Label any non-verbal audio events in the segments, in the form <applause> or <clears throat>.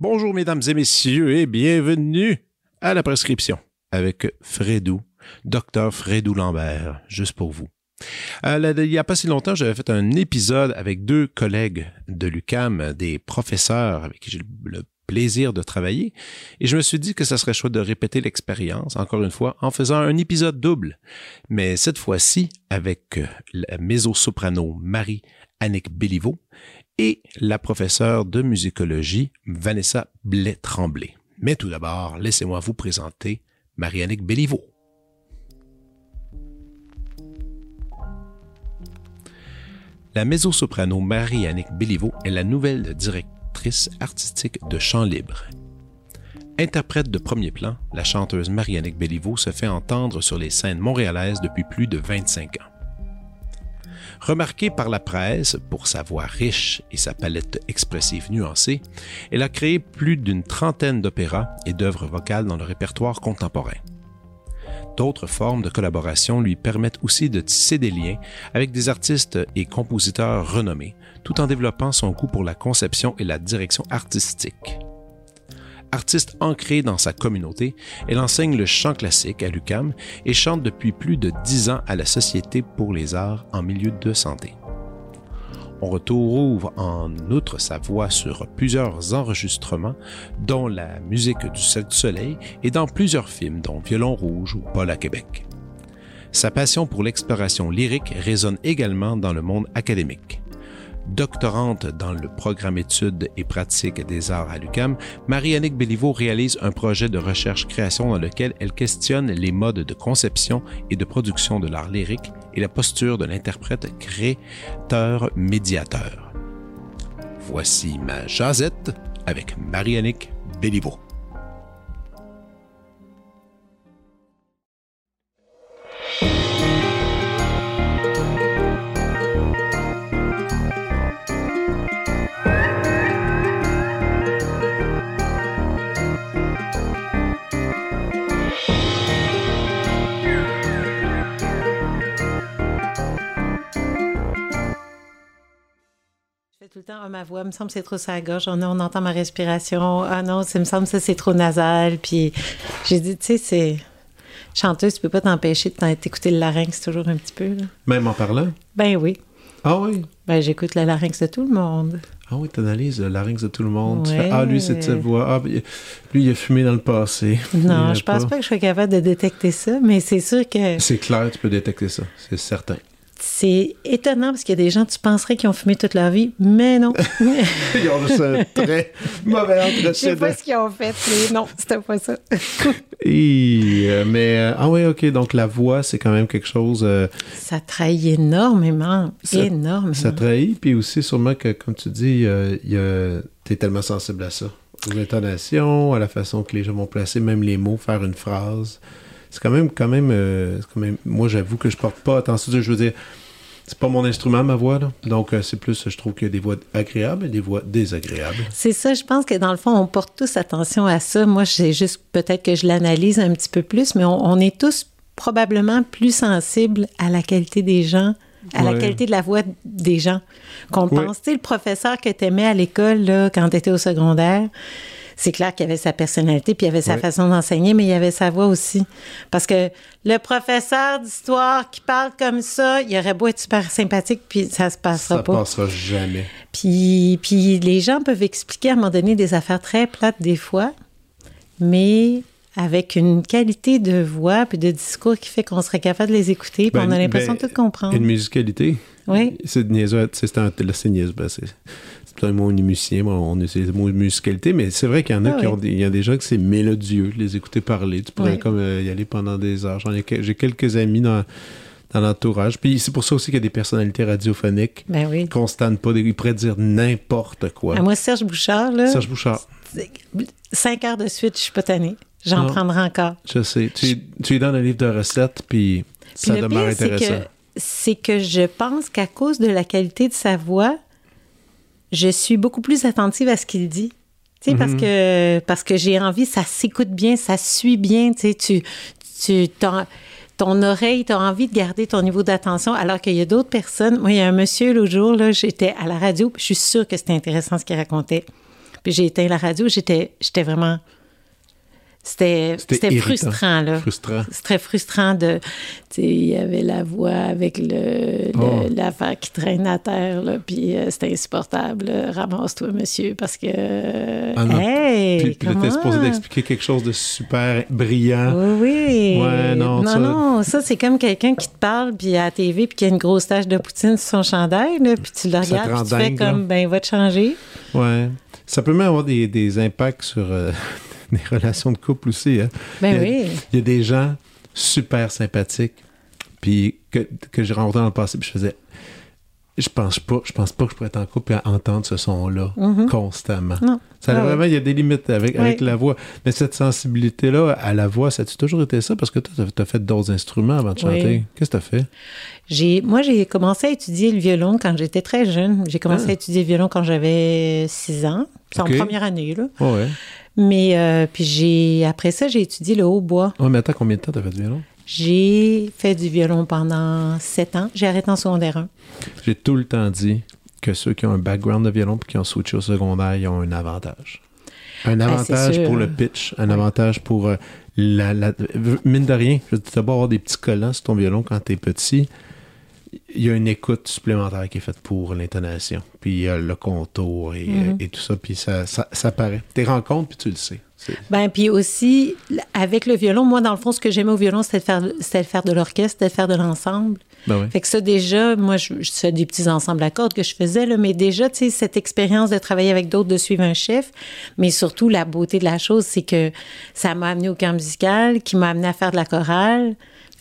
Bonjour mesdames et messieurs et bienvenue à la prescription avec Fredou, docteur Fredou Lambert, juste pour vous. Euh, il n'y a pas si longtemps, j'avais fait un épisode avec deux collègues de l'UCAM, des professeurs avec qui j'ai le plaisir de travailler, et je me suis dit que ça serait chouette de répéter l'expérience, encore une fois, en faisant un épisode double, mais cette fois-ci avec la mezzo-soprano Marie Annick Béliveau et la professeure de musicologie Vanessa Blais-Tremblay. Mais tout d'abord, laissez-moi vous présenter Marianique Béliveau. La mezzo-soprano Marie-Annick Béliveau est la nouvelle directrice artistique de Chant Libre. Interprète de premier plan, la chanteuse Marie-Annick Béliveau se fait entendre sur les scènes montréalaises depuis plus de 25 ans. Remarquée par la presse pour sa voix riche et sa palette expressive nuancée, elle a créé plus d'une trentaine d'opéras et d'œuvres vocales dans le répertoire contemporain. D'autres formes de collaboration lui permettent aussi de tisser des liens avec des artistes et compositeurs renommés, tout en développant son goût pour la conception et la direction artistique. Artiste ancrée dans sa communauté, elle enseigne le chant classique à l'UCAM et chante depuis plus de dix ans à la Société pour les arts en milieu de santé. On retrouve en outre sa voix sur plusieurs enregistrements, dont la musique du du Soleil et dans plusieurs films, dont Violon Rouge ou Paul à Québec. Sa passion pour l'exploration lyrique résonne également dans le monde académique. Doctorante dans le programme études et pratiques des arts à l'UCAM, Marie-Annick Béliveau réalise un projet de recherche-création dans lequel elle questionne les modes de conception et de production de l'art lyrique et la posture de l'interprète créateur-médiateur. Voici ma jazette avec Marie-Annick Béliveau. Tout le temps, ah, ma voix, me semble c'est trop sa gorge. Oh non, on entend ma respiration. Ah non, ça me semble que c'est trop nasal. Puis j'ai dit, tu sais, c'est chanteuse, tu peux pas t'empêcher de t'écouter le larynx toujours un petit peu. Là. Même en parlant? Ben oui. Ah oui? Ben j'écoute le larynx de tout le monde. Ah oui, tu analyses le larynx de tout le monde. Tu fais, ah, lui, c'est sa voix. Ah, lui, il a fumé dans le passé. Non, je pense pas que je sois capable de détecter ça, mais c'est sûr que... C'est clair, tu peux détecter ça, c'est certain. C'est étonnant parce qu'il y a des gens, tu penserais qu'ils ont fumé toute leur vie, mais non. <laughs> Ils ont juste un très mauvais entretien. Je sais pas ce qu'ils ont fait, mais non, c'était pas ça. <laughs> Et, euh, mais, euh, ah oui, OK, donc la voix, c'est quand même quelque chose... Euh, ça trahit énormément, ça, énormément. Ça trahit, puis aussi sûrement que, comme tu dis, tu es tellement sensible à ça, aux intonations, à la façon que les gens vont placer même les mots, faire une phrase c'est quand même, quand même, euh, quand même, moi j'avoue que je porte pas attention, je veux dire, c'est pas mon instrument, ma voix, là. Donc, euh, c'est plus, je trouve qu'il y a des voix agréables et des voix désagréables. C'est ça, je pense que dans le fond, on porte tous attention à ça. Moi, c'est juste peut-être que je l'analyse un petit peu plus, mais on, est tous probablement plus sensibles à la qualité des gens, à la qualité de la voix des gens qu'on pense. Tu sais, le professeur que tu aimais à l'école, là, quand tu étais au secondaire, c'est clair qu'il avait sa personnalité, puis il avait sa façon d'enseigner, mais il avait sa voix aussi. Parce que le professeur d'histoire qui parle comme ça, il aurait beau être super sympathique, puis ça se passera pas. Ça passera jamais. Puis, puis les gens peuvent expliquer à un moment donné des affaires très plates des fois, mais avec une qualité de voix puis de discours qui fait qu'on serait capable de les écouter, puis on a ben, l'impression ben, de tout comprendre. Une musicalité. Oui. C'est niaiseux, c'est un, c'est niaiseux, ben, c'est un mot musicien, on utilise le mot musicalité, mais c'est vrai qu'il y en a ah qui ont, il y a des gens que c'est mélodieux, les écouter parler. Tu pourrais comme euh, y aller pendant des heures. J'ai quelques amis dans, dans l'entourage. Puis c'est pour ça aussi qu'il y a des personnalités radiophoniques ben oui. qu'on ne pas. Ils pourraient dire n'importe quoi. Moi, Serge Bouchard, là. Serge Bouchard. Cinq heures de suite, je suis pas tannée. J'en prendrai encore. Je sais. Tu, tu, es dans le livre de recettes, puis ça demeure intéressant c'est que je pense qu'à cause de la qualité de sa voix, je suis beaucoup plus attentive à ce qu'il dit. Tu sais, parce Mhm. que, parce que j'ai envie, ça s'écoute bien, ça suit bien, tu sais, tu, tu, ton, ton oreille, tu as envie de garder ton niveau d'attention, alors qu'il y a d'autres personnes. Moi, il y a un monsieur l'autre jour, là, j'étais à la radio, puis je suis sûre que c'était intéressant ce qu'il racontait. Puis j'ai éteint la radio, j'étais, j'étais vraiment. C'était, C'était frustrant, là. Frustrant. C'est très frustrant de. Tu sais, il y avait la voix avec le, Oh. l'affaire qui traîne à terre, là, puis euh, c'était insupportable. là. Ramasse-toi, monsieur, parce que. Ah non. hey! Puis, puis comment? supposé d'expliquer quelque chose de super brillant. Oui, oui. Ouais, non, non, ça- non, ça, c'est comme quelqu'un qui te parle, puis à la TV, puis qui a une grosse tache de poutine sur son chandail, là, puis tu le regardes, puis tu fais dingue, là. comme, ben, va te changer. Ouais. Ça peut même avoir des, des impacts sur euh, <laughs> des relations de couple aussi. Hein. Ben Il y a- oui. Il y a des gens super sympathiques, puis que, que j'ai rencontrés dans le passé, puis je faisais. Je pense pas, je pense pas que je pourrais être en couple et entendre ce son-là constamment. Mhm. Non. Ça Ah vraiment, il y a des limites avec, Oui. avec la voix. Mais cette sensibilité-là à la voix, ça a toujours été ça? Parce que toi, t'as- t'as fait d'autres instruments avant de Oui. chanter. Qu'est-ce que t'as fait? J'ai, moi, j'ai commencé à étudier le violon quand j'étais très jeune. J'ai commencé Ah. à étudier le violon quand j'avais 6 ans. C'est en première année, là. Oh ouais. Mais euh, puis j'ai après ça, j'ai étudié le hautbois. Oh, mais attends, combien de temps t'as fait du violon? J'ai fait du violon pendant sept ans. J'ai arrêté en secondaire 1. J'ai tout le temps dit que ceux qui ont un background de violon puis qui ont switché au secondaire, ils ont un avantage. Un Ben, avantage pour le pitch, un avantage pour euh, la, la- Mine de rien, je veux dire, t'as beau avoir des petits collants sur ton violon quand t'es petit, il y a une écoute supplémentaire qui est faite pour l'intonation, puis euh, le contour et, Mhm. euh, et tout ça, puis ça, ça, ça paraît. T'es rencontres, puis tu le sais. Ben puis aussi avec le violon, moi dans le fond, ce que j'aimais au violon, c'était de faire, de faire de l'orchestre, c'était de faire de l'ensemble. Ben ouais. Fait que ça déjà, moi je, des petits ensembles à cordes que je faisais là, mais déjà tu sais cette expérience de travailler avec d'autres, de suivre un chef, mais surtout la beauté de la chose, c'est que ça m'a amené au camp musical, qui m'a amené à faire de la chorale.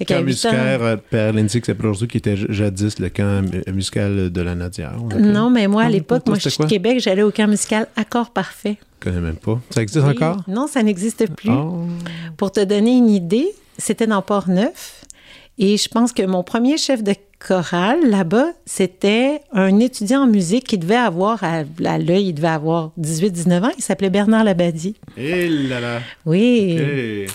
Qu'à Camp musical, euh, Père Lindsay, qui s'appelle aujourd'hui, qui était jadis le camp mu- musical de la Nadière. Non, mais moi, à Non, l'époque, moi, je suis de? Québec, j'allais au camp musical Accord Parfait. Je connais même pas. Ça existe Oui. encore? Non, ça n'existe plus. Oh. Pour te donner une idée, c'était dans Port-Neuf. Et je pense que mon premier chef de chorale là-bas, c'était un étudiant en musique qui devait avoir, à, à l'œil, il devait avoir 18-19 ans. Il s'appelait Bernard Labadie. Eh là là! Oui.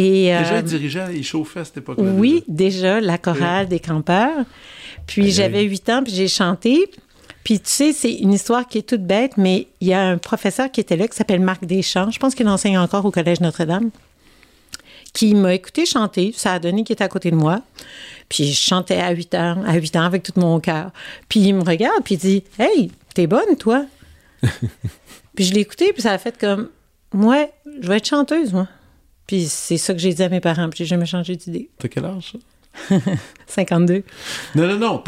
Et, Déjà, euh, il dirigeait, il chauffait à cette époque-là. oui, déjà, la chorale des campeurs. Puis j'avais. 8 ans, puis j'ai chanté. Puis tu sais, c'est une histoire qui est toute bête, mais il y a un professeur qui était là, qui s'appelle Marc Deschamps. Je pense qu'il enseigne encore au Collège Notre-Dame, qui m'a écouté chanter. Ça a donné qu'il était à côté de moi. Puis je chantais à 8 ans, à 8 ans avec tout mon cœur. Puis il me regarde, puis il dit Hey, t'es bonne, toi. <laughs> puis je l'ai écouté, puis ça a fait comme Moi, je vais être chanteuse, moi. Puis c'est ça que j'ai dit à mes parents, puis j'ai jamais changé d'idée. T'as quel âge, ça? <laughs> 52. Non, non, non.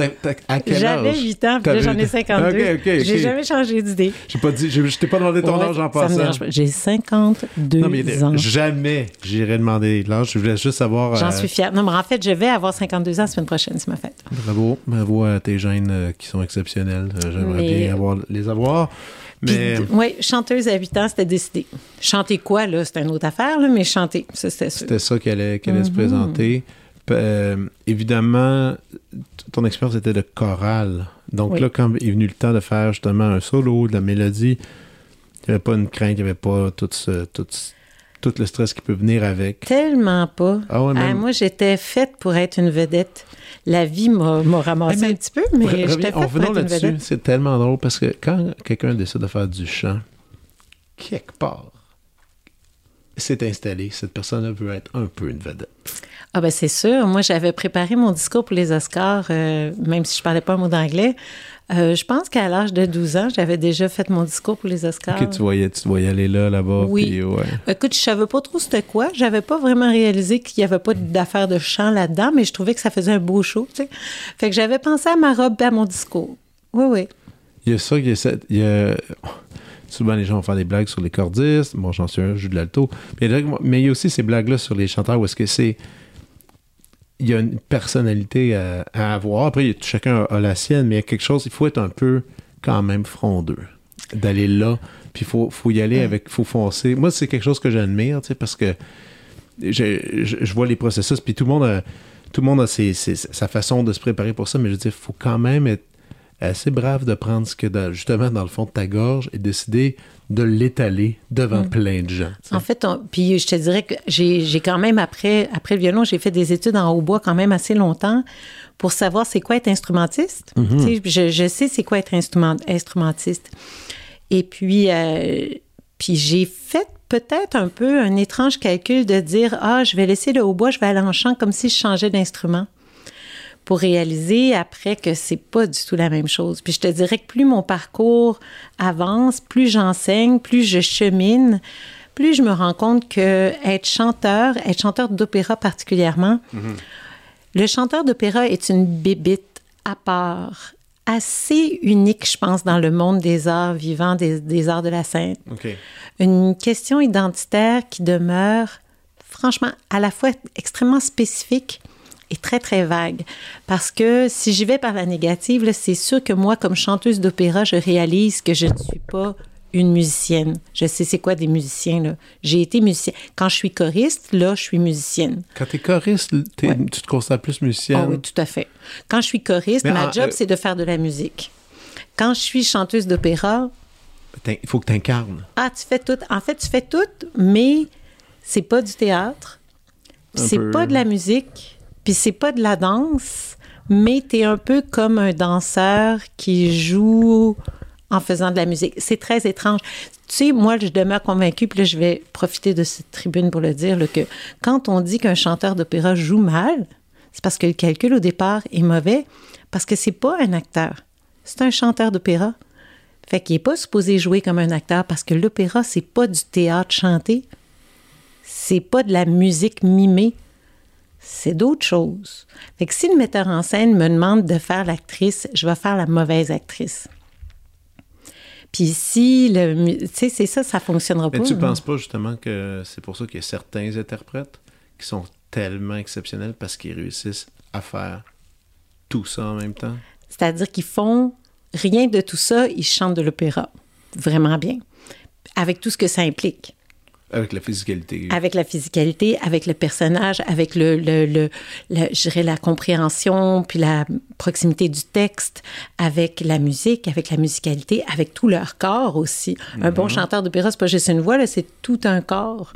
à quel J'avais âge? 8 ans, puis là, j'en ai 52. Ok, ok, ok. J'ai jamais changé d'idée. J'ai pas dit, j'ai- je t'ai pas demandé ton Ouais, âge en passant. J'ai 52 Non, mais ans. jamais j'irai demander l'âge. Je voulais juste savoir. J'en euh, suis fière. Non, mais en fait, je vais avoir 52 ans la semaine prochaine, c'est ma fête. Bravo, bravo à tes gènes euh, qui sont exceptionnels. Euh, J'aimerais Mais- bien avoir, les avoir. Mais Oui, chanteuse à 8 ans, c'était décidé. Chanter quoi, là, c'était une autre affaire, là, mais chanter, ça, c'était sûr. c'était ça qu'elle allait, allait se Mhm. présenter. Euh, évidemment, ton expérience était de chorale. Donc Oui. là, quand est venu le temps de faire justement un solo, de la mélodie, il n'y avait pas une crainte, il n'y avait pas tout, ce, tout, ce- tout le stress qui peut venir avec. Tellement pas. Ah ouais, Ah, même- moi, j'étais faite pour être une vedette. La vie m'a m'a ramassé mais- un petit peu, mais revenons être une là-dessus. C'est tellement drôle parce que quand quelqu'un décide de faire du chant, quelque part, c'est installé. Cette personne veut être un peu une vedette. Ah ben c'est sûr. Moi, j'avais préparé mon discours pour les Oscars, euh, même si je parlais pas un mot d'anglais. Euh, je pense qu'à l'âge de 12 ans, j'avais déjà fait mon discours pour les Oscars. Ok, tu voyais, tu voyais aller là, là-bas. Oui. puis ouais. Écoute, je savais pas trop c'était quoi. J'avais pas vraiment réalisé qu'il y avait pas d'affaire de chant là-dedans, mais je trouvais que ça faisait un beau show, tu sais. Fait que j'avais pensé à ma robe et à mon discours. Oui, oui. Il y a ça, il y a cette- il y a- Souvent, les gens vont faire des blagues sur les cordistes. Bon, j'en suis un, je joue de l'alto. Mais, il y a- mais il y a aussi ces blagues-là sur les chanteurs où est-ce que c'est. Il y a une personnalité à, à avoir. Après, a- chacun a, a la sienne, mais il y a quelque chose. Il faut être un peu quand même frondeux. D'aller là. Puis il faut, faut y aller avec. Il faut foncer. Moi, c'est quelque chose que j'admire, tu sais, parce que je, je- je vois les processus. Puis tout le monde a. tout le monde a sa façon de se préparer pour ça, mais je veux dire, il faut quand même être assez brave de prendre ce que justement dans le fond de ta gorge et décider de l'étaler devant mm. plein de gens. En fait, puis je te dirais que j'ai quand même, après, après le violon, j'ai fait des études en hautbois quand même assez longtemps pour savoir c'est quoi être instrumentiste. Mm-hmm. je, je, sais c'est quoi être instrument, instrumentiste. Et puis, euh, puis j'ai fait peut-être un peu un étrange calcul de dire, ah, je vais laisser le hautbois, je vais aller en chant comme si je changeais d'instrument pour réaliser après que c'est pas du tout la même chose. Puis je te dirais que plus mon parcours avance, plus j'enseigne, plus je chemine, plus je me rends compte que être chanteur, être chanteur d'opéra particulièrement, mm-hmm. le chanteur d'opéra est une bébite à part, assez unique, je pense, dans le monde des arts vivants, des, arts de la scène. Une question identitaire qui demeure, franchement, à la fois extrêmement spécifique est très, très vague. Parce que si j'y vais par la négative, c'est sûr que moi, comme chanteuse d'opéra, je réalise que je ne suis pas une musicienne. Je sais c'est quoi des musiciens, là. J'ai été musicienne. Quand je suis choriste, là, je suis musicienne. Quand tu es choriste, tu te considères plus musicienne? Ah oui, tout à fait. Quand je suis choriste, ma job, euh, c'est de faire de la musique. Quand je suis chanteuse d'opéra... Il faut que tu incarnes. Ah, tu fais tout. En fait, tu fais tout, mais c'est pas du théâtre. C'est pas de la musique. Puis c'est pas de la danse, mais tu es un peu comme un danseur qui joue en faisant de la musique. C'est très étrange. Tu sais, moi, je demeure convaincue, puis là, je vais profiter de cette tribune pour le dire, que quand on dit qu'un chanteur d'opéra joue mal, c'est parce que le calcul au départ est mauvais, parce que c'est pas un acteur, c'est un chanteur d'opéra. Fait qu'il n'est pas supposé jouer comme un acteur, parce que l'opéra, c'est pas du théâtre chanté, c'est pas de la musique mimée, c'est d'autres choses. Fait que si le metteur en scène me demande de faire l'actrice, je vais faire la mauvaise actrice. Puis si le, tu sais, c'est ça, ça fonctionnera pas. Mais tu ne penses pas justement que c'est pour ça qu'il y a certains interprètes qui sont tellement exceptionnels parce qu'ils réussissent à faire tout ça en même temps? C'est-à-dire qu'ils font rien de tout ça, ils chantent de l'opéra. Vraiment bien. Avec tout ce que ça implique. Avec la physicalité. Avec la physicalité, avec le personnage, avec le, le, le, je dirais la compréhension, puis la proximité du texte, avec la musique, avec la musicalité, avec tout leur corps aussi. Un bon mhm. chanteur d'opéra, c'est pas juste une voix, c'est tout un corps.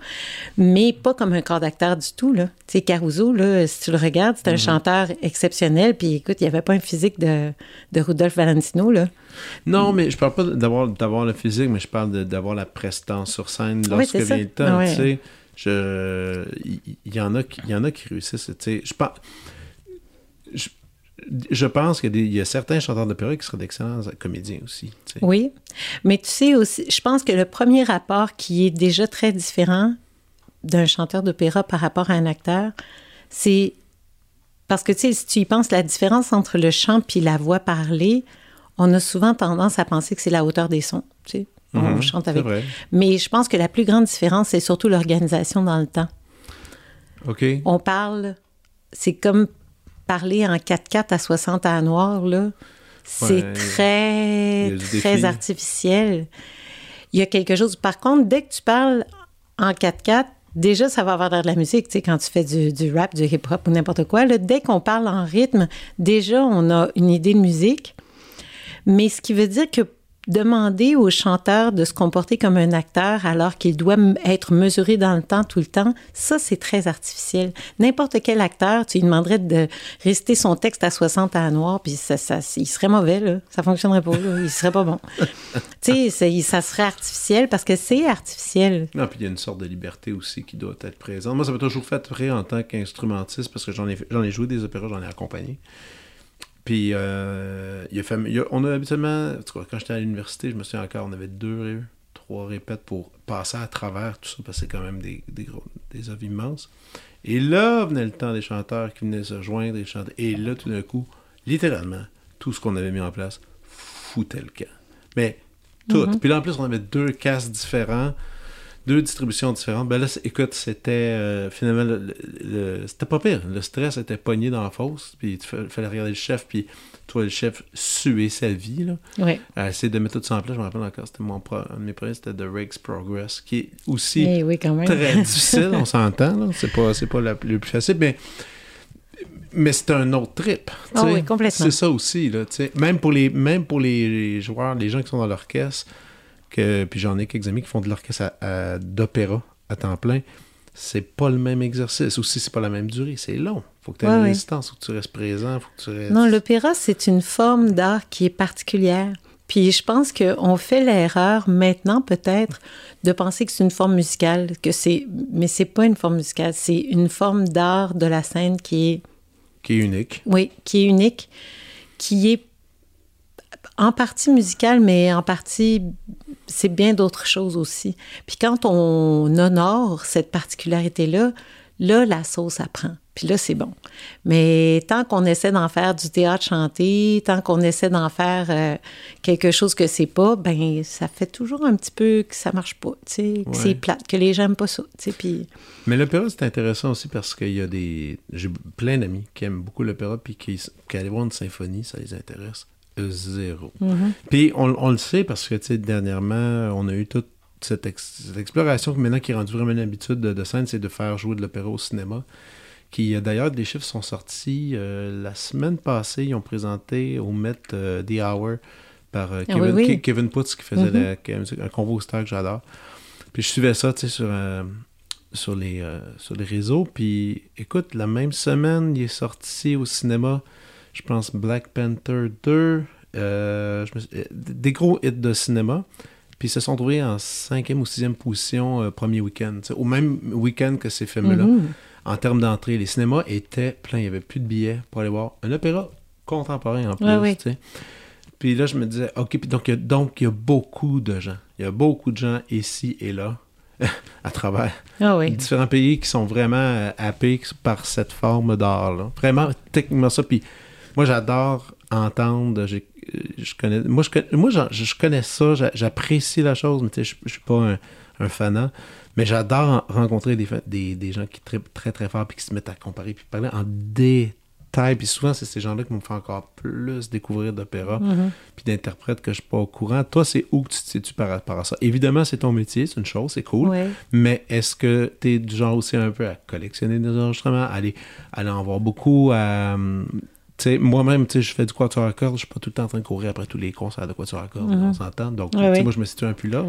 Mais pas comme un corps d'acteur du tout, là. Tu sais, Caruso, là, si tu le regardes, c'est un mhm. chanteur exceptionnel, puis écoute, il n'y avait pas un physique de, de Rudolph Valentino, là. Non, mais je parle pas d'avoir, d'avoir le physique, mais je parle d'avoir la prestance sur scène lorsque vient le temps. Tu sais, je, il y, en a, y en a qui réussissent. Tu sais, je pense, je, pense qu'il y, a certains chanteurs d'opéra qui seraient d'excellents comédiens aussi. Oui, mais tu sais aussi, je pense que le premier rapport qui est déjà très différent d'un chanteur d'opéra par rapport à un acteur, c'est parce que tu sais, si tu y penses, la différence entre le chant puis la voix parlée, on a souvent tendance à penser que c'est la hauteur des sons. Tu sais, on mhm, chante avec. Mais je pense que la plus grande différence, c'est surtout l'organisation dans le temps. OK. On parle, c'est comme parler en 4-4 à 60 à noir, là. C'est très, très artificiel. Il y a quelque chose. Par contre, dès que tu parles en 4-4, déjà, ça va avoir de la musique, tu sais, quand tu fais du, rap, du hip-hop ou n'importe quoi. Là, dès qu'on parle en rythme, déjà, on a une idée de musique. Mais ce qui veut dire que demander au chanteur de se comporter comme un acteur alors qu'il doit être mesuré dans le temps tout le temps, ça, c'est très artificiel. N'importe quel acteur, tu lui demanderais de rester son texte à 60 à noir, puis ça, ça, il serait mauvais, là. Ça fonctionnerait pas, là. Il serait pas bon. <laughs> tu sais, ça serait artificiel parce que c'est artificiel. Non, puis il y a une sorte de liberté aussi qui doit être présente. Moi, ça m'a toujours fait rire en tant qu'instrumentiste parce que j'en ai, j'en ai joué des opéras, j'en ai accompagné. Puis, euh, il a fait, on a habituellement, quand j'étais à l'université, je me souviens encore, on avait deux, trois répètes pour passer à travers tout ça, parce que c'est quand même des, des, gros, des œuvres immenses. Et là venait le temps des chanteurs qui venaient se joindre et chanter. Et là, tout d'un coup, littéralement, tout ce qu'on avait mis en place foutait le camp. Mais tout. Mm-hmm. Puis là, en plus, on avait deux castes différents deux distributions différentes. Ben là, écoute, c'était euh, finalement, le, c'était pas pire. Le stress était pogné dans la fosse, puis il fallait regarder le chef, puis toi, le chef, suer sa vie, là. Oui. À essayer de mettre tout ça en place. Je me rappelle encore, c'était mon un de mes premiers, c'était The Riggs Progress, qui est aussi eh très <laughs> difficile, on s'entend, là. C'est pas, c'est pas la, le plus facile, mais Mais c'est un autre trip. Oh oui, complètement. C'est ça aussi. Là, même, pour les, même pour les joueurs, les gens qui sont dans l'orchestre, que, puis j'en ai quelques amis qui font de l'orchestre d'opéra à temps plein, c'est pas le même exercice. Aussi, c'est pas la même durée. C'est long. faut que tu aies une résistance, faut que tu restes présent, faut que tu restes... Non, l'opéra, c'est une forme d'art qui est particulière. Puis je pense qu'on fait l'erreur maintenant peut-être de penser que c'est une forme musicale, que c'est, mais c'est pas une forme musicale, c'est une forme d'art de la scène qui est qui est unique. Oui, qui est unique, qui est en partie musicale, mais en partie c'est bien d'autres choses aussi. Puis quand on honore cette particularité-là, là, la sauce apprend. Puis là, c'est bon. Mais tant qu'on essaie d'en faire du théâtre chanté, tant qu'on essaie d'en faire euh, quelque chose que c'est pas, ben ça fait toujours un petit peu que ça marche pas, tu sais, que c'est plate, que les gens n'aiment pas ça, tu sais, puis... Mais l'opéra, c'est intéressant aussi parce qu'il y a des... J'ai plein d'amis qui aiment beaucoup l'opéra puis qui, qui allaient voir une symphonie, ça les intéresse zéro. Mm-hmm. Puis on, le sait parce que, tu sais, dernièrement, on a eu toute cette, exploration maintenant qui est rendue vraiment une habitude de, scène, c'est de faire jouer de l'opéra au cinéma. Qui, euh, d'ailleurs, des chiffres sont sortis euh, la semaine passée. Ils ont présenté au Met euh, The Hour par ah Kevin, Kevin, Putz, qui faisait mm-hmm. un compositeur que j'adore. Puis je suivais ça, tu sais, sur, sur, les, sur les réseaux. Puis écoute, la même semaine, il est sorti au cinéma je pense Black Panther 2, euh, des gros hits de cinéma. Puis ils se sont trouvés en cinquième ou sixième position euh, premier week-end. Au même week-end que ces films-là. Mm-hmm. En termes d'entrée, les cinémas étaient pleins. Il n'y avait plus de billets pour aller voir un opéra contemporain en plus. Puis là, je me disais, OK, donc, donc il y a beaucoup de gens. Il y a beaucoup de gens ici et là <laughs> à travers ah différents pays qui sont vraiment euh, happés par cette forme d'art. Vraiment, techniquement ça. Puis moi, j'adore entendre. Je, connais, moi, je, moi je, connais ça, j'apprécie la chose, mais je ne suis pas un, un fanat. Mais j'adore rencontrer des, des, des, gens qui sont très, très, fort puis qui se mettent à comparer puis parler en détail. Puis souvent, c'est ces gens-là qui me font encore plus découvrir d'opéra mm-hmm. puis d'interprètes que je ne suis pas au courant. Toi, c'est où que tu te situes par rapport à ça? Évidemment, c'est ton métier, c'est une chose, c'est cool. Mais est-ce que tu es du genre aussi un peu à collectionner des enregistrements, à aller, aller en voir beaucoup, à moi-même, je fais du quatuor à cordes, je suis pas tout le temps en train de courir après tous les concerts de quatuor à cordes, mm-hmm. on s'entend. Donc, moi, je me situe un peu là,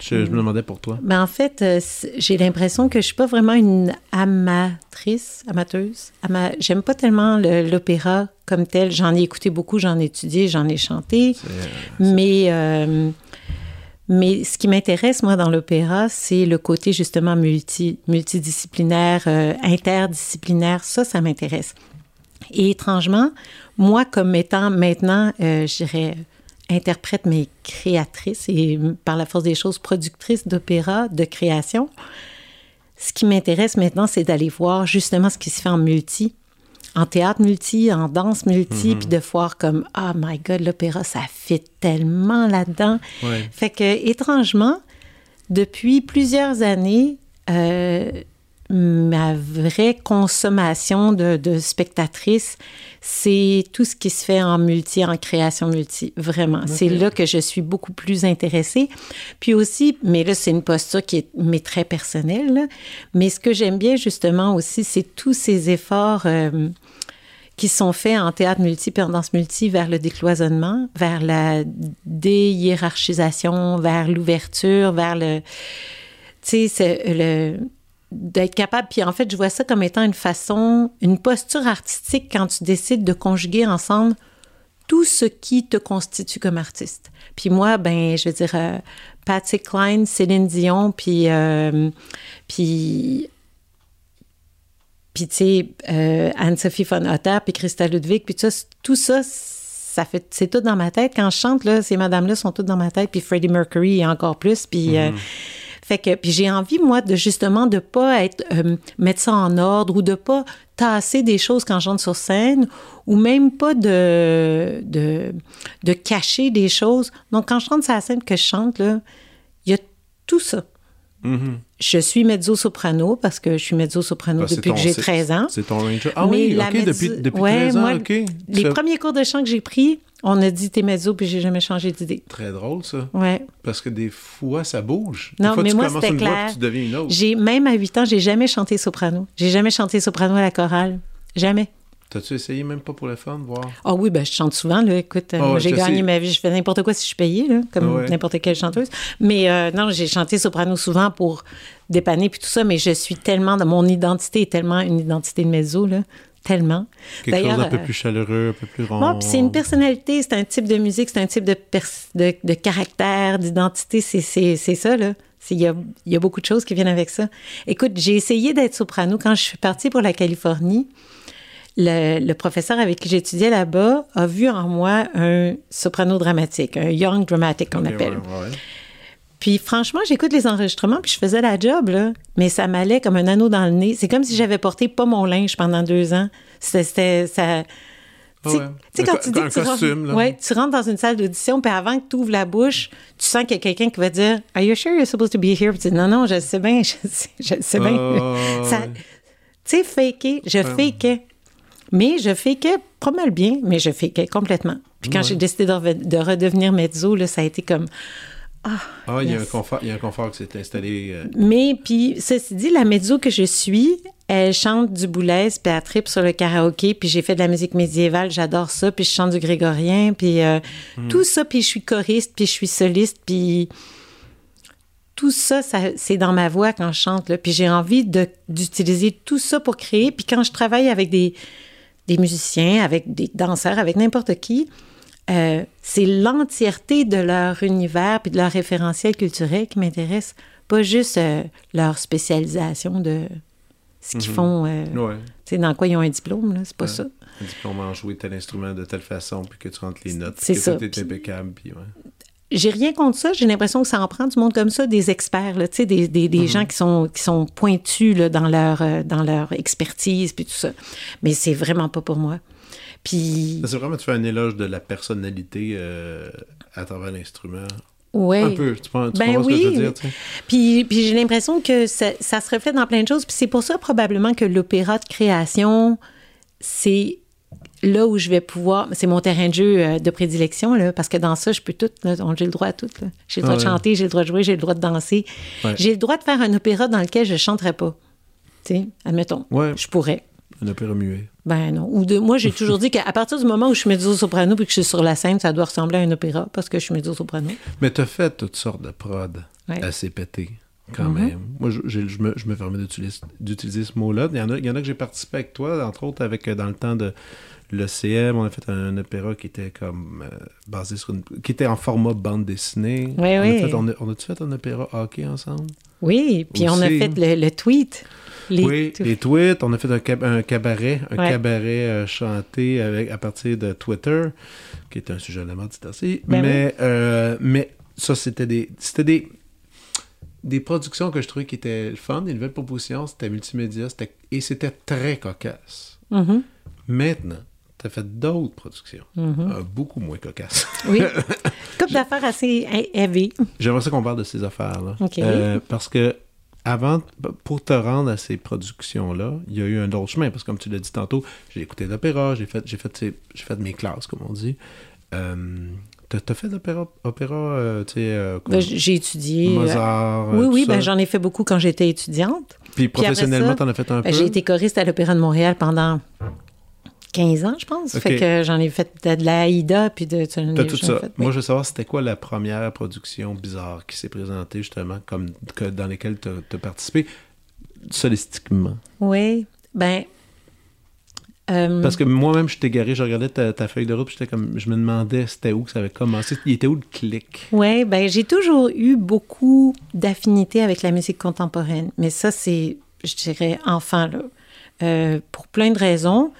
je, me demandais pour toi. Mais en fait, euh, j'ai l'impression que je suis pas vraiment une amatrice, amateuse. Ama... J'aime pas tellement l'opéra comme tel. J'en ai écouté beaucoup, j'en ai étudié, j'en ai chanté. mais, euh, mais ce qui m'intéresse, moi, dans l'opéra, c'est le côté justement multi, multidisciplinaire, euh, interdisciplinaire. Ça, ça m'intéresse. Et étrangement, moi, comme étant maintenant, euh, je dirais, interprète, mais créatrice et par la force des choses, productrice d'opéra, de création, ce qui m'intéresse maintenant, c'est d'aller voir justement ce qui se fait en multi, en théâtre multi, en danse multi, mm-hmm. puis de voir comme, oh my God, l'opéra, ça fit tellement là-dedans. Fait que, étrangement, depuis plusieurs années, euh, ma vraie consommation de, de spectatrice, c'est tout ce qui se fait en multi, en création multi, vraiment. C'est là que je suis beaucoup plus intéressée. Puis aussi, mais là, c'est une posture qui est mais très personnelle, mais ce que j'aime bien justement aussi, c'est tous ces efforts euh, qui sont faits en théâtre multi, puis en danse multi vers le décloisonnement, vers la déhiérarchisation, vers l'ouverture, vers le... Tu sais, le d'être capable, puis en fait, je vois ça comme étant une façon, une posture artistique quand tu décides de conjuguer ensemble tout ce qui te constitue comme artiste. Puis moi, ben, je veux dire, euh, Patsy Cline, Céline Dion, puis, euh, puis, puis tu sais, euh, Anne-Sophie von Otter, puis Christa Ludwig, puis tout ça, tout ça, ça fait, c'est tout dans ma tête. Quand je chante, là, ces madames-là sont toutes dans ma tête, puis Freddie Mercury encore plus, puis... Mm-hmm. Fait que puis j'ai envie moi de justement de pas être euh, mettre ça en ordre ou de pas tasser des choses quand j'entre sur scène ou même pas de, de, de cacher des choses. Donc quand je rentre sur la scène que je chante là, il y a tout ça. Mm-hmm. Je suis mezzo-soprano parce que je suis mezzo-soprano depuis que j'ai 13 ans. C'est ton range. Ah oui, OK, depuis, depuis 13 ans, OK. Les premiers cours de chant que j'ai pris, on a dit t'es mezzo, puis j'ai jamais changé d'idée. Très drôle, ça. Ouais. Parce que des fois, ça bouge. non, mais tu moi, c'était clair. tu deviens une autre. J'ai, même à 8 ans, j'ai jamais chanté soprano. J'ai jamais chanté soprano à la chorale. Jamais. T'as-tu essayé même pas pour le fun, voir? Ah oui, ben je chante souvent, là. Écoute, ouais, j'ai gagné sais. ma vie, je fais n'importe quoi si je suis payée, là, comme Ouais. n'importe quelle chanteuse. Mais euh, non, j'ai chanté soprano souvent pour dépanner puis tout ça, mais je suis tellement, mon identité est tellement une identité de mezzo, là. Tellement. Quelque chose d'un peu plus chaleureux, un peu plus rond. Bon, c'est une personnalité, c'est un type de musique, c'est un type de, de, de caractère, d'identité, c'est, ça, là. Il y a, il y a beaucoup de choses qui viennent avec ça. Écoute, j'ai essayé d'être soprano quand je suis partie pour la Californie. Le, le professeur avec qui j'étudiais là-bas a vu en moi un soprano dramatique, un young dramatic qu'on appelle. ouais, ouais. Puis franchement, j'écoute les enregistrements, puis je faisais la job, là. Mais ça m'allait comme un anneau dans le nez. C'est comme si j'avais porté pas mon linge pendant deux ans. C'était... ça... Tu sais- Ouais. tu sais, Un quand tu dis que tu costume, rentres, ouais, tu rentres dans une salle d'audition, puis avant que tu ouvres la bouche, tu sens qu'il y a quelqu'un qui va dire « Are you sure you're supposed to be here? » Puis tu dis « Non, non, je sais bien, <laughs> je sais, je sais bien. Ah, <laughs> Ça- ouais. Tu sais, faker, je fakais. Mais je fakais pas mal bien, mais je fakais complètement. Puis quand j'ai décidé de, de redevenir mezzo, là, ça a été comme... Ah, il y a un confort, il y a un confort qui s'est installé. euh, Mais puis, ceci dit, la mezzo que je suis, elle chante du boulez, puis elle tripe sur le karaoké, puis j'ai fait de la musique médiévale, j'adore ça, puis je chante du grégorien, puis euh, tout ça, puis je suis choriste, puis je suis soliste, puis tout ça, ça c'est dans ma voix quand je chante, là. puis j'ai envie d'utiliser tout ça pour créer, puis quand je travaille avec des, des musiciens, avec des danseurs, avec n'importe qui, euh, c'est l'entièreté de leur univers puis de leur référentiel culturel qui m'intéresse, pas juste euh, leur spécialisation de ce qu'ils font, euh, Ouais. dans quoi ils ont un diplôme, c'est pas Ouais. ça. Un diplôme en jouer tel instrument de telle façon, puis que tu rentres les notes, C'est puis que ça, tout est impeccable, puis ouais. J'ai rien contre ça, j'ai l'impression que ça en prend du monde comme ça, des experts, là, des, des, des gens qui sont, qui sont pointus là, dans, leur, euh, dans leur expertise puis tout ça. Mais c'est vraiment pas pour moi. Puis, C'est vraiment, tu fais un éloge de la personnalité euh, à travers l'instrument. ouais. Un peu, tu, penses- tu Ben comprends ce que je veux oui. dire, tu sais? Puis, puis j'ai l'impression que ça, ça se reflète dans plein de choses. Puis c'est pour ça probablement que l'opéra de création, c'est là où je vais pouvoir. C'est mon terrain de jeu euh, de prédilection, là, parce que dans ça, je peux tout. J'ai le droit à tout. J'ai le droit Ah de ouais. chanter, j'ai le droit de jouer, j'ai le droit de danser. Ouais. J'ai le droit de faire un opéra dans lequel je ne chanterais pas. Tu sais, admettons. Ouais. Je pourrais. Un opéra muet. Ben non. Ou de, moi, j'ai toujours dit qu'à partir du moment où je suis mezzo-soprano puis que je suis sur la scène, ça doit ressembler à un opéra parce que je suis mezzo-soprano. Mais t'as fait toutes sortes de prod Ouais. assez pétées, quand Mhm. même. Moi, je, me, je me permets d'utiliser, d'utiliser ce mot-là. Il y, en a, il y en a que j'ai participé avec toi, entre autres avec euh, dans le temps de l'ECM, on a fait un, opéra qui était comme euh, basé sur une... qui était en format bande dessinée. Oui, on oui. A fait, on, a, on a-tu fait un opéra hockey ensemble? Oui, puis on a fait le, le tweet. Les oui, tu- les tweets. On a fait un, cab- un cabaret, un Ouais. cabaret euh, chanté avec, à partir de Twitter, qui est un sujet à la assez. Ben mais, euh, mais ça, c'était des, c'était des, des productions que je trouvais qui étaient le fun, des nouvelles propositions, c'était multimédia, c'était, et c'était très cocasse. Mhm, Maintenant, tu as fait d'autres productions, mhm. euh, beaucoup moins cocasses. Oui. <laughs> Coupe d'affaires assez heavy. J'aimerais ça qu'on parle de ces affaires-là. Euh, parce que avant, pour te rendre à ces productions-là, il y a eu un autre chemin. Parce que comme tu l'as dit tantôt, j'ai écouté l'opéra, j'ai fait, j'ai fait, j'ai fait mes classes, comme on dit. Euh, t'as, t'as fait de l'opéra, opéra, euh, tu sais, euh, Ben, j'ai étudié. Mozart, oui, oui, ben, j'en ai fait beaucoup quand j'étais étudiante. Puis professionnellement, ça, t'en as fait un Ben, peu? j'ai été choriste à l'Opéra de Montréal pendant 15 ans, je pense. OK. Fait que j'en ai fait de, de la Aïda, puis de... T'as tout ça. Moi, je veux savoir, c'était quoi la première production bizarre qui s'est présentée, justement, comme que, dans lesquelles t'as, t'as participé, solistiquement? Oui, ben... euh, Parce que moi-même, je t'ai garé, je regardais ta, ta feuille de route, j'étais comme, je me demandais c'était où que ça avait commencé. Il était où le clic? Oui, ben j'ai toujours eu beaucoup d'affinité avec la musique contemporaine, mais ça c'est, je dirais, enfant là, Euh, pour plein de raisons.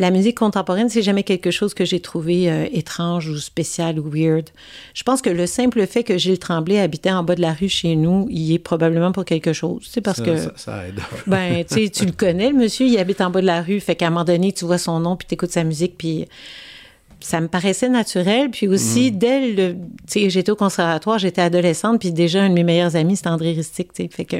La musique contemporaine, c'est jamais quelque chose que j'ai trouvé euh, étrange ou spécial ou weird. Je pense que le simple fait que Gilles Tremblay habitait en bas de la rue chez nous, il est probablement pour quelque chose. C'est parce ça, que ça, ça aide. <laughs> ben, tu sais, tu le connais, le monsieur, il habite en bas de la rue. Fait qu'à un moment donné, tu vois son nom, puis tu écoutes sa musique, puis ça me paraissait naturel. Puis aussi, dès le. Tu sais, j'étais au conservatoire, j'étais adolescente, puis déjà, un de mes meilleurs amis, c'était André Ristic, tu sais. Fait que,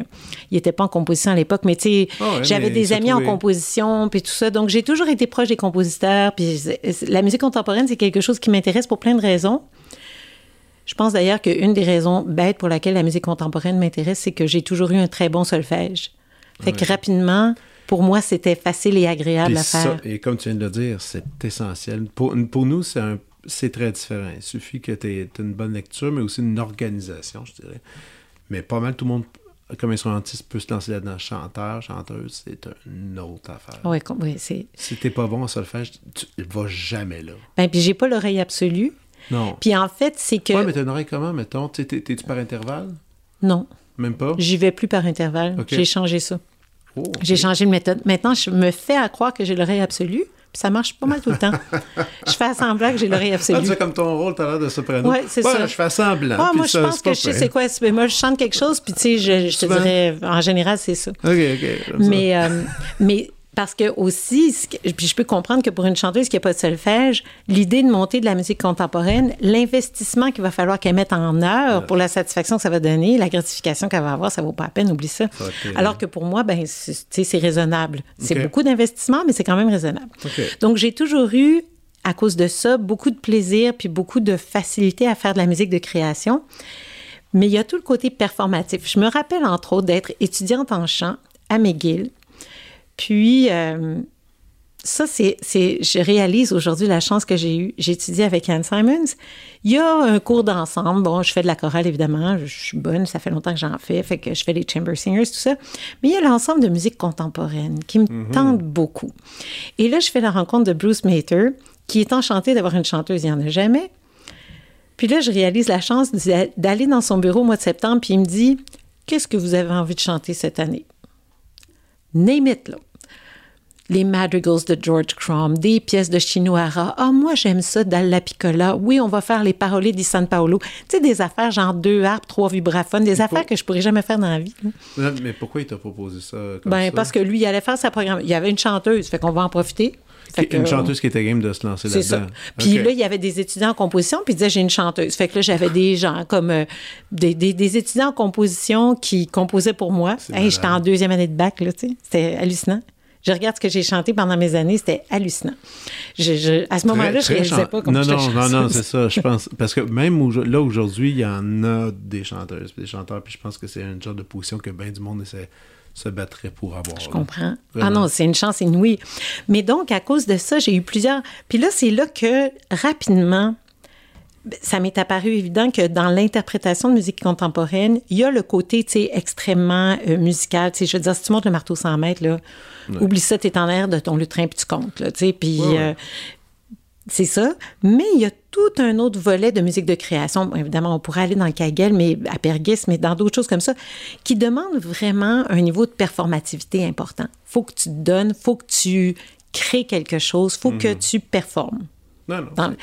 il était pas en composition à l'époque, mais tu sais, ouais, j'avais des amis en composition, puis tout ça. Donc, j'ai toujours été proche des compositeurs. Puis la musique contemporaine, c'est quelque chose qui m'intéresse pour plein de raisons. Je pense d'ailleurs qu'une des raisons bêtes pour laquelle la musique contemporaine m'intéresse, c'est que j'ai toujours eu un très bon solfège. Fait que Ouais. rapidement, pour moi, c'était facile et agréable Puis à ça, faire. et comme tu viens de le dire, c'est essentiel. Pour, pour nous, c'est un- c'est très différent. Il suffit que tu aies une bonne lecture, mais aussi une organisation, je dirais. Mais pas mal tout le monde, comme instrumentiste, peut se lancer là-dedans. Chanteur, chanteuse, c'est une autre affaire. Oui, oui, c'est. Si t'es pas bon en solfège, tu ne vas jamais là. Ben, puis j'ai pas l'oreille absolue. Non. Puis en fait, c'est que. Ouais, mais t'as une oreille comment, mettons? Tu T'es-tu par intervalle? Non, Même pas? j'y vais plus par intervalle. J'ai changé ça. Oh. J'ai changé de méthode. Maintenant, je me fais à croire que j'ai l'oreille absolue, puis ça marche pas mal tout le temps. <laughs> je fais semblant que j'ai l'oreille Ah, absolue. tu sais, comme ton rôle, t'as l'air de soprano. Ouais, c'est ça. Je fais semblant. Ah, moi, je ça, pense c'est que je sais c'est quoi. c'est- Moi, je chante quelque chose, puis tu sais, je, je te dirais, en général, c'est ça. OK, OK. Mais, euh, mais parce que aussi, puis je peux comprendre que pour une chanteuse qui n'a pas de solfège, l'idée de monter de la musique contemporaine, l'investissement qu'il va falloir qu'elle mette en heure pour la satisfaction que ça va donner, la gratification qu'elle va avoir, ça vaut pas la peine, oublie ça. Alors que pour moi, ben, c'est raisonnable. C'est beaucoup d'investissement, mais c'est quand même raisonnable. Donc, j'ai toujours eu, à cause de ça, beaucoup de plaisir puis beaucoup de facilité à faire de la musique de création. Mais il y a tout le côté performatif. Je me rappelle, entre autres, d'être étudiante en chant à McGill. Puis, euh, ça, c'est, je réalise aujourd'hui la chance que j'ai eue. J'ai étudié avec Anne Simons. Il y a un cours d'ensemble. Bon, je fais de la chorale, évidemment. Je suis bonne, ça fait longtemps que j'en fais. Fait que je fais les chamber singers, tout ça. Mais il y a l'ensemble de musique contemporaine qui me tente beaucoup. Et là, je fais la rencontre de Bruce Mater, qui est enchanté d'avoir une chanteuse. Il n'y en a jamais. Puis là, je réalise la chance d'a- d'aller dans son bureau au mois de septembre, puis il me dit Qu'est-ce que vous avez envie de chanter cette année Name it, là. Les Madrigals de George Crumb, des pièces de Chinoara. Ah, moi, j'aime ça, Dalla Piccola. Oui, on va faire les Parole di San Paolo. Tu sais, des affaires genre deux harpes, trois vibraphones, des affaires que je pourrais jamais faire dans la vie. Non, Mais pourquoi il t'a proposé ça comme Ben, ça? parce que lui, il allait faire sa programme. Il y avait une chanteuse, fait qu'on va en profiter. Fait que, Une chanteuse qui était game de se lancer c'est ça. là-dedans. Puis là, il y avait des étudiants en composition, puis il disait j'ai une chanteuse. Fait que là, j'avais des gens comme euh, des, des- des étudiants en composition qui composaient pour moi. Hey, j'étais en deuxième année de bac, là, tu sais. C'était hallucinant. Je regarde ce que j'ai chanté pendant mes années, c'était hallucinant. Je, je- à ce moment-là, je très réalisais chan- pas comment Non, non, non, non, chanceuse. c'est ça. Je <laughs> pense. Parce que même au- là, aujourd'hui, il y en a des chanteuses des chanteurs, puis je pense que c'est une genre de position que bien du monde essaie- se battrait pour avoir. Je comprends. Ah non, c'est une chance inouïe. Mais donc, à cause de ça, j'ai eu plusieurs. Puis là, c'est là que, rapidement, ça m'est apparu évident que dans l'interprétation de musique contemporaine, il y a le côté, extrêmement euh, musical. Je veux dire, si tu montes le marteau 100 mètres, là, oublie ça, t'es en l'air de ton lutrin puis tu comptes. Puis, Ouais, ouais. euh, c'est ça. Mais il y a tout un autre volet de musique de création. Bon, évidemment, on pourrait aller dans le Kagel, mais à Pergis, mais dans d'autres choses comme ça, qui demandent vraiment un niveau de performativité important. faut que tu te donnes, faut que tu crées quelque chose, faut que tu performes. Non, non. Dans-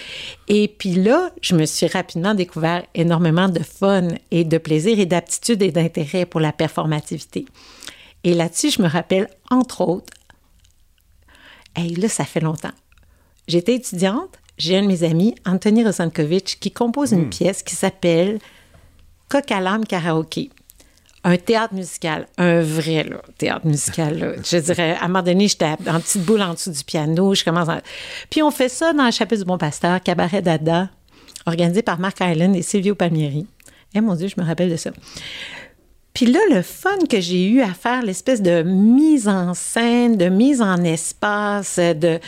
Et puis là, je me suis rapidement découvert énormément de fun et de plaisir et d'aptitude et d'intérêt pour la performativité. Et là-dessus, je me rappelle, entre autres, hey, là, ça fait longtemps. J'étais étudiante, j'ai un de mes amis, Anthony Rosankovitch, qui compose une pièce qui s'appelle Coq à l'âme karaoké. Un théâtre musical, un vrai là, théâtre musical. Là. <laughs> Je dirais, à un moment donné, j'étais en petite boule en dessous du piano. Je commence à... Puis on fait ça dans la chapelle du Bon Pasteur, Cabaret Dada, organisé par Mark Island et Silvio Palmieri. Eh mon Dieu, je me rappelle de ça. Puis là, le fun que j'ai eu à faire, l'espèce de mise en scène, de mise en espace, de...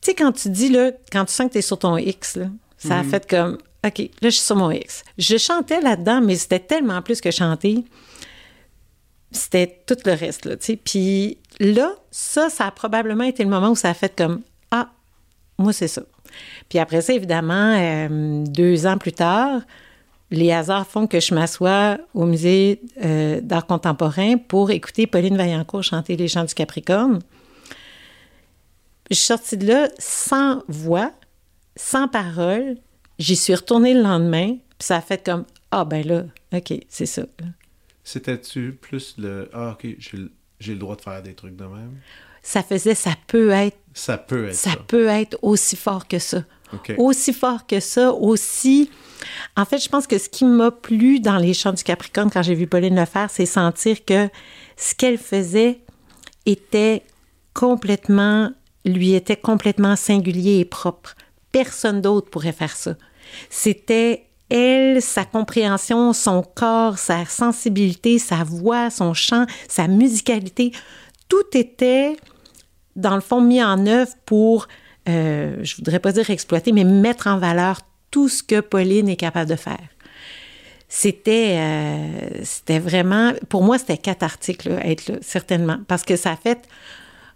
Tu sais, quand tu dis, là, quand tu sens que tu es sur ton X, là, ça a fait comme, OK, là, je suis sur mon X. Je chantais là-dedans, mais c'était tellement plus que chanter. C'était tout le reste, là, tu sais. Puis là, ça, ça a probablement été le moment où ça a fait comme, ah, moi, c'est ça. Puis après ça, évidemment, euh, deux ans plus tard, les hasards font que je m'assois au musée euh, d'art contemporain pour écouter Pauline Vaillancourt chanter Les chants du Capricorne. Je suis sortie de là sans voix, sans parole. J'y suis retournée le lendemain, puis ça a fait comme Ah, ben là, OK, c'est ça. C'était-tu plus le. Ah, ok, j'ai le- droit de faire des trucs de même? Ça faisait, ça peut être, Ça peut être ça. ça peut être aussi fort que ça. Aussi fort que ça, aussi. En fait, je pense que ce qui m'a plu dans les chants du Capricorne quand j'ai vu Pauline le faire, c'est sentir que ce qu'elle faisait était complètement, lui était complètement singulier et propre. Personne d'autre pourrait faire ça. C'était elle, sa compréhension, son corps, sa sensibilité, sa voix, son chant, sa musicalité, tout était, dans le fond, mis en œuvre pour, euh, je voudrais pas dire exploiter, mais mettre en valeur tout ce que Pauline est capable de faire. C'était, euh, c'était vraiment, pour moi, c'était cathartique, là, être là, certainement, parce que ça a fait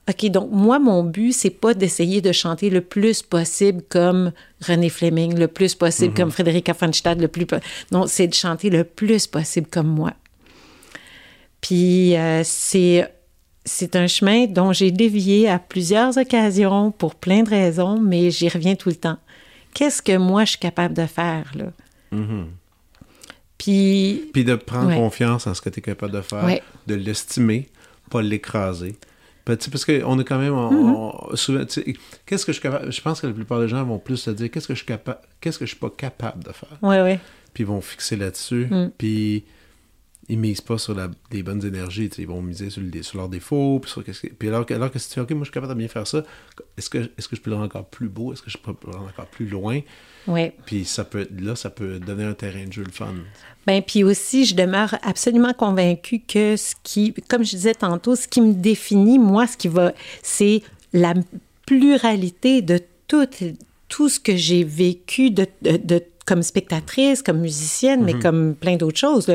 OK, donc moi, mon but, c'est pas d'essayer de chanter le plus possible comme René Fleming, le plus possible comme Frédéric von le plus... Non, c'est de chanter le plus possible comme moi. Puis euh, c'est... C'est un chemin dont j'ai dévié à plusieurs occasions pour plein de raisons, mais j'y reviens tout le temps. Qu'est-ce que moi je suis capable de faire, là? Puis... Puis de prendre confiance en ce que tu es capable de faire, de l'estimer, pas l'écraser. Parce qu'on est quand même. Mm-hmm. qu'est-ce que je suis capable. Je pense que la plupart des gens vont plus se dire qu'est-ce que je suis capable. Qu'est-ce que je suis pas capable de faire? Oui, oui. Puis ils vont fixer là-dessus. Mm. Puis ils misent pas sur la, les bonnes énergies. Ils vont miser sur, sur leurs défauts. Puis, sur que, puis alors, alors que si tu dis, OK, moi je suis capable de bien faire ça, est-ce que, est-ce que je peux le rendre encore plus beau? Est-ce que je peux le rendre encore plus loin? Oui. Puis ça peut, là, ça peut donner un terrain de jeu le fun. Bien, puis aussi, je demeure absolument convaincue que ce qui, comme je disais tantôt, ce qui me définit, moi, ce qui va, c'est la pluralité de tout, tout ce que j'ai vécu de, de, comme spectatrice, comme musicienne, mais mhm. comme plein d'autres choses.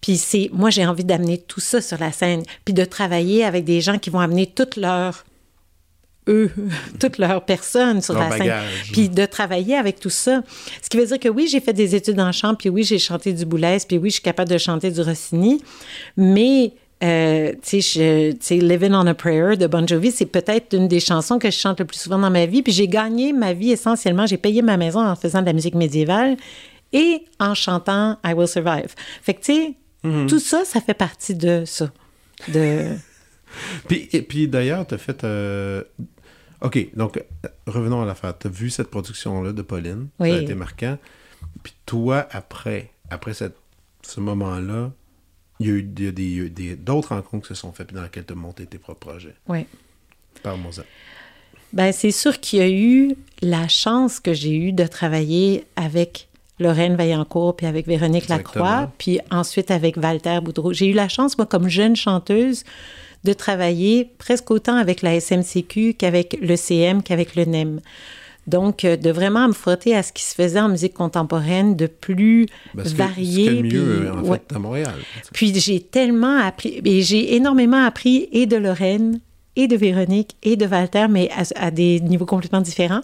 Puis c'est, moi, j'ai envie d'amener tout ça sur la scène, puis de travailler avec des gens qui vont amener toute leur eux, <laughs> toute leur personne sur la scène. Puis de travailler avec tout ça. Ce qui veut dire que oui, j'ai fait des études en chant, puis oui, j'ai chanté du Boulez, puis oui, je suis capable de chanter du Rossini, mais euh, tu sais, Living on a Prayer de Bon Jovi, c'est peut-être une des chansons que je chante le plus souvent dans ma vie. Puis j'ai gagné ma vie essentiellement, j'ai payé ma maison en faisant de la musique médiévale et en chantant I Will Survive. Fait que tu sais, mm-hmm. tout ça, ça fait partie de ça. De... <laughs> puis, puis d'ailleurs, tu as fait euh, OK, donc revenons à l'affaire. Tu as vu cette production-là de Pauline? Ça a été marquant. Puis toi, après, après cette, ce moment-là, il y a eu d'autres rencontres qui se sont faites dans lesquelles tu as monté tes propres projets. Oui. Parle-moi ça. Ben, c'est sûr qu'il y a eu la chance que j'ai eue de travailler avec Lorraine Vaillancourt puis avec Véronique Lacroix, puis ensuite avec Walter Boudreau. J'ai eu la chance, moi, comme jeune chanteuse, de travailler presque autant avec la SMCQ qu'avec le CM, qu'avec le NEM. Donc, euh, de vraiment me frotter à ce qui se faisait en musique contemporaine de plus varié. mieux, en fait, à Montréal. Puis j'ai tellement appris, et j'ai énormément appris et de Lorraine, et de Véronique, et de Walter, mais à, des niveaux complètement différents.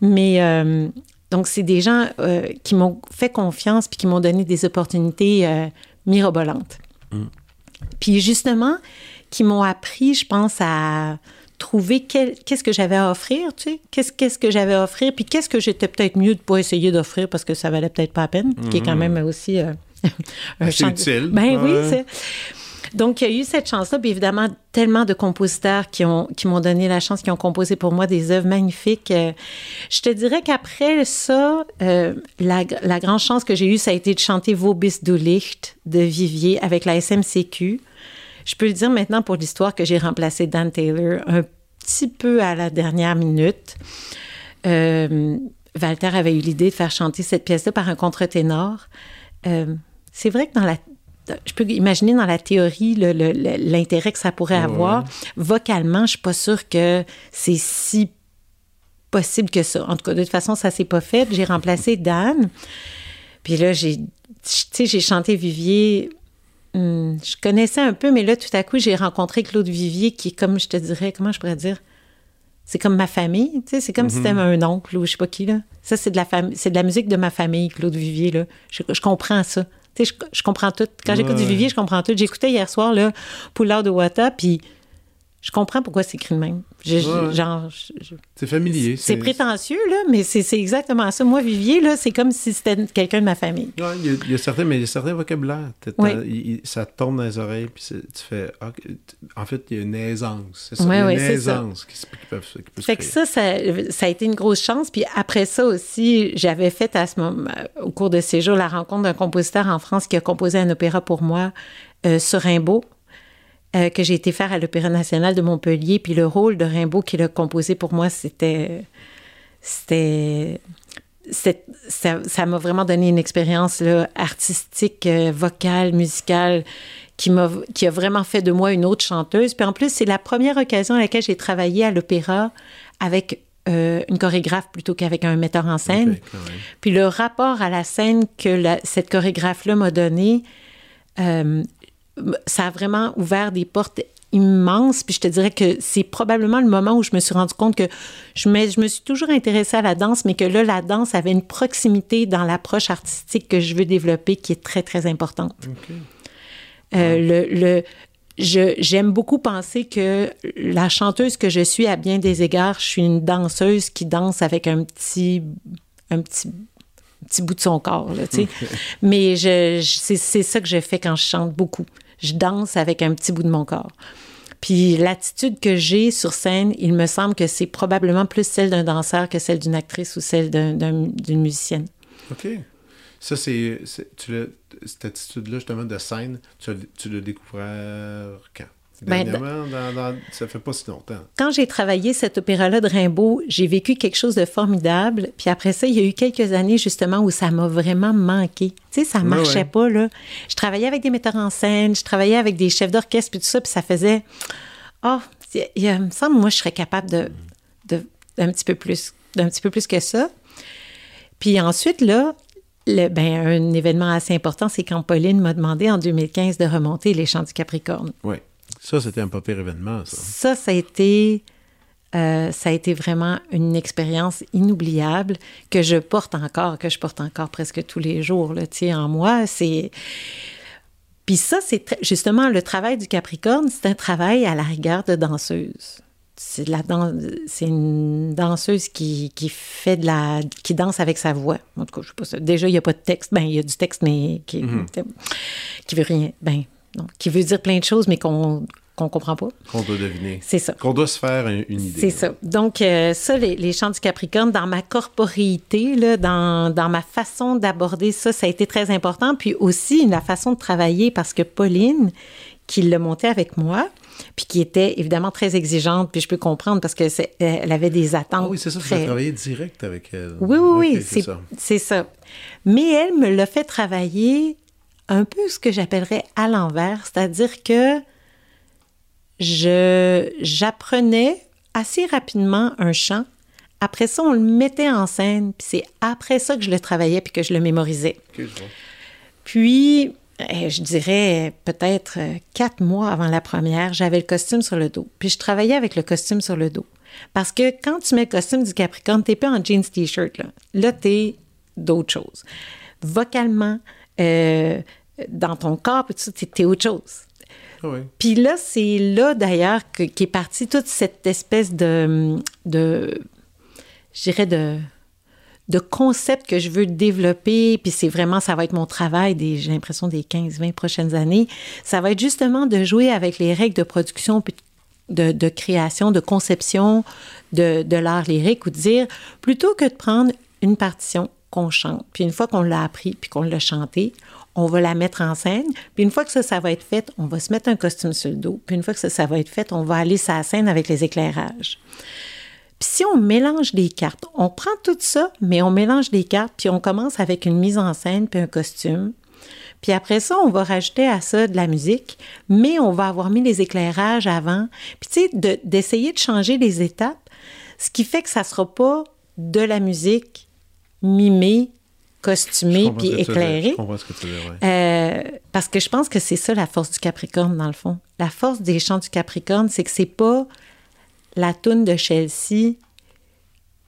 Mais euh, donc, c'est des gens euh, qui m'ont fait confiance puis qui m'ont donné des opportunités mirobolantes. Mm. Puis justement, qui m'ont appris, je pense, à trouver qu'est-ce que j'avais à offrir, tu sais, qu'est-ce que j'avais à offrir, puis qu'est-ce que j'étais peut-être mieux de pas essayer d'offrir parce que ça valait peut-être pas la peine, qui est quand mhm. même aussi euh, <laughs> un utile. Ben oui, c'est... Donc, il y a eu cette chance-là, puis évidemment, tellement de compositeurs qui m'ont qui donné la chance, qui ont composé pour moi des œuvres magnifiques. Euh, je te dirais qu'après ça, euh, la, la, grande chance que j'ai eue, ça a été de chanter Vobis du Licht de Vivier avec la SMCQ. Je peux le dire maintenant pour l'histoire que j'ai remplacé Dan Taylor un petit peu à la dernière minute. Euh, Walter avait eu l'idée de faire chanter cette pièce-là par un contre-ténor. Euh, c'est vrai que dans la je peux imaginer dans la théorie l'intérêt que ça pourrait avoir. Vocalement, je suis pas sûre que c'est si possible que ça. En tout cas, de toute façon, ça s'est pas fait. J'ai remplacé Dan. Puis là, j'ai, j'ai chanté Vivier Hmm, je connaissais un peu, mais là, tout à coup, j'ai rencontré Claude Vivier, qui est comme, je te dirais, comment je pourrais dire? C'est comme ma famille, tu sais, c'est comme si c'était mhm. un oncle ou je sais pas qui, là. Ça, c'est de la c'est de la musique de ma famille, Claude Vivier, là. Je, comprends ça. Tu sais, je, comprends tout. Quand j'écoute du Vivier, je comprends tout. J'écoutais hier soir, là, Poulard de Wata, puis je comprends pourquoi c'est écrit de même. Genre, c'est familier. C'est prétentieux, là, mais c'est exactement ça. Moi, Vivier, là, c'est comme si c'était quelqu'un de ma famille. Oui, il y, a certains, mais il y a certains vocabulaires. ça tombe dans les oreilles, puis tu fais. Ah, en fait, il y a une aisance. C'est ça, une aisance qui, peut, qui Fait que ça, ça, a été une grosse chance. Puis après ça aussi, j'avais fait à ce moment, au cours de ces jours, la rencontre d'un compositeur en France qui a composé un opéra pour moi euh, sur Rimbaud. Euh, que j'ai été faire à l'Opéra national de Montpellier. Puis le rôle de Rimbaud qu'il a composé pour moi, c'était. C'était. ça m'a vraiment donné une expérience artistique, euh, vocale, musicale, qui, m'a, qui a vraiment fait de moi une autre chanteuse. Puis en plus, c'est la première occasion à laquelle j'ai travaillé à l'opéra avec euh, une chorégraphe plutôt qu'avec un metteur en scène. Puis le rapport à la scène que cette chorégraphe-là m'a donné, euh, ça a vraiment ouvert des portes immenses. Puis je te dirais que c'est probablement le moment où je me suis rendu compte que je me, je me suis toujours intéressée à la danse, mais que là, la danse avait une proximité dans l'approche artistique que je veux développer qui est très, très importante. Euh, le, le, j'aime beaucoup penser que la chanteuse que je suis, à bien des égards, je suis une danseuse qui danse avec un petit, un petit, petit bout de son corps. Là, <laughs> Mais je, c'est, c'est ça que je fais quand je chante beaucoup. Je danse avec un petit bout de mon corps. Puis l'attitude que j'ai sur scène, il me semble que c'est probablement plus celle d'un danseur que celle d'une actrice ou celle d'une musicienne. OK. Ça, c'est. Cette attitude-là, justement, de scène, tu, tu l'as découvert quand? Ben, Dernièrement, dans, ça fait pas si longtemps. Quand j'ai travaillé cet opéra-là de Rimbaud, j'ai vécu quelque chose de formidable. Puis après ça, il y a eu quelques années, justement, où ça m'a vraiment manqué. Tu sais, ça marchait pas, là. Je travaillais avec des metteurs en scène, je travaillais avec des chefs d'orchestre, puis tout ça, puis ça faisait... Oh, il, me semble, moi, je serais capable de, de, d'un petit peu plus, d'un petit peu plus que ça. Puis ensuite, là, le, ben, un événement assez important, c'est quand Pauline m'a demandé en 2015 de remonter les Chants du Capricorne. Oui. Ça, c'était un pas pire événement, ça. Ça, ça a été, euh, ça a été vraiment une expérience inoubliable que je porte encore, que je porte encore presque tous les jours, là, en moi. C'est... Puis ça, c'est justement le travail du Capricorne, c'est un travail à la rigueur de danseuse. C'est la c'est une danseuse qui, qui, fait de la qui danse avec sa voix. En tout cas, je sais pas ça. Déjà, il n'y a pas de texte. Ben, il y a du texte, mais qui, mm qui veut rien. Ben, qui veut dire plein de choses, mais qu'on qu'on comprend pas. Qu'on doit deviner. C'est ça. Qu'on doit se faire une, idée. C'est ça. Donc, euh, ça, les, les, chants du Capricorne, dans ma corporéité, là, dans, dans ma façon d'aborder ça, ça a été très important. Puis aussi, la façon de travailler, parce que Pauline, qui l'a monté avec moi, puis qui était évidemment très exigeante, puis je peux comprendre parce que elle avait des attentes. Ah oui, c'est ça, très... tu as travaillé direct avec elle. Oui, oui, oui, c'est ça. ça. Mais elle me l'a fait travailler un peu ce que j'appellerais à l'envers, c'est-à-dire que je j'apprenais assez rapidement un chant. Après ça, on le mettait en scène, puis c'est après ça que je le travaillais puis que je le mémorisais. puis, eh, je dirais peut-être quatre mois avant la première, j'avais le costume sur le dos. Puis je travaillais avec le costume sur le dos. Parce que quand tu mets le costume du Capricorne, t'es pas en jeans t-shirt, là. Là, t'es d'autres choses. Vocalement, euh, dans ton corps, tu es autre chose. Ah puis là, c'est là d'ailleurs qu'est partie toute cette espèce de, de je dirais, de, de concept que je veux développer, puis c'est vraiment, ça va être mon travail, des, j'ai l'impression, des 15-20 prochaines années. Ça va être justement de jouer avec les règles de production, puis de, de création, de conception de, de l'art lyrique, ou de dire, plutôt que de prendre une partition qu'on chante, puis une fois qu'on l'a appris, puis qu'on l'a chanté, on va la mettre en scène. Puis une fois que ça, va être fait, on va se mettre un costume sur le dos. Puis une fois que ça, va être fait, on va aller sur la scène avec les éclairages. Puis si on mélange les cartes, on prend tout ça, mais on mélange les cartes, puis on commence avec une mise en scène, puis un costume. Puis après ça, on va rajouter à ça de la musique, mais on va avoir mis les éclairages avant. Puis tu sais, d'essayer de, changer les étapes, ce qui fait que ça ne sera pas de la musique mimée costumé puis éclairé. Euh, parce que je pense que c'est ça la force du Capricorne, dans le fond. La force des chants du Capricorne, c'est que c'est pas la toune de Chelsea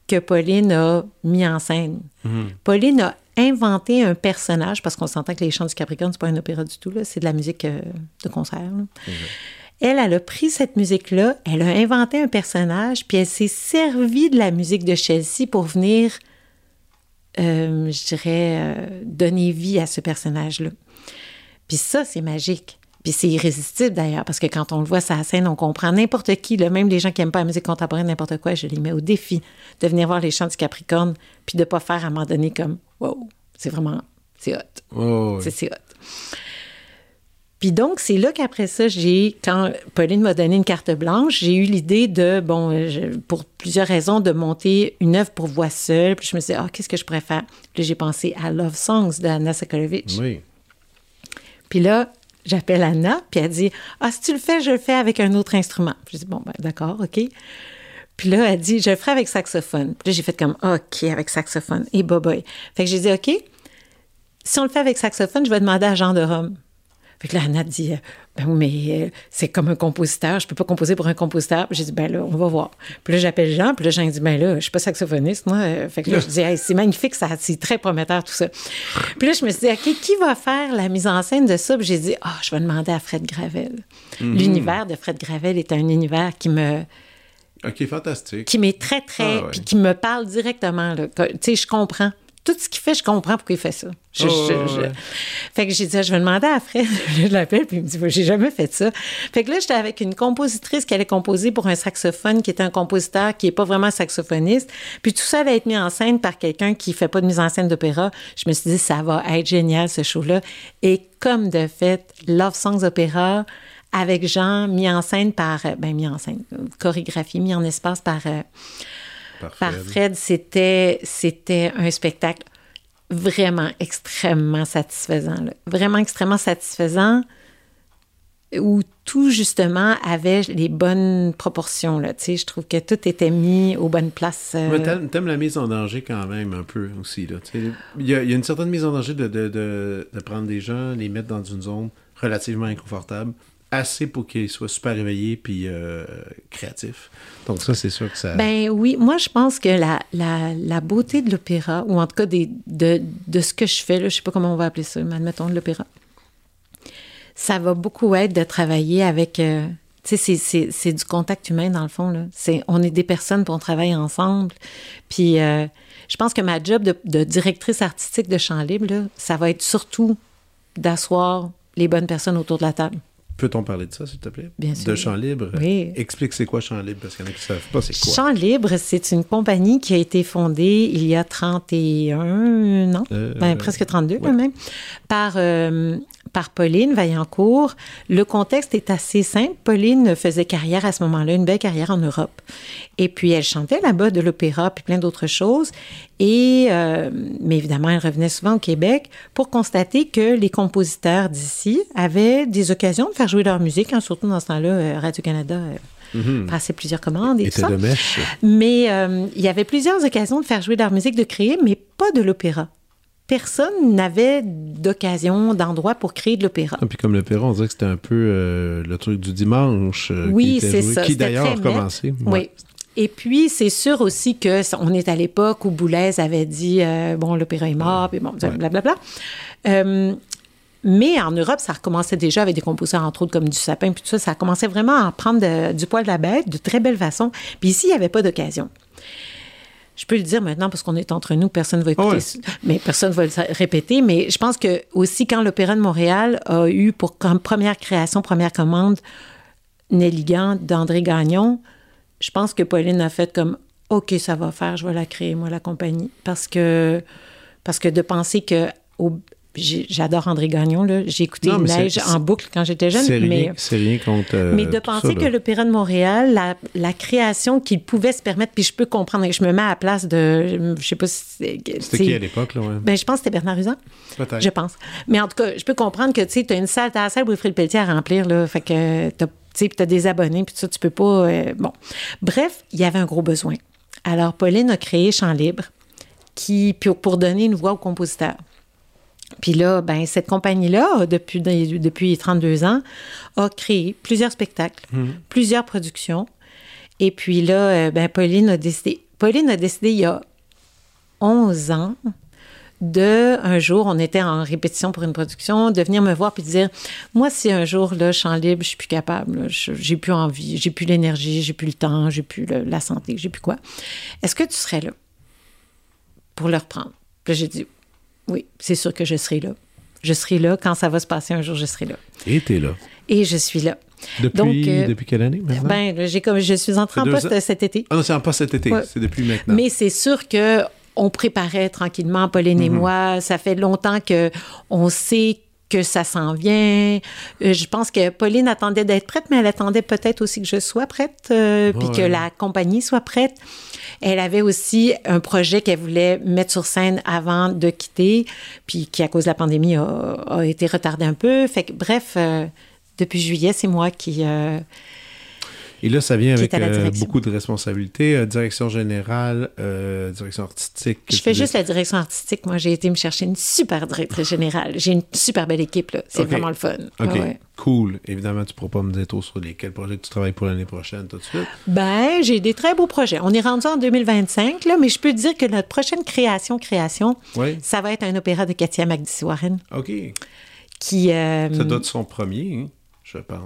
que Pauline a mis en scène. Mhm. Pauline a inventé un personnage, parce qu'on s'entend que les chants du Capricorne, c'est pas un opéra du tout, c'est de la musique euh, de concert. Elle, elle a pris cette musique-là, elle a inventé un personnage, puis elle s'est servie de la musique de Chelsea pour venir euh, je dirais, euh, donner vie à ce personnage-là. Puis ça, c'est magique. Puis c'est irrésistible d'ailleurs, parce que quand on le voit sur la scène, on comprend n'importe qui, même les gens qui n'aiment pas la musique contemporaine, n'importe quoi, je les mets au défi de venir voir les chants du Capricorne, puis de ne pas faire à un moment donné comme Wow, c'est vraiment, c'est hot. c'est hot. Puis donc, c'est là qu'après ça, j'ai, quand Pauline m'a donné une carte blanche, j'ai eu l'idée de, bon, pour plusieurs raisons, de monter une œuvre pour voix seule. Puis je me suis dit, ah, qu'est-ce que je pourrais faire? Puis j'ai pensé à Love Songs d'Anna Sokolovic. Oui. Puis là, j'appelle Anna, puis elle dit, ah, si tu le fais, je le fais avec un autre instrument. Je dis, bon, ben, d'accord, OK. Puis là, elle dit, je le ferai avec saxophone. Puis là, j'ai fait comme, OK, avec saxophone. Et boy. Fait que j'ai dit, OK, si on le fait avec saxophone, je vais demander à Jean de Rome. Fait que là, Anna dit, euh, ben oui, mais euh, c'est comme un compositeur, je peux pas composer pour un compositeur. J'ai dit, ben là, on va voir. Puis là, j'appelle Jean, puis là, Jean dit, ben là, je suis pas saxophoniste, moi. Fait que là, je dis, c'est magnifique, ça, c'est très prometteur, tout ça. Puis là, je me suis dit, OK, qui va faire la mise en scène de ça? Puis j'ai dit, ah, je vais demander à Fred Gravel. Mm-hmm. L'univers de Fred Gravel est un univers qui me. OK, fantastique. Qui m'est très, très. Ah, puis qui me parle directement. Tu sais, je comprends tout ce qu'il fait, je comprends pourquoi il fait ça. Oh, fait que j'ai dit, je vais demander à Fred. <laughs> je l'appelle, puis il me dit, j'ai jamais fait ça. Fait que là, j'étais avec une compositrice qui allait composer pour un saxophone, qui était un compositeur qui n'est pas vraiment saxophoniste. Puis tout ça allait être mis en scène par quelqu'un qui fait pas de mise en scène d'opéra. Je me suis dit, ça va être génial, ce show-là. Et comme de fait, Love Songs Opéra, avec Jean, mis en scène par, ben, mis en scène, chorégraphie, mis en espace par, euh, par Fred, c'était, c'était un spectacle vraiment extrêmement satisfaisant. Vraiment extrêmement satisfaisant où tout justement avait les bonnes proportions. Là. Tu sais, je trouve que tout était mis aux bonnes places. Euh... t'aimes, la mise en danger quand même un peu aussi. Là. Il, y a, il y a une certaine mise en danger de, de, de, de, prendre des gens, les mettre dans une zone relativement inconfortable, assez pour qu'ils soient super réveillés puis euh, créatifs. Donc ça, c'est sûr que ça... Ben oui, moi, je pense que la, la, la beauté de l'opéra, ou en tout cas des, de, de, ce que je fais, là, je sais pas comment on va appeler ça, mais admettons de l'opéra, ça va beaucoup être de travailler avec... Euh, tu sais, c'est du contact humain, dans le fond. Là. On est des personnes, pour on travaille ensemble. Puis euh, je pense que ma job de, directrice artistique de Chant Libre, là, ça va être surtout d'asseoir les bonnes personnes autour de la table. Peut-on parler de ça, s'il te plaît? Bien sûr. De Chant Libre? Oui. Explique c'est quoi Chant Libre, parce qu'il y en a qui ne savent pas c'est quoi. Chant Libre, c'est une compagnie qui a été fondée il y a 31 ans, euh, ben, presque 32 quand même, par, euh, par Pauline Vaillancourt. Le contexte est assez simple. Pauline faisait carrière à ce moment-là, une belle carrière en Europe. Et puis, elle chantait là-bas de l'opéra, puis plein d'autres choses. Et, euh, mais évidemment, elle revenait souvent au Québec pour constater que les compositeurs d'ici avaient des occasions de faire jouer leur musique, hein, surtout dans ce temps-là, euh, Radio-Canada euh, mm-hmm. passait plusieurs commandes et tout ça. De mèche. Mais il y avait plusieurs occasions de faire jouer leur musique, de créer, mais pas de l'opéra personne n'avait d'occasion, d'endroit pour créer de l'opéra. Et ah, puis comme l'opéra, on dirait que c'était un peu le truc du dimanche oui, qui, ça. qui d'ailleurs a recommencé. Oui, et puis, c'est sûr aussi que on est à l'époque où Boulez avait dit euh, bon, l'opéra est mort, puis bon, blablabla. Euh, mais en Europe, ça recommençait déjà avec des compositeurs, entre autres, comme du sapin, puis tout ça. Ça commençait vraiment à prendre du poil de la bête de très belle façon. Puis ici, il n'y avait pas d'occasion. Je peux le dire maintenant parce qu'on est entre nous, personne ne va écouter, mais personne ne va le répéter. Mais je pense que aussi quand l'Opéra de Montréal a eu pour comme première création, première commande, Nelly d'André Gagnon, je pense que Pauline a fait comme OK, ça va faire, je vais la créer, moi, la compagnie. Parce que, parce que de penser que. J'adore André Gagnon, J'ai écouté Neige en boucle quand j'étais jeune. C'est mais, rien, contre. Euh, mais de penser que l'Opéra de Montréal, la, la création qu'il pouvait se permettre, puis je peux comprendre, je me mets à la place de. Je sais pas si. C'était qui à l'époque, là, ouais? Ben, je pense que c'était Bernard Usan. Peut-être. Je pense. Mais en tout cas, je peux comprendre que, tu sais, as une salle, tu as la salle Wilfrid Pelletier à remplir, là. Fait que tu tu as des abonnés, puis ça, tu peux pas. Euh, bon. Bref, il y avait un gros besoin. Alors, Pauline a créé Chant Libre qui, pour donner une voix aux compositeurs. Puis là, ben, cette compagnie-là, depuis, depuis 32 ans, a créé plusieurs spectacles, mmh. plusieurs productions. Et puis là, euh, ben, Pauline a décidé. Pauline a décidé il y a 11 ans de un jour, on était en répétition pour une production, de venir me voir puis de dire moi si un jour là, je libre, je suis plus capable, j'ai plus envie, j'ai plus l'énergie, j'ai plus le temps, j'ai plus la santé, j'ai plus quoi. Est-ce que tu serais là pour le reprendre Puis j'ai dit oui, c'est sûr que je serai là. Je serai là quand ça va se passer un jour, je serai là. Et tu es là. Et je suis là. Depuis, Donc, euh, depuis quelle année maintenant? Ben, j'ai comme je suis entrée en poste cet été. Ah non, c'est en poste cet été, c'est depuis maintenant. Mais c'est sûr que on préparait tranquillement, Pauline et mhm. moi. Ça fait longtemps que on sait que ça s'en vient. Euh, je pense que Pauline attendait d'être prête, mais elle attendait peut-être aussi que je sois prête, euh, puis que la compagnie soit prête. Elle avait aussi un projet qu'elle voulait mettre sur scène avant de quitter, puis qui, à cause de la pandémie, a, été retardé un peu. Fait que, bref, euh, depuis juillet, c'est moi qui et là, ça vient avec euh, beaucoup de responsabilités. Euh, direction générale, euh, direction artistique. Je fais juste la direction artistique. Moi, j'ai été me chercher une super directrice générale. J'ai une super belle équipe. là. C'est vraiment le fun. OK. Cool. Évidemment, tu ne pourras pas me dire trop sur lesquels projets tu travailles pour l'année prochaine tout de suite. Ben, j'ai des très beaux projets. On est rendu en 2025, là, mais je peux te dire que notre prochaine création, création, ça va être un opéra de Katia Magdissi-Warren. OK. Qui, ça doit être son premier, hein?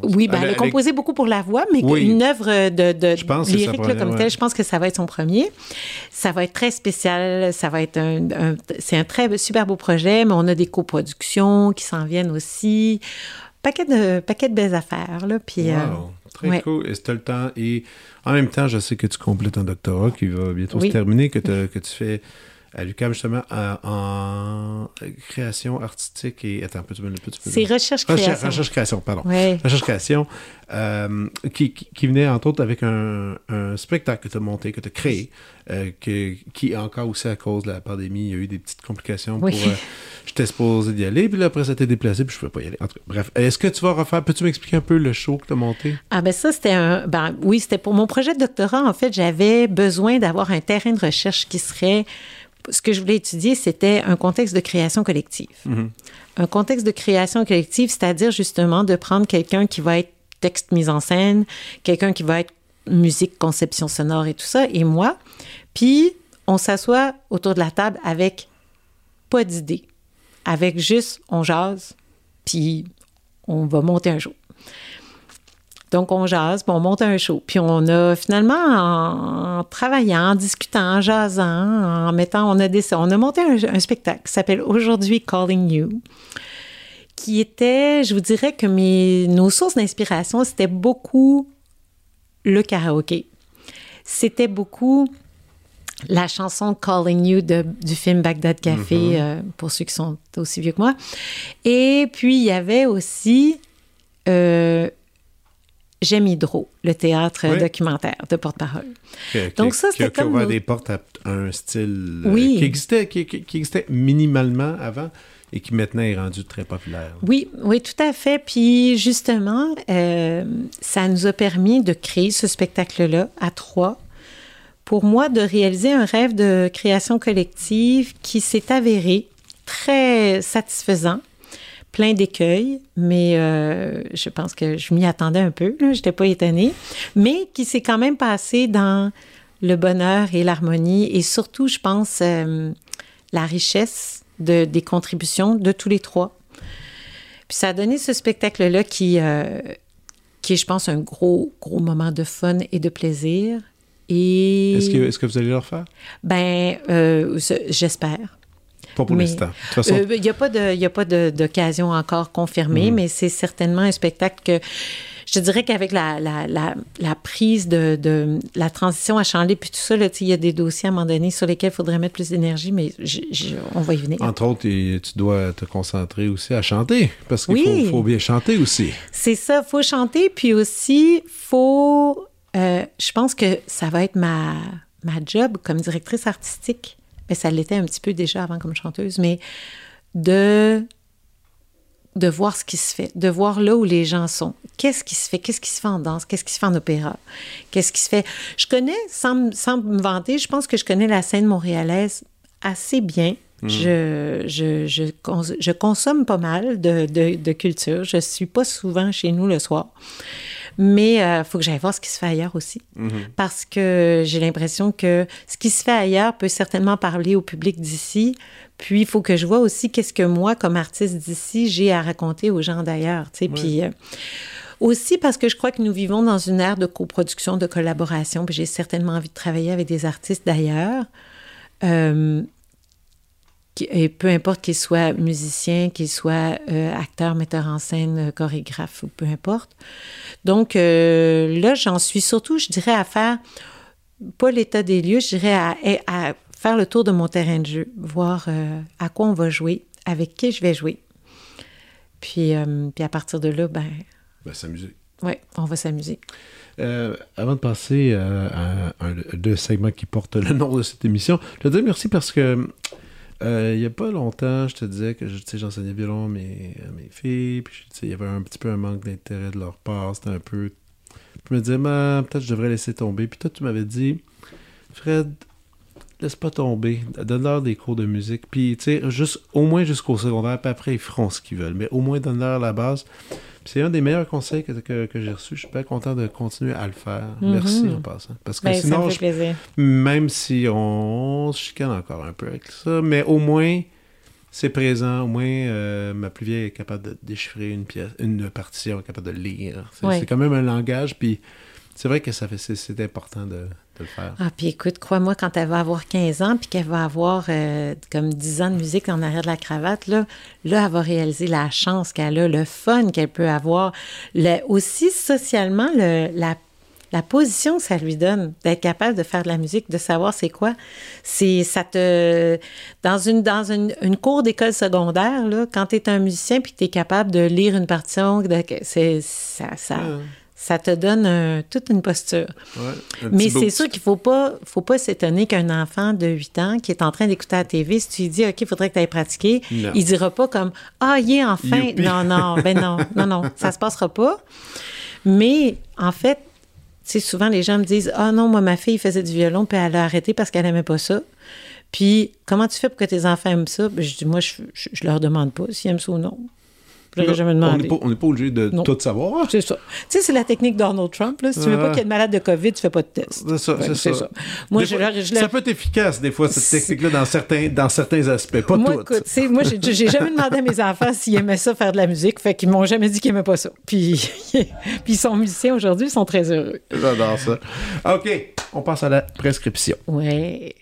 Oui, ben, elle, a composé beaucoup pour la voix, mais une œuvre de, de lyrique comme tel, je pense que ça va être son premier. Ça va être très spécial. Ça va être un, c'est un très super beau projet, mais on a des coproductions qui s'en viennent aussi. Paquet de, paquet de belles affaires, là. Puis, euh, Très cool. Et le temps. Et en même temps, je sais que tu complètes un doctorat qui va bientôt se terminer, que, que tu fais à l'UQAM, justement, en, création artistique et... Attends, peux-tu me C'est recherche-création. Recherche-création, pardon. Recherche-création, euh, qui, qui, venait, entre autres, avec un, un spectacle que tu as monté, que tu as créé, euh, que, qui, encore aussi à cause de la pandémie, il y a eu des petites complications pour... Euh, j'étais supposé d'y aller, puis là, après, ça t'est déplacé, puis je ne pouvais pas y aller. En tout cas, bref. Est-ce que tu vas refaire... Peux-tu m'expliquer un peu le show que tu as monté? Ah, ben ça, c'était un... Ben oui, c'était pour mon projet de doctorat. En fait, j'avais besoin d'avoir un terrain de recherche qui serait ce que je voulais étudier, c'était un contexte de création collective. Mhm. Un contexte de création collective, c'est-à-dire justement de prendre quelqu'un qui va être texte mise en scène, quelqu'un qui va être musique, conception sonore et tout ça, et moi. Puis, on s'assoit autour de la table avec pas d'idée, avec juste on jase, puis on va monter un jour. Donc, on jase, puis on monte un show. Puis on a finalement, en, travaillant, en discutant, en jasant, en mettant, on a, des, on a monté un, spectacle qui s'appelle Aujourd'hui Calling You, qui était, je vous dirais que mes, nos sources d'inspiration, c'était beaucoup le karaoké. C'était beaucoup la chanson Calling You de, du film Bagdad Café, mm-hmm. euh, pour ceux qui sont aussi vieux que moi. Et puis, il y avait aussi euh, J'aime Hydro, le théâtre documentaire de porte-parole. Donc ça, c'était comme... Qui a ouvert des portes à un style euh, qui, existait, qui, existait minimalement avant et qui maintenant est rendu très populaire. Oui, oui, tout à fait. Puis justement, euh, ça nous a permis de créer ce spectacle-là à trois. Pour moi, de réaliser un rêve de création collective qui s'est avéré très satisfaisant plein d'écueils, mais euh, je pense que je m'y attendais un peu, je n'étais pas étonnée, mais qui s'est quand même passé dans le bonheur et l'harmonie et surtout, je pense, euh, la richesse de, des contributions de tous les trois. Puis ça a donné ce spectacle-là qui, euh, qui est, je pense, un gros, gros moment de fun et de plaisir. Et... Est-ce que, est que, vous allez le refaire? Ben, j'espère. Pas pour l'instant. Il n'y euh, a pas d'occasion encore confirmée, mm. mais c'est certainement un spectacle que je te dirais qu'avec la, la, la, prise de, de, la transition à Chanley, puis tout ça, il y a des dossiers à un moment donné sur lesquels il faudrait mettre plus d'énergie, mais on va y venir. Entre autres, tu dois te concentrer aussi à chanter, parce qu'il faut, bien chanter aussi. C'est ça, il faut chanter, puis aussi, faut... Euh, je pense que ça va être ma, ma job comme directrice artistique mais ça l'était un petit peu déjà avant comme chanteuse, mais de de voir ce qui se fait, de voir là où les gens sont. Qu'est-ce qui se fait? Qu'est-ce qui se fait en danse? Qu'est-ce qui se fait en opéra? Qu'est-ce qui se fait? Je connais, sans, sans me vanter, je pense que je connais la scène montréalaise assez bien. Mmh. Je, je, je, je, consomme pas mal de, de, de culture. Je suis pas souvent chez nous le soir. Mais il euh, faut que j'aille voir ce qui se fait ailleurs aussi. Mhm. Parce que j'ai l'impression que ce qui se fait ailleurs peut certainement parler au public d'ici. Puis il faut que je vois aussi qu'est-ce que moi, comme artiste d'ici, j'ai à raconter aux gens d'ailleurs. Puis. Euh, aussi parce que je crois que nous vivons dans une ère de coproduction, de collaboration, puis j'ai certainement envie de travailler avec des artistes d'ailleurs. Euh, et peu importe qu'il soit musicien, qu'il soit euh, acteur, metteur en scène, chorégraphe ou peu importe. Donc euh, là, j'en suis surtout, je dirais, à faire, pas l'état des lieux, je dirais à, faire le tour de mon terrain de jeu, voir euh, à quoi on va jouer, avec qui je vais jouer. Puis, euh, puis à partir de là, ben. Ben, s'amuser. Oui, on va s'amuser. Euh, avant de passer euh, à un, deux segments qui portent le nom de cette émission, je te dis merci parce que il n'y a pas longtemps, je te disais que j'enseignais violon à mes, mes filles, puis il y avait un petit peu un manque d'intérêt de leur part, c'était un peu... Je me disais, peut-être je devrais laisser tomber. Puis toi, tu m'avais dit, Fred, laisse pas tomber. Donne-leur des cours de musique. Puis, tu sais, juste, au moins jusqu'au secondaire, puis après, ils feront ce qu'ils veulent. Mais au moins, donne-leur la base. C'est un des meilleurs conseils que, que, j'ai reçus. Je suis pas content de continuer à le faire. Mhm. Merci en passant. Parce que ben, sinon, même si on se chicane encore un peu avec ça, mais au moins, c'est présent. Au moins, euh, ma plus vieille est capable de déchiffrer une pièce, une partition, capable de lire. C'est quand même un langage. Puis, c'est vrai que ça fait, c'est important de, le faire. Ah, puis écoute, crois-moi, quand elle va avoir 15 ans, puis qu'elle va avoir euh, comme 10 ans de musique en arrière de la cravate, là, là, elle va réaliser la chance qu'elle a, le fun qu'elle peut avoir. Le, aussi, socialement, le, la la position que ça lui donne d'être capable de faire de la musique, de savoir c'est quoi, c'est ça te dans une dans une, une cour d'école secondaire là, quand tu es un musicien puis que tu es capable de lire une partition, c'est ça ça, ça te donne toute une posture. Mais c'est sûr qu'il ne faut pas, faut pas s'étonner qu'un enfant de 8 ans qui est en train d'écouter la TV, si tu lui dis, OK, il faudrait que tu ailles pratiquer, il ne dira pas comme, Ah, il est enfin. Non, non, ben non, non, non, ça se passera pas. Mais en fait, tu souvent les gens me disent, Ah non, moi, ma fille faisait du violon, puis elle a arrêté parce qu'elle n'aimait pas ça. Puis, comment tu fais pour que tes enfants aiment ça? Ben, je dis, moi, je, je, leur demande pas s'ils aiment ça ou non. On n'est pas, obligé de tout savoir. C'est ça. Tu sais, c'est la technique Donald Trump. Là. Si tu ne veux pas qu'il y ait de malade de COVID, tu ne fais pas de test. C'est ça, c'est ça. Moi, je, ça peut être efficace, des fois, cette technique-là, dans certains, dans certains aspects. Pas moi. Écoute, moi, j'ai jamais demandé à mes enfants s'ils aimaient ça, faire de la musique. Fait qu'ils m'ont jamais dit qu'ils n'aimaient pas ça. Puis, <laughs> puis ils sont musiciens aujourd'hui, ils sont très heureux. J'adore ça. OK, on passe à la prescription. Ouais.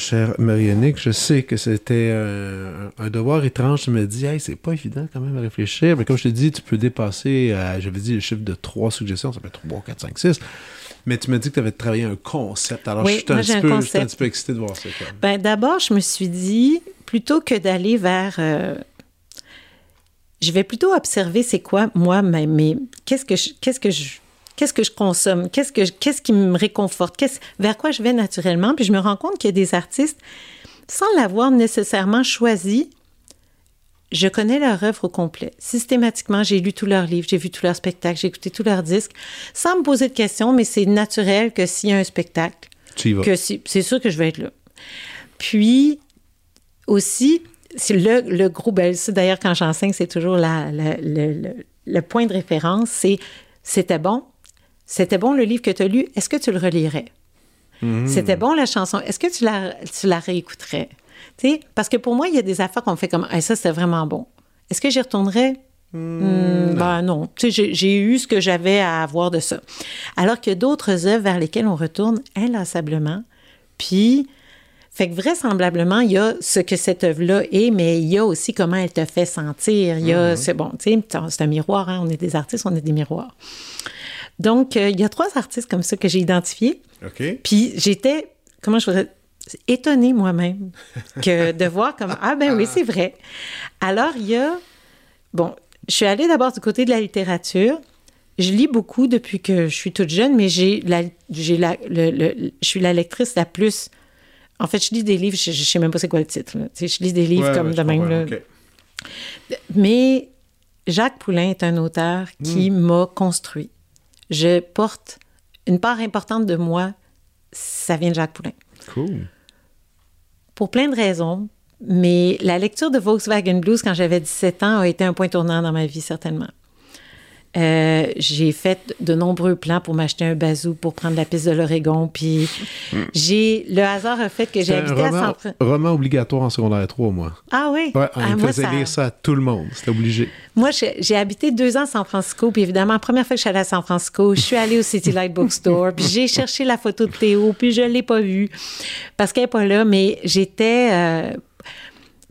Chère Marianique, je sais que c'était un, devoir étrange. Tu me dis, hey, c'est pas évident quand même à réfléchir. Mais comme je te dis, tu peux dépasser, j'avais dit le chiffre de trois suggestions, ça fait 3, 4, 5, 6. Mais tu m'as dit que tu avais travaillé un concept. Alors, je, suis un, petit peu, un petit peu excitée de voir ça. Ben, D'abord, je me suis dit, plutôt que d'aller vers. Euh, je vais plutôt observer c'est quoi, moi, mais, qu'est-ce que qu'est-ce que je qu'est-ce que je consomme, qu'est-ce, que, qu'est-ce qui me réconforte, qu'est-ce, vers quoi je vais naturellement? Puis je me rends compte qu'il y a des artistes, sans l'avoir nécessairement choisi, je connais leur œuvre au complet. Systématiquement, j'ai lu tous leurs livres, j'ai vu tous leurs spectacles, j'ai écouté tous leurs disques, sans me poser de questions, mais c'est naturel que s'il y a un spectacle, que c'est sûr que je vais être là. Puis, aussi, c'est le, le gros, ben, d'ailleurs, quand j'enseigne, c'est toujours la, le, le, point de référence, c'est c'était bon, c'était bon le livre que tu as lu, est-ce que tu le relirais? Hmm. C'était bon la chanson, est-ce que tu la, tu la réécouterais? parce que pour moi, il y a des affaires qu'on fait comme ça, c'était vraiment bon. Est-ce que j'y retournerais? Hmm, ben non. J'ai eu ce que j'avais à avoir de ça. Alors que d'autres œuvres vers lesquelles on retourne inlassablement, puis fait que vraisemblablement, il y a ce que cette œuvre-là est, mais il y a aussi comment elle te fait sentir. Il y a, hmm. c'est bon, tu sais, c'est un miroir, hein? on est des artistes, on est des miroirs. Donc, euh, il y a trois artistes comme ça que j'ai identifiés. OK. Puis j'étais, comment je pourrais étonnée moi-même que <laughs> de voir comme ah ben oui c'est vrai. Alors il y a bon je suis allée d'abord du côté de la littérature. Je lis beaucoup depuis que je suis toute jeune, mais j'ai la, j'ai la, je suis la lectrice la plus. En fait, je lis des livres, je, ne sais même pas c'est quoi le titre. Je lis des livres comme de même. Mais Jacques Poulain est un auteur qui hmm. m'a construit je porte une part importante de moi, ça vient de Jacques Poulain. Cool. Pour plein de raisons, mais la lecture de Volkswagen Blues quand j'avais 17 ans a été un point tournant dans ma vie, certainement. Euh, j'ai fait de nombreux plans pour m'acheter un bazou pour prendre la piste de l'Oregon. Puis j'ai le hasard a fait que j'ai habité roman, à San Francisco. roman obligatoire en secondaire 3, moi. Ah oui? Ouais, on Ah, moi, faisait ça- lire ça à tout le monde. C'était obligé. Moi, j'ai habité deux ans à San Francisco, puis évidemment, la première fois que je suis allée à San Francisco, je suis allée au City Light Bookstore, puis j'ai cherché la photo de Théo, puis je l'ai pas vue parce qu'elle est pas là, mais j'étais... euh,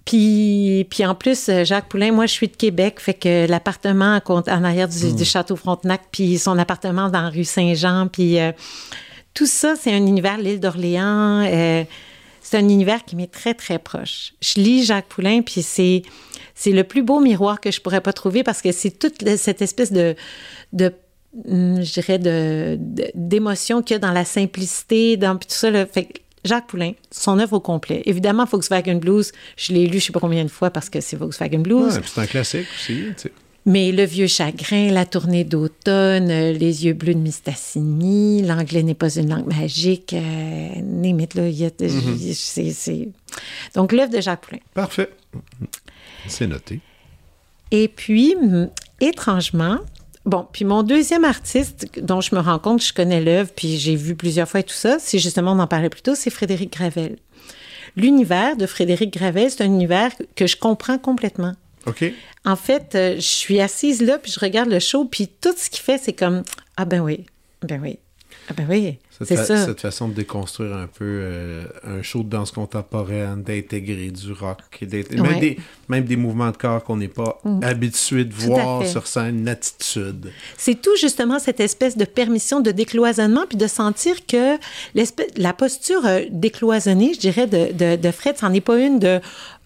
puis, puis en plus, euh, Jacques Poulain, moi, je suis de Québec, fait que l'appartement en arrière du, du Château Frontenac, puis son appartement dans la rue Saint-Jean, puis euh, tout ça, c'est un univers, l'île d'Orléans. euh, c'est un univers qui m'est très, très proche. Je lis Jacques Poulain, puis c'est, c'est le plus beau miroir que je pourrais pas trouver parce que c'est toute cette espèce de, de hum, je dirais, de, de- d'émotion qu'il y a dans la simplicité, dans puis tout ça. là. Fait que Jacques Poulain, son œuvre au complet. Évidemment, Volkswagen Blues, je l'ai lu je sais pas combien de fois parce que c'est Volkswagen Blues. Ouais, c'est un classique aussi. Mais Le Vieux Chagrin, La Tournée d'automne, Les Yeux bleus de Mistassini, L'anglais n'est pas une langue magique, euh, là, y a- c'est- Donc, l'œuvre de Jacques Poulain. Parfait. C'est noté. Et puis, étrangement, bon, puis mon deuxième artiste dont je me rends compte, je connais l'œuvre, puis j'ai vu plusieurs fois et tout ça, c'est justement, on en parlait plus tôt, c'est Frédéric Gravel. L'univers de Frédéric Gravel, c'est un univers que je comprends complètement. OK. En fait, euh, je suis assise là, puis je regarde le show, puis tout ce qu'il fait, c'est comme Ah ben oui, ben oui, ah ben oui, c'est fa- ça. cette façon de déconstruire un peu euh, un show de danse contemporaine, d'intégrer du rock, Ouais. même, des, même des mouvements de corps qu'on n'est pas habitué de Tout voir sur scène, une attitude. C'est tout justement cette espèce de permission de décloisonnement, puis de sentir que la posture euh, décloisonnée, je dirais, de, de, de Fred, c'en est pas une de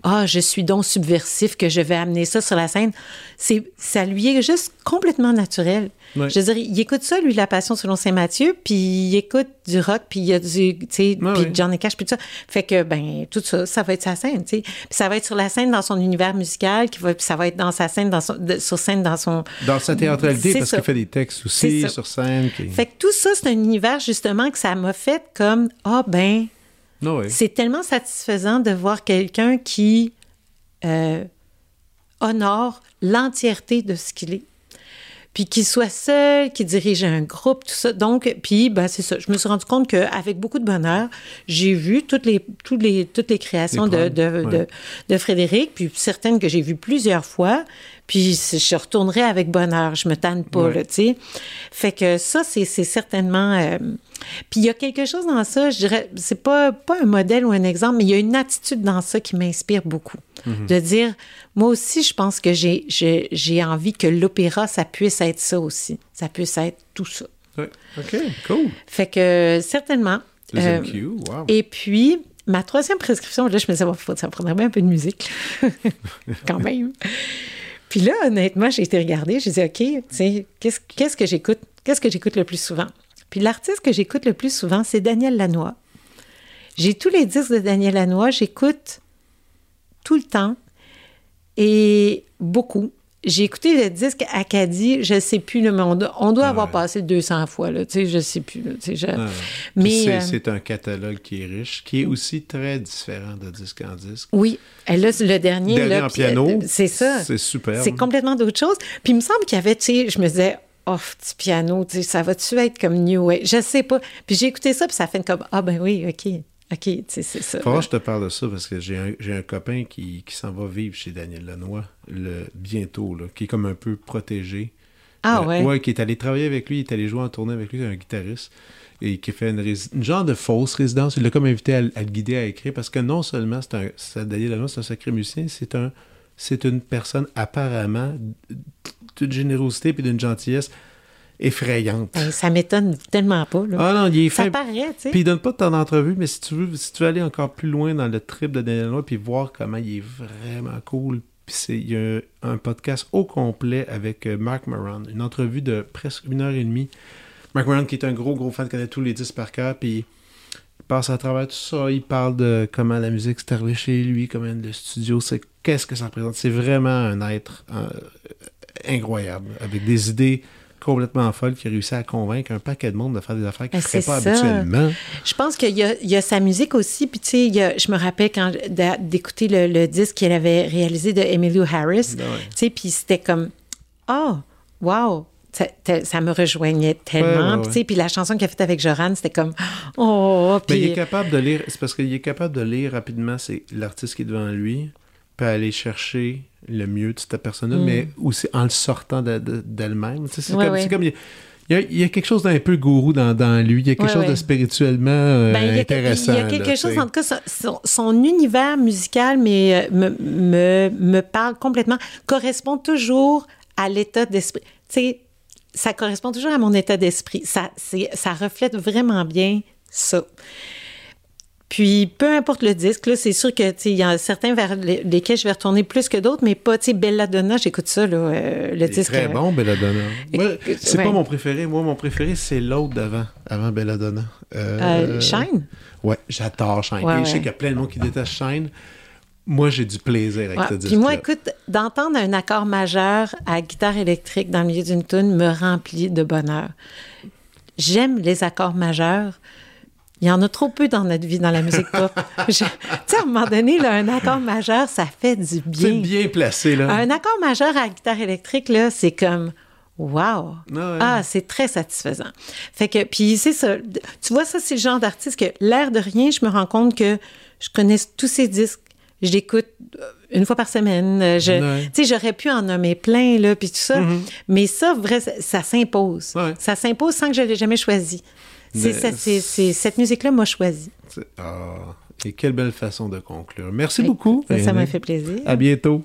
ah, je suis donc subversif que je vais amener ça sur la scène. C'est, ça lui est juste complètement naturel. Ouais. Je veux dire, il écoute ça, lui, La Passion selon Saint Matthieu, puis il écoute du rock, puis il y a du, tu sais, Ouais, puis ouais. Johnny Cash, puis tout ça. Fait que, ben, tout ça, ça va être sa scène, tu sais. Puis ça va être sur la scène dans son univers musical, qui va, puis ça va être dans sa scène, dans son, de- sur scène dans son, Dans sa théâtralité, parce qu'il fait des textes aussi sur scène. Fait que tout ça, c'est un univers justement que ça m'a fait comme ah ben Ouais. c'est tellement satisfaisant de voir quelqu'un qui euh, honore l'entièreté de ce qu'il est. Puis qu'il soit seul, qu'il dirige un groupe, tout ça. Donc, puis, ben, c'est ça. Je me suis rendu compte qu'avec beaucoup de bonheur, j'ai vu toutes les, toutes les, toutes les créations Les de, de, ouais. de, de Frédéric, puis certaines que j'ai vues plusieurs fois. Puis je retournerai avec bonheur. Je me tanne pas, Ouais. là, tu sais. Fait que ça, c'est c'est certainement... euh, Puis il y a quelque chose dans ça, je dirais, c'est pas, pas un modèle ou un exemple, mais il y a une attitude dans ça qui m'inspire beaucoup. De dire, moi aussi, je pense que j'ai envie que l'opéra, ça puisse être ça aussi. Ça puisse être tout ça. Ouais. OK, cool. Fait que certainement... Euh, wow. et puis, ma troisième prescription, là, je me disais, bon, ça prendrait bien un peu de musique, <laughs> quand même. Puis là, honnêtement, j'ai été regarder, j'ai dit, OK, qu'est-ce que j'écoute? Qu'est-ce que j'écoute le plus souvent? Puis l'artiste que j'écoute le plus souvent, c'est Daniel Lanois. J'ai tous les disques de Daniel Lanois, j'écoute tout le temps et beaucoup. J'ai écouté le disque Acadie, je sais plus, là, mais on doit, on doit Ah avoir ouais. passé le 200 fois, là, tu sais, je sais plus. là, je- Ah, mais, c'est, euh, c'est un catalogue qui est riche, qui est aussi très différent de disque en disque. Oui, Et là, le dernier. Dernier là, en puis, euh, piano, C'est ça. c'est superbe. C'est complètement d'autre chose. Puis il me semble qu'il y avait, tu sais, je me disais, oh, petit piano, tu sais, ça va-tu être comme New Wave? Je sais pas. Puis j'ai écouté ça, puis ça fait comme, ah ben oui, OK, OK, c'est ça. Je te parle de ça parce que j'ai un, copain qui, qui s'en va vivre chez Daniel Lanois le, bientôt, là, qui est comme un peu protégé. Ah Euh, ouais. Ouais, qui est allé travailler avec lui, il est allé jouer en tournée avec lui, c'est un guitariste. Et qui fait une, genre de fausse résidence. Il l'a comme invité à, à le guider à écrire parce que non seulement c'est un. Daniel Lanois, c'est un sacré musicien, c'est un. C'est une personne apparemment d'une générosité et d'une gentillesse effrayante. Ben, ça m'étonne tellement pas. Là. Ah non, il est ça fait. paraît, tu sais. Puis il donne pas de temps d'entrevue, mais si tu veux, si tu veux aller encore plus loin dans le trip de Daniel Lanois, puis voir comment il est vraiment cool, puis il y a un podcast au complet avec euh, Mark Moran, une entrevue de presque une heure et demie. Mark Moran qui est un gros gros fan, connaît tous les disques par cœur, puis il passe à travers tout ça, il parle de comment la musique s'est arrivée chez lui, comment le studio, c'est qu'est-ce que ça représente. C'est vraiment un être euh, incroyable, avec des idées complètement folles qui a réussi à convaincre un paquet de monde de faire des affaires qu'il ne Ben, ferait c'est pas ça. habituellement. Je pense qu'il y a, il y a sa musique aussi. Puis, tu sais, il y a- je me rappelle quand d'écouter le, le disque qu'elle avait réalisé de Emilio Harris. Ben ouais. Tu sais, puis c'était comme, oh, wow. ça, me rejoignait tellement. Puis la chanson qu'il a faite avec Joran, c'était comme oh. Puis... il est capable de lire. C'est parce qu'il est capable de lire rapidement. C'est l'artiste qui est devant lui, peut aller chercher le mieux de cette personne-là, mm. mais aussi en le sortant d'elle-même. c'est comme, il y, a, quelque chose d'un peu gourou dans, lui. Il y a quelque chose de spirituellement euh, ben, intéressant. Il y a quelque chose, en tout cas, son, univers musical mais, euh, me, me, parle complètement, correspond toujours à l'état d'esprit. Tu sais, ça correspond toujours à mon état d'esprit. Ça, ça reflète vraiment bien ça. Puis, peu importe le disque, là, c'est sûr que, il y a certains vers lesquels je vais retourner plus que d'autres, mais pas, tu sais, Belladonna, j'écoute ça, là, euh, le disque. Très bon, Belladonna. c'est pas mon préféré. Moi, mon préféré, c'est l'autre d'avant, avant Belladonna. Euh, euh, Shine? Ouais, j'adore Shine. je sais qu'il y a plein de monde qui détestent Shine. Moi, j'ai du plaisir avec ce disque. Puis moi, écoute, d'entendre un accord majeur à guitare électrique dans le milieu d'une tune me remplit de bonheur. J'aime les accords majeurs. Il y en a trop peu dans notre vie, dans la musique pop. <laughs> tu sais, à un moment donné, là, un accord majeur, ça fait du bien. C'est bien placé, là. Un accord majeur à la guitare électrique, là, c'est comme... Wow! Ah, ah, c'est très satisfaisant. Fait que, puis c'est ça. Tu vois, ça, c'est le genre d'artiste que, l'air de rien, je me rends compte que je connais tous ces disques. Je l'écoute euh, une fois par semaine. Je, Tu sais, j'aurais pu en nommer plein, là, puis tout ça. Mm-hmm. Mais ça, vrai, ça, s'impose. Ça s'impose sans que je l'ai jamais choisi. C'est cette musique-là m'a choisi. Ah, et quelle belle façon de conclure. Merci beaucoup. Ça m'a fait plaisir. À bientôt.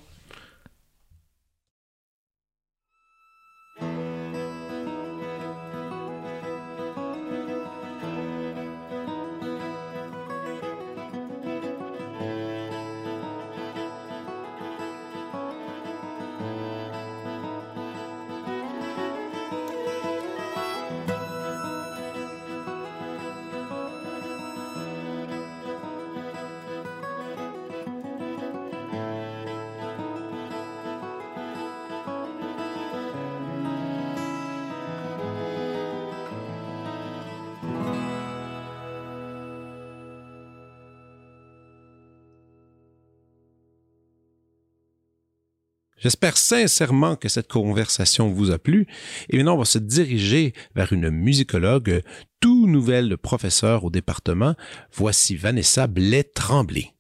J'espère sincèrement que cette conversation vous a plu. Et maintenant, on va se diriger vers une musicologue, tout nouvelle professeure au département. Voici Vanessa Blais-Tremblay.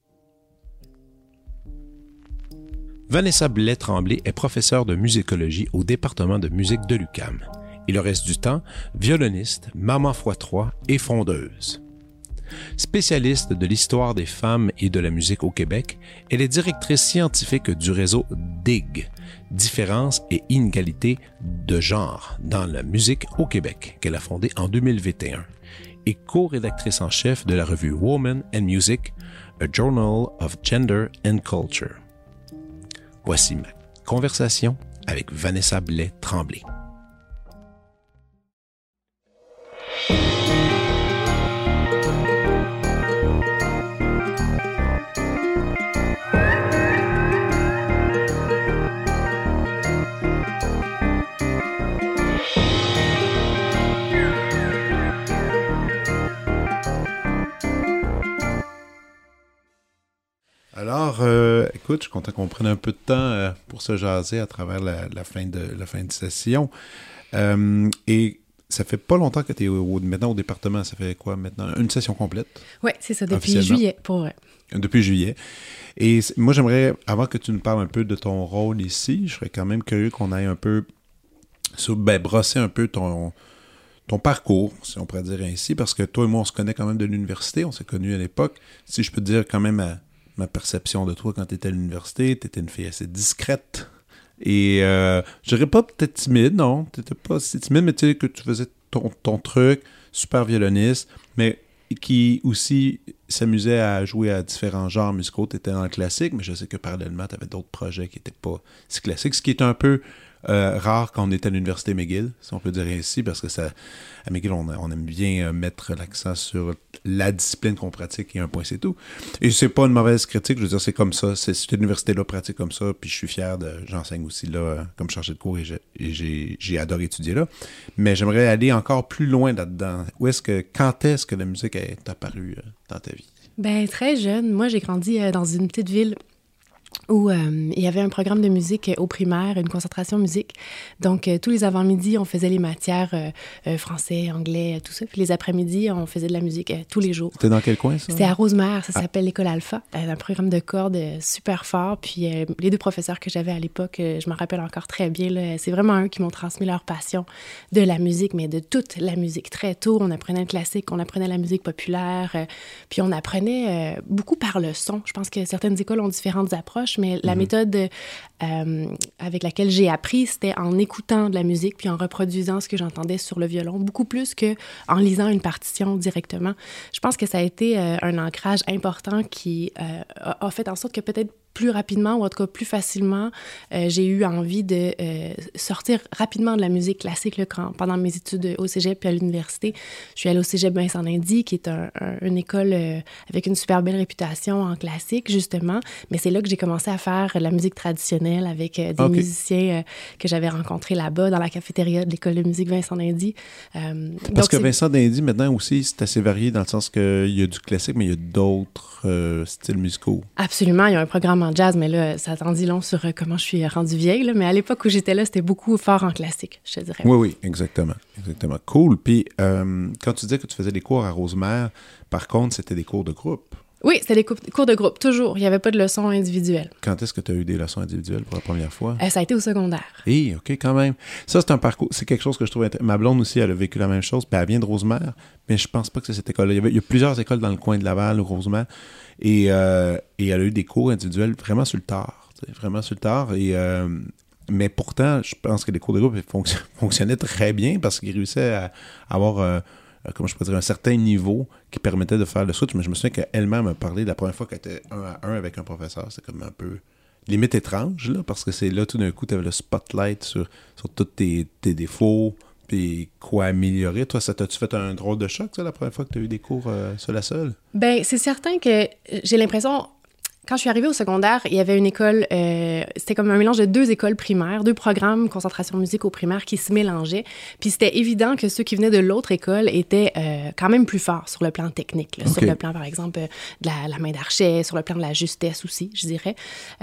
Vanessa Blais-Tremblay est professeure de musicologie au département de musique de l'UCAM. Et le reste du temps, violoniste, maman x3 et fondeuse. Spécialiste de l'histoire des femmes et de la musique au Québec, elle est directrice scientifique du réseau DIG, Différence et inégalité de genre dans la musique au Québec, qu'elle a fondé en 2021, et co-rédactrice en chef de la revue Woman and Music, a Journal of Gender and Culture. Voici ma conversation avec Vanessa Blais-Tremblay. Alors, euh, écoute, je suis content qu'on prenne un peu de temps euh, pour se jaser à travers la, fin, de, la fin de session. Euh, et ça fait pas longtemps que tu es maintenant au département. Ça fait quoi maintenant? Une session complète? Oui, c'est ça, depuis juillet, pour vrai. Depuis juillet. Et moi, j'aimerais, avant que tu nous parles un peu de ton rôle ici, je serais quand même curieux qu'on aille un peu ben, brosser un peu ton, ton parcours, si on pourrait dire ainsi, parce que toi et moi, on se connaît quand même de l'université, on s'est connus à l'époque. Si je peux te dire quand même à ma perception de toi quand tu étais à l'université. Tu étais une fille assez discrète. Et euh, je dirais pas peut-être timide, non. Tu pas si timide, mais tu sais que tu faisais ton, truc, super violoniste, mais qui aussi s'amusait à jouer à différents genres musicaux. Tu étais dans le classique, mais je sais que parallèlement, tu avais d'autres projets qui n'étaient pas si classiques, ce qui est un peu euh, rare quand on était à l'université McGill, si on peut dire ainsi, parce que ça, à on, aime bien euh, mettre l'accent sur la discipline qu'on pratique et un point, c'est tout. Et c'est pas une mauvaise critique, je veux dire, c'est comme ça. Cette université-là pratique comme ça, puis je suis fier de. J'enseigne aussi là, euh, comme chargé de cours et j'ai, adoré étudier là. Mais j'aimerais aller encore plus loin là-dedans. Où est-ce que, quand est-ce que la musique est apparue dans ta vie? Ben, très jeune. Moi, j'ai grandi dans une petite ville où euh, il y avait un programme de musique au primaire, une concentration musique. Donc, euh, tous les avant-midi, on faisait les matières euh, français, anglais, tout ça. Puis les après-midi, on faisait de la musique tous les jours. C'était dans quel coin, ça? C'était à Rosemère, ça ah. s'appelle l'école Alpha. un programme de cordes super fort. Puis les deux professeurs que j'avais à l'époque, je me rappelle encore très bien, c'est vraiment eux qui m'ont transmis leur passion de la musique, mais de toute la musique. Très tôt, on apprenait le classique, on apprenait la musique populaire, puis on apprenait beaucoup par le son. Je pense que certaines écoles ont différentes approches, mais la mhm. méthode euh, avec laquelle j'ai appris, c'était en écoutant de la musique puis en reproduisant ce que j'entendais sur le violon, beaucoup plus que en lisant une partition directement. Je pense que ça a été euh, un ancrage important qui euh, a fait en sorte que peut-être plus rapidement ou en tout cas plus facilement, euh, j'ai eu envie de euh, sortir rapidement de la musique classique là, quand, pendant mes études au cégep puis à l'université. Je suis allée au cégep Vincent Indy, qui est une école euh, avec une super belle réputation en classique, justement. Mais c'est là que j'ai commencé à faire la musique traditionnelle avec des musiciens que j'avais rencontrés là-bas dans la cafétéria de l'école de musique Vincent Indy. Parce que Vincent Indy, maintenant aussi, c'est assez varié dans le sens qu'il y a du classique, mais il y a d'autres styles musicaux. Absolument. Il y a un programme jazz, mais là, ça t'en dit long sur euh, comment je suis rendue vieille. Mais à l'époque où j'étais là, c'était beaucoup fort en classique, je te dirais. Oui, oui, exactement. Exactement. Cool. Puis, euh, quand tu disais que tu faisais des cours à Rosemère, par contre, c'était des cours de groupe. Oui, c'était des cours de groupe, toujours. Il n'y avait pas de leçons individuelles. Quand est-ce que tu as eu des leçons individuelles pour la première fois? Euh, ça a été au secondaire. Oui, OK, quand même. Ça, c'est un parcours, c'est quelque chose que je trouve intéressant. Ma blonde aussi, elle a vécu la même chose, puis elle vient de Rosemère, mais je pense pas que c'est cette école-là. Il, il, y a plusieurs écoles dans le coin de Laval, Rosemère, et, euh, et elle a eu des cours individuels vraiment sur le tard, vraiment sur le tard. Et, euh, mais pourtant, je pense que les cours de groupe <laughs> fonctionnaient très bien parce qu'ils réussissaient à avoir euh, comment je dire, un certain niveau qui permettait de faire le switch. Mais je me souviens qu'elle-même a parlé la première fois qu'elle était un à un avec un professeur. C'est comme un peu limite étrange, là, parce que c'est là, tout d'un coup, tu avais le spotlight sur, sur tous tes, défauts, puis quoi améliorer. Toi, ça t'a-tu fait un drôle de choc, ça, la première fois que tu as eu des cours euh, sur la seule? Ben, c'est certain que j'ai l'impression, quand je suis arrivée au secondaire, il y avait une école, euh, c'était comme un mélange de deux écoles primaires, deux programmes concentration musique au primaire qui se mélangeaient. Puis c'était évident que ceux qui venaient de l'autre école étaient euh, quand même plus forts sur le plan technique, sur le plan, par exemple, de la, main d'archet, sur le plan de la justesse aussi, je dirais.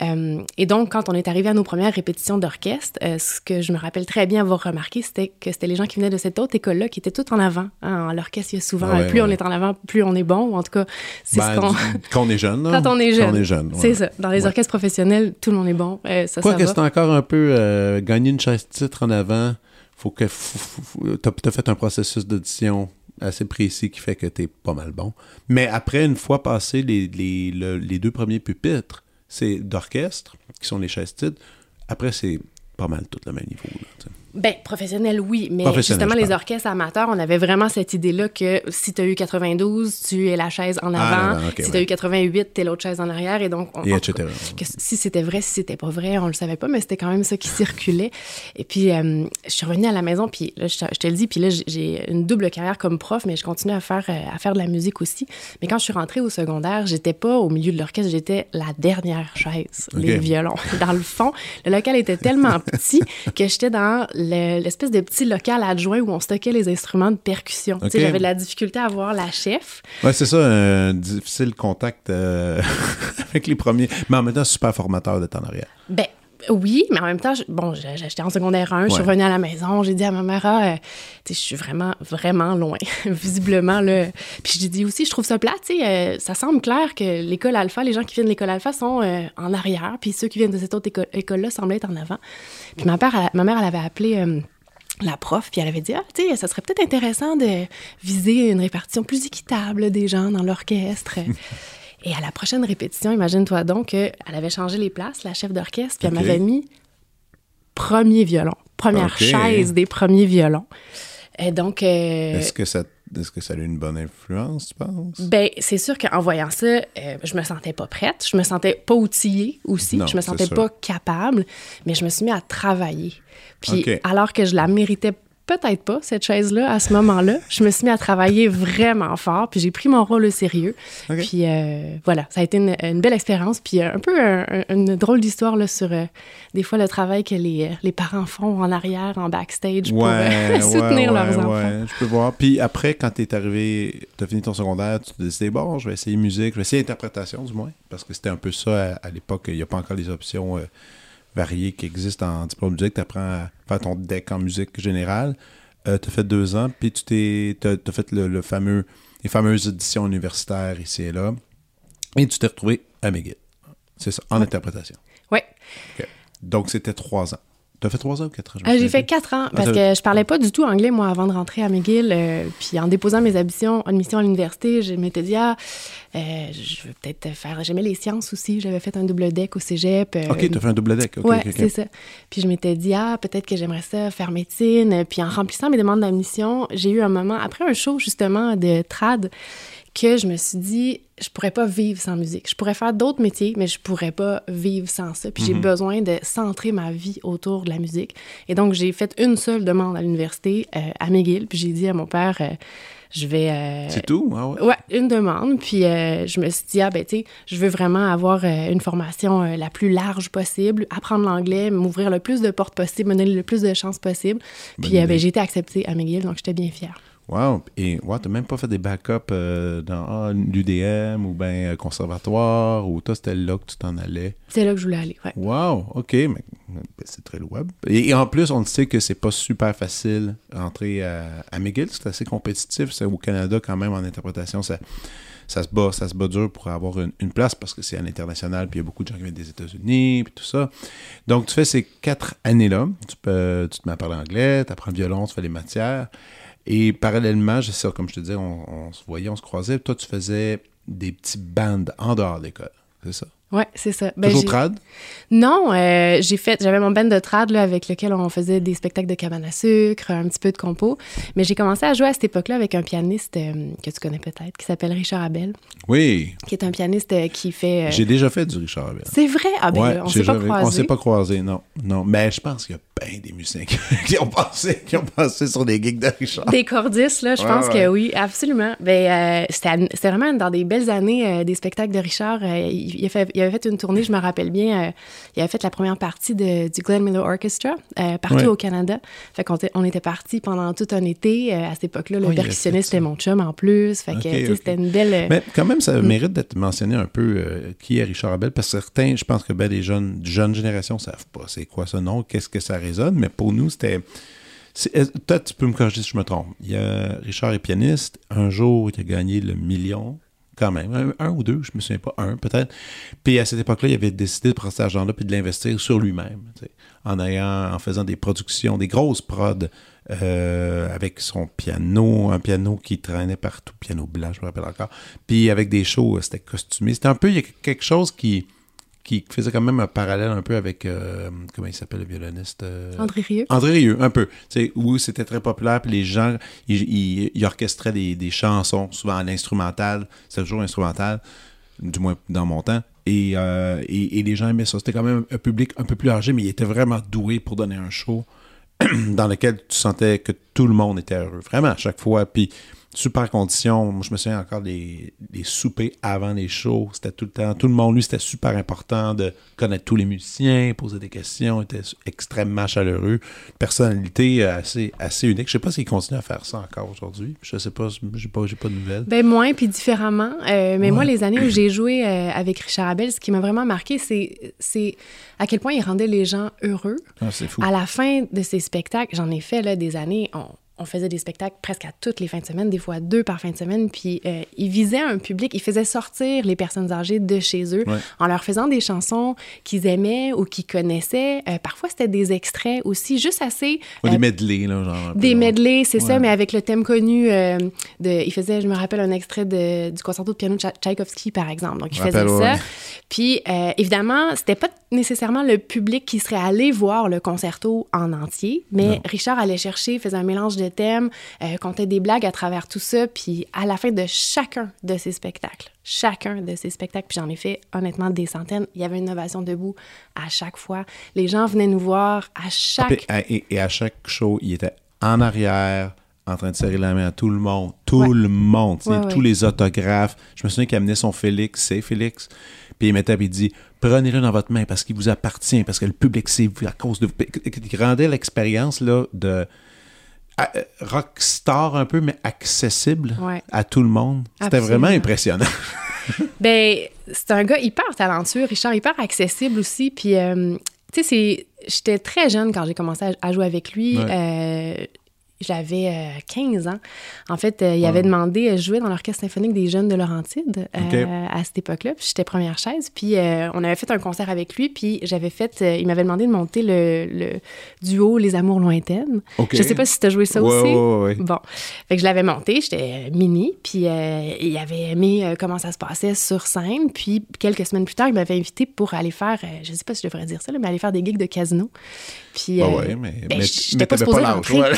Euh, et donc, quand on est arrivé à nos premières répétitions d'orchestre, ce que je me rappelle très bien avoir remarqué, c'était que c'était les gens qui venaient de cette autre école-là qui étaient tout en avant. Hein. L'orchestre, il y a souvent, plus on est en avant, plus on est bon, ou en tout cas, c'est ce ben, qu'on... <laughs> Quand on est jeune. Quand on est jeune. C'est ça. Dans les orchestres professionnels, tout le monde est bon. Euh, ça, Quoi que c'est encore un peu euh, gagner une chaise titre en avant, faut que tu as, fait un processus d'audition assez précis qui fait que tu es pas mal bon. Mais après, une fois passé les, les, les deux premiers pupitres, c'est d'orchestre, qui sont les chaises titres. Après, c'est pas mal tout le même niveau. Là, ben, professionnel, oui, mais justement, les orchestres amateurs, on avait vraiment cette idée-là que si tu as eu 92, tu es la chaise en ah, avant. si tu as eu 88, tu es l'autre chaise en arrière. Et donc, et etc. Que si c'était vrai, si c'était pas vrai, on le savait pas, mais c'était quand même ça qui circulait. Et puis, euh, je suis revenue à la maison, puis là, je, te le dis, puis là, j'ai une double carrière comme prof, mais je continue à faire, euh, à faire de la musique aussi. Mais quand je suis rentrée au secondaire, j'étais pas au milieu de l'orchestre, j'étais la dernière chaise, les violons. <laughs> Dans le fond, le local était tellement petit que j'étais dans l'espèce de petit local adjoint où on stockait les instruments de percussion. J'avais de la difficulté à voir la chef. Ouais, c'est ça, un difficile contact euh, <laughs> avec les premiers. Mais en même temps, super formateur de temps arrière. Ben, oui, mais en même temps, bon, j'étais en secondaire 1, je suis revenue à la maison, j'ai dit à ma mère, ah, euh, je suis vraiment, vraiment loin, <laughs> visiblement. Là. Puis j'ai dit aussi, je trouve ça plat, tu sais, euh, ça semble clair que l'école alpha, les gens qui viennent de l'école alpha sont en arrière, puis ceux qui viennent de cette autre école-là semblent être en avant. Puis ma, père, ma mère, elle avait appelé euh, la prof, puis elle avait dit Ah, tu sais, ça serait peut-être intéressant de viser une répartition plus équitable des gens dans l'orchestre. Et à la prochaine répétition, imagine-toi donc qu'elle avait changé les places, la chef d'orchestre, puis elle m'avait mis premier violon, première chaise des premiers violons. Et donc. Euh, Est-ce que ça est-ce que ça a eu une bonne influence, tu penses? Ben, c'est sûr qu'en voyant ça, euh, je me sentais pas prête. Je me sentais pas outillée aussi. je me sentais pas capable. Mais je me suis mis à travailler. Puis, alors que je la méritais peut-être pas, cette chaise-là, à ce moment-là. Je me suis mis à travailler vraiment fort, puis j'ai pris mon rôle au sérieux. Puis euh, voilà, ça a été une, belle expérience, puis un peu une drôle d'histoire là, sur euh, des fois le travail que les, les, parents font en arrière, en backstage, pour euh, <laughs> soutenir leurs enfants. Ouais, je peux voir. Puis après, quand tu es arrivé, tu as fini ton secondaire, tu te disais, bon, je vais essayer musique, je vais essayer interprétation du moins, parce que c'était un peu ça à, l'époque. Il n'y a pas encore les options variées qui existent en diplôme de musique. Tu apprends à faire ton deck en musique générale. Euh, tu as fait deux ans, puis tu t'es, as, fait le, fameux, les fameuses éditions universitaires ici et là. Et tu t'es retrouvé à McGill. C'est ça, en interprétation. Oui. Donc, c'était trois ans. Tu as fait trois ans ou quatre ans? Ah, j'ai fait quatre ans parce que je parlais pas du tout anglais, moi, avant de rentrer à McGill. Euh, puis en déposant mes admissions, admissions à l'université, je m'étais dit, ah, euh, je veux peut-être faire. J'aimais les sciences aussi. J'avais fait un double deck au cégep. Euh, OK, tu as fait un double deck. oui, c'est ça. Puis je m'étais dit, ah, peut-être que j'aimerais ça, faire médecine. Puis en remplissant mes demandes d'admission, j'ai eu un moment, après un show justement de trad, que je me suis dit, je pourrais pas vivre sans musique. Je pourrais faire d'autres métiers, mais je pourrais pas vivre sans ça. Puis j'ai mhm. besoin de centrer ma vie autour de la musique. Et donc, j'ai fait une seule demande à l'université, euh, à McGill. Puis j'ai dit à mon père, euh, je vais... Euh, C'est tout? Ah ouais? ouais. une demande. Puis je me suis dit, ah ben tu sais, je veux vraiment avoir une formation la plus large possible, apprendre l'anglais, m'ouvrir le plus de portes possible, me donner le plus de chances possible. Puis ben, j'ai été acceptée à McGill, donc j'étais bien fière. Wow! Et wow, t'as même pas fait des backups euh, dans ah, l'UDM ou bien euh, conservatoire ou toi, c'était là que tu t'en allais? C'est là que je voulais aller, ouais. Wow! OK, mais c'est très louable. Et, en plus, on sait que c'est pas super facile d'entrer à, à McGill. C'est assez compétitif. C'est au Canada quand même en interprétation. Ça, ça se bat, ça se bat dur pour avoir une, place parce que c'est à l'international, puis il y a beaucoup de gens qui viennent des États-Unis, puis tout ça. Donc, tu fais ces quatre années-là. Tu, peux, tu te mets à parler anglais, tu apprends le violon, tu fais les matières. Et parallèlement, je sais, comme je te disais, on, se voyait, on se croisait. Toi, tu faisais des petits bands en dehors de l'école, c'est ça? Oui, c'est ça. Ben, Toujours trad? Non, euh, j'ai fait, j'avais mon band de trad là, avec lequel on faisait des spectacles de cabane à sucre, un petit peu de compo. Mais j'ai commencé à jouer à cette époque-là avec un pianiste euh, que tu connais peut-être, qui s'appelle Richard Abel. Oui. Qui est un pianiste euh, qui fait. J'ai déjà fait du Richard Abel. C'est vrai? Ah ben, on s'est pas croisé. On s'est pas croisé, non. Non, mais je pense qu'il y a bien des musiciens <laughs> qui ont passé, qui ont passé sur des gigs de Richard. Des cordistes, là, je pense que oui, absolument. Ben, c'était vraiment dans des belles années des spectacles de Richard. il, fait, il avait fait une tournée, je me rappelle bien, euh, il avait fait la première partie de, du Glenn Miller Orchestra euh, partout au Canada. Fait qu'on on était partis pendant tout un été. Euh, à cette époque-là, le percussionniste était mon chum en plus. Fait que c'était une belle. Mais quand même, ça mm. mérite d'être mentionné un peu qui est Richard Abel, parce que certains, je pense que ben, les jeunes, jeunes générations ne savent pas c'est quoi ce nom, qu'est-ce que ça résonne, mais pour nous, c'était. Peut-être tu peux me corriger si je me trompe. Il y a Richard est pianiste. Un jour, il a gagné le million quand même, un, ou deux, je me souviens pas, un peut-être. Puis à cette époque-là, il avait décidé de prendre cet argent-là puis de l'investir sur lui-même, en ayant, en faisant des productions, des grosses prods euh, avec son piano, un piano qui traînait partout, piano blanc, je me rappelle encore. Puis avec des shows, c'était costumé. C'était un peu, il y a quelque chose qui qui faisait quand même un parallèle un peu avec, euh, comment il s'appelle le violoniste euh, André Rieu. André Rieu, un peu. sais où c'était très populaire, puis les gens, ils, orchestraient des, chansons, souvent en instrumental. C'était toujours instrumental, du moins dans mon temps. Euh, et, et, les gens aimaient ça. C'était quand même un public un peu plus âgé, mais il était vraiment doué pour donner un show <clears throat> dans lequel tu sentais que tout le monde était heureux. Vraiment, à chaque fois. Puis super conditions. Moi, je me souviens encore des, des soupers avant les shows. C'était tout le temps. Tout le monde, lui, c'était super important de connaître tous les musiciens, poser des questions, était extrêmement chaleureux. Personnalité assez, assez unique. Je sais pas s'il continue à faire ça encore aujourd'hui. Je sais pas, j'ai pas, pas de nouvelles. Ben moins puis différemment. Euh, mais moi, les années où j'ai joué euh, avec Richard Abel, ce qui m'a vraiment marqué, c'est à quel point il rendait les gens heureux. Ah, c'est fou. À la fin de ces spectacles, j'en ai fait là, des années. On, on faisait des spectacles presque à toutes les fins de semaine, des fois deux par fin de semaine. Puis euh, ils visaient un public, ils faisaient sortir les personnes âgées de chez eux en leur faisant des chansons qu'ils aimaient ou qu'ils connaissaient. Euh, parfois, c'était des extraits aussi, juste assez. des euh, medley, là, genre. Des medley, c'est ça, mais avec le thème connu de. Il faisait, je me rappelle, un extrait de, du concerto de piano de Tchaïkovski, par exemple. Donc, il faisait ça. Puis, évidemment, c'était pas nécessairement le public qui serait allé voir le concerto en entier, mais Richard allait chercher, faisait un mélange de thèmes, euh, comptait des blagues à travers tout ça. Puis à la fin de chacun de ces spectacles, chacun de ces spectacles, puis j'en ai fait honnêtement des centaines, il y avait une innovation debout à chaque fois. Les gens venaient nous voir à chaque... Et, à chaque show, il était en arrière, en train de serrer la main à tout le monde. Tout le monde. Tous les autographes. Je me souviens qu'il amenait son Félix, c'est Félix. Puis il mettait et il dit Prenez-le dans votre main parce qu'il vous appartient, parce que le public, c'est à cause de vous. Il rendait l'expérience là, de euh, rockstar un peu, mais accessible à tout le monde. C'était vraiment impressionnant. <laughs> ben, c'est un gars hyper talentueux, Richard, hyper accessible aussi. Puis, euh, tu sais, j'étais très jeune quand j'ai commencé à, jouer avec lui. Euh, j'avais 15 euh, ans. En fait, euh, il avait demandé, je jouais dans l'orchestre symphonique des jeunes de Laurentide euh, à cette époque-là. Puis j'étais première chaise. Puis on avait fait un concert avec lui. Puis j'avais fait, il m'avait demandé de monter le, duo Les Amours lointaines. Je sais pas si tu as joué ça aussi. bon. Fait que je l'avais monté, j'étais mini. Puis il avait aimé comment ça se passait sur scène. Puis quelques semaines plus tard, il m'avait invité pour aller faire, je sais pas si je devrais dire ça, mais aller faire des gigs de casino. Puis, bah ouais, mais, ben, mais, j'étais pas pas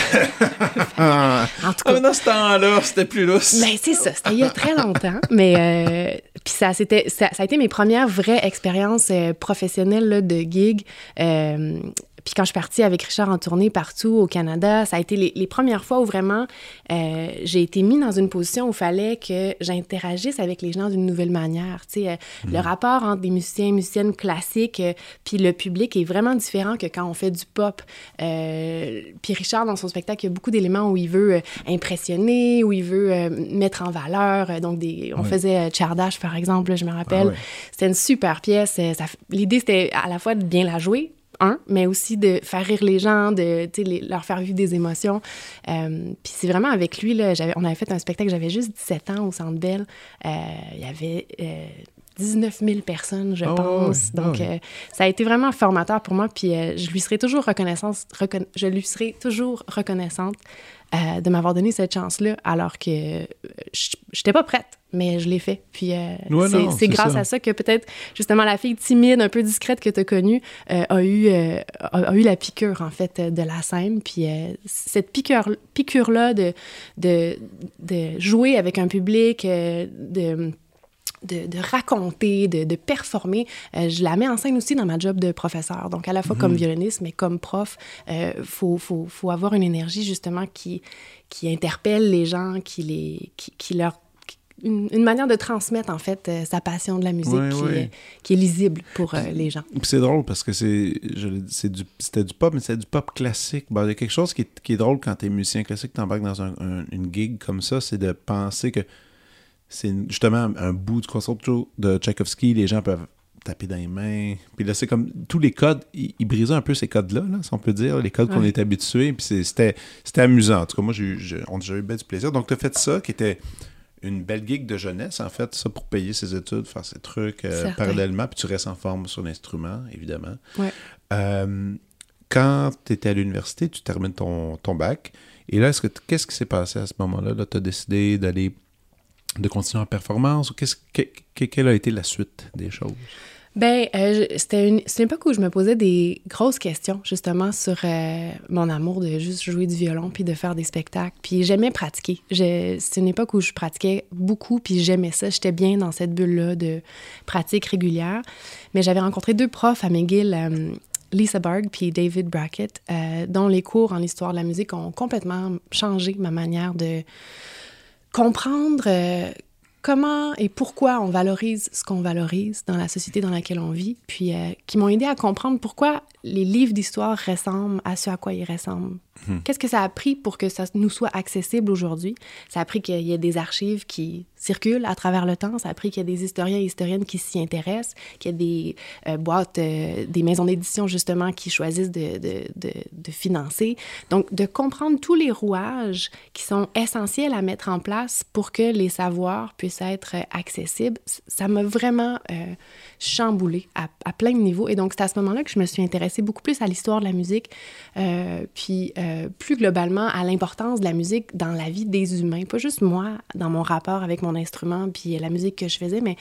<laughs> <laughs> en tout cas. Dans ce temps-là, c'était plus lousse. Ben, c'est ça. C'était il y a très longtemps. mais euh, puis ça, c'était, ça, a été mes premières vraies expériences euh, professionnelles là, de gig. Euh, puis quand je suis partie avec Richard en tournée partout au Canada, ça a été les, premières fois où vraiment euh, j'ai été mis dans une position où il fallait que j'interagisse avec les gens d'une nouvelle manière. Tu sais, euh, le rapport entre des musiciens et musiciennes classiques euh, puis le public est vraiment différent que quand on fait du pop. puis Richard, dans son spectacle, il y a beaucoup d'éléments où il veut impressionner, où il veut mettre en valeur. Donc, des, on faisait Chardash, par exemple, je me rappelle. Ah c'était une super pièce. L'idée, c'était à la fois de bien la jouer, un, mais aussi de faire rire les gens, de leur faire vivre des émotions. Euh, puis c'est vraiment avec lui, là, on avait fait un spectacle, j'avais juste 17 ans au Centre Bell. Euh, il y avait 19 000 personnes, je ah pense. Ah Donc, euh, ça a été vraiment formateur pour moi. Puis je lui serai toujours reconnaissante, je lui serai toujours reconnaissante euh, de m'avoir donné cette chance-là, alors que je n'étais pas prête, mais je l'ai fait. Puis euh, c'est grâce à ça que peut-être justement la fille timide, un peu discrète que tu as connue, euh, a, eu, a, eu la piqûre, en fait, de la scène. Puis cette piqûre-là piqûre de, de, de, jouer avec un public, de de, raconter, de, performer. Euh, je la mets en scène aussi dans ma job de professeur. Donc, à la fois comme mhm. violoniste, mais comme prof, il euh, faut, faut, faut, avoir une énergie justement qui, qui interpelle les gens, qui, les, qui, leur une, manière de transmettre en fait euh, sa passion de la musique qui, Est, lisible pour les gens. C'est drôle parce que c'est c'était du pop, mais c'est du pop classique. il y a quelque chose qui est, qui est drôle quand tu es musicien classique, tu embarques dans un, une gig comme ça, c'est de penser que c'est justement un bout du concerto de Tchaikovsky, les gens peuvent taper dans les mains. Puis là, c'est comme tous les codes, ils, brisaient un peu ces codes-là, si on peut dire, les codes qu'on est habitués. Puis c'était, amusant. En tout cas, moi, j'ai, on a déjà eu bien du plaisir. Donc, tu as fait ça, qui était une belle gig de jeunesse, en fait, ça pour payer ses études, faire ses trucs euh, parallèlement. Puis tu restes en forme sur l'instrument, évidemment. Euh, quand tu étais à l'université, tu termines ton, ton bac. Et là, est-ce que qu'est-ce qui s'est passé à ce moment-là? Là, tu as décidé d'aller de continuer en performance? Ou quelle a été la suite des choses? Ben, euh, c'était une, une, époque où je me posais des grosses questions, justement, sur euh, mon amour de juste jouer du violon puis de faire des spectacles. Puis j'aimais pratiquer. C'est une époque où je pratiquais beaucoup puis j'aimais ça. J'étais bien dans cette bulle-là de pratique régulière. Mais j'avais rencontré deux profs à McGill, euh, Lisa Berg puis David Brackett, dont les cours en histoire de la musique ont complètement changé ma manière de comprendre euh, comment et pourquoi on valorise ce qu'on valorise dans la société dans laquelle on vit, puis euh, qui m'ont aidé à comprendre pourquoi les livres d'histoire ressemblent à ce à quoi ils ressemblent. Hmm. Qu'est-ce que ça a pris pour que ça nous soit accessible aujourd'hui? Ça a pris qu'il y ait des archives qui circulent à travers le temps. Ça a pris qu'il y ait des historiens et historiennes qui s'y intéressent, qu'il y ait des euh, boîtes, euh, des maisons d'édition justement qui choisissent de, financer. Donc, de comprendre tous les rouages qui sont essentiels à mettre en place pour que les savoirs puissent être accessibles, ça m'a vraiment euh, chamboulé à, à, plein de niveaux. Et donc, c'est à ce moment-là que je me suis intéressée beaucoup plus à l'histoire de la musique, puis plus globalement à l'importance de la musique dans la vie des humains. Pas juste moi, dans mon rapport avec mon instrument puis la musique que je faisais, mais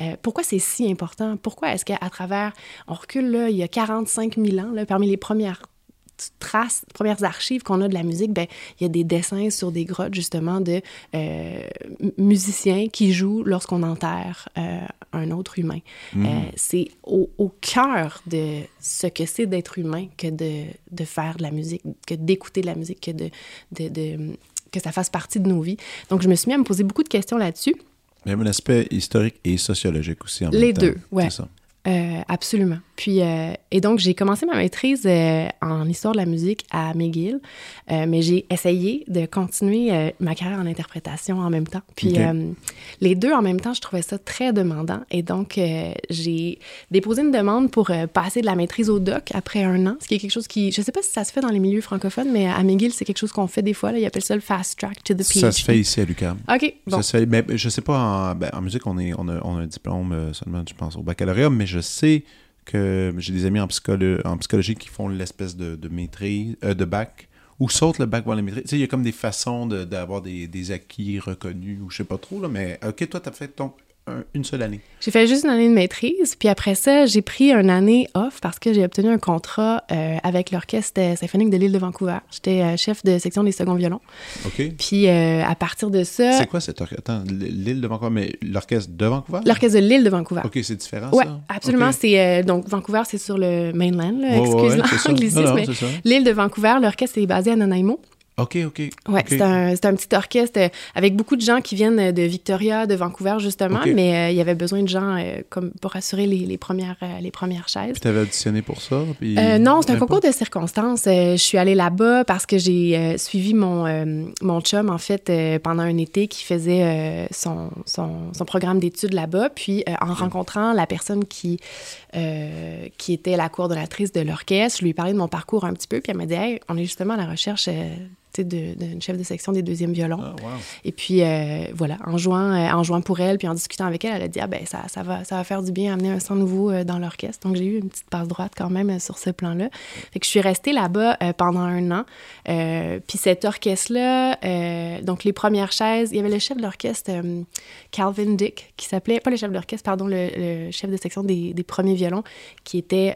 euh, pourquoi c'est si important? Pourquoi est-ce qu'à travers, on recule là, il y a 45 000 ans, là, parmi les premières traces, premières archives qu'on a de la musique, ben il y a des dessins sur des grottes justement de euh, musiciens qui jouent lorsqu'on enterre euh, un autre humain. Euh, c'est au, au cœur de ce que c'est d'être humain que de, de faire de la musique, que d'écouter de la musique, que de, de, de- que ça fasse partie de nos vies. Donc je me suis mis à me poser beaucoup de questions là-dessus. Il y a un aspect historique et sociologique aussi en même Les temps. deux, ouais. C'est ça. Euh, absolument. Puis, euh, et donc, j'ai commencé ma maîtrise euh, en histoire de la musique à McGill, mais j'ai essayé de continuer ma carrière en interprétation en même temps. Puis, les deux en même temps, je trouvais ça très demandant. Et donc, j'ai déposé une demande pour passer de la maîtrise au doc après un an, ce qui est quelque chose qui, je sais pas si ça se fait dans les milieux francophones, mais à McGill, c'est quelque chose qu'on fait des fois. Là, ils appellent ça le fast track to the PhD. Ça se fait ici à l'UQAM. OK, bon. Ça se fait, mais je sais pas, en, ben, en musique, on, est, on, a, on a un diplôme seulement, je pense, au baccalauréat, mais je sais que j'ai des amis en, psycholo- en psychologie qui font l'espèce de, maîtrise, euh, de bac, ou sautent le bac pour la maîtrise. Tu sais, il y a comme des façons d'avoir des, acquis reconnus, ou je sais pas trop, mais OK, toi, tu as fait donc un- une seule année. J'ai fait juste une année de maîtrise, puis après ça, j'ai pris une année off parce que j'ai obtenu un contrat euh, avec l'Orchestre symphonique de l'île de Vancouver. J'étais euh, chef de section des seconds violons. OK. Puis euh, à partir de ça, C'est quoi cet orchestre? Attends, l'île de Vancouver, mais l'orchestre de Vancouver? l'Orchestre de l'île de Vancouver. OK, c'est différent, Ouais, ça? absolument. C'est donc Vancouver, c'est sur le mainland. Là, ouais, excuse ouais, <laughs> l'anglicisme, l'île de Vancouver, l'orchestre est basé à Nanaimo. OK, OK. Ouais, c'est un, un petit orchestre euh, avec beaucoup de gens qui viennent euh, de Victoria, de Vancouver justement, mais euh, il y avait besoin de gens euh, comme pour assurer les, les premières euh, les premières chaises. Puis t'avais auditionné pour ça? Puis... Non, c'est un concours de circonstances. Je suis allée là-bas parce que j'ai suivi mon, mon chum, en fait, pendant un été qui faisait son, son, son programme d'études là-bas. Puis, en rencontrant la personne qui, qui était la coordonnatrice de l'orchestre, je lui ai parlé de mon parcours un petit peu. Puis, elle m'a dit Hey, on est justement à la recherche d'une chef de section des deuxièmes violons. Ah, wow. Et puis, euh, voilà, en jouant, euh, en jouant pour elle, puis en discutant avec elle, elle a dit, ah ben, ça, ça, va, ça va faire du bien, amener un son nouveau euh, dans l'orchestre. Donc, j'ai eu une petite passe droite quand même sur ce plan-là. Fait que je suis restée là-bas pendant un an. Puis cet orchestre-là, donc les premières chaises, il y avait le chef de l'orchestre, Calvin Dick, qui s'appelait, pas le chef de l'orchestre, pardon, le, le chef de section des, des premiers violons, qui était...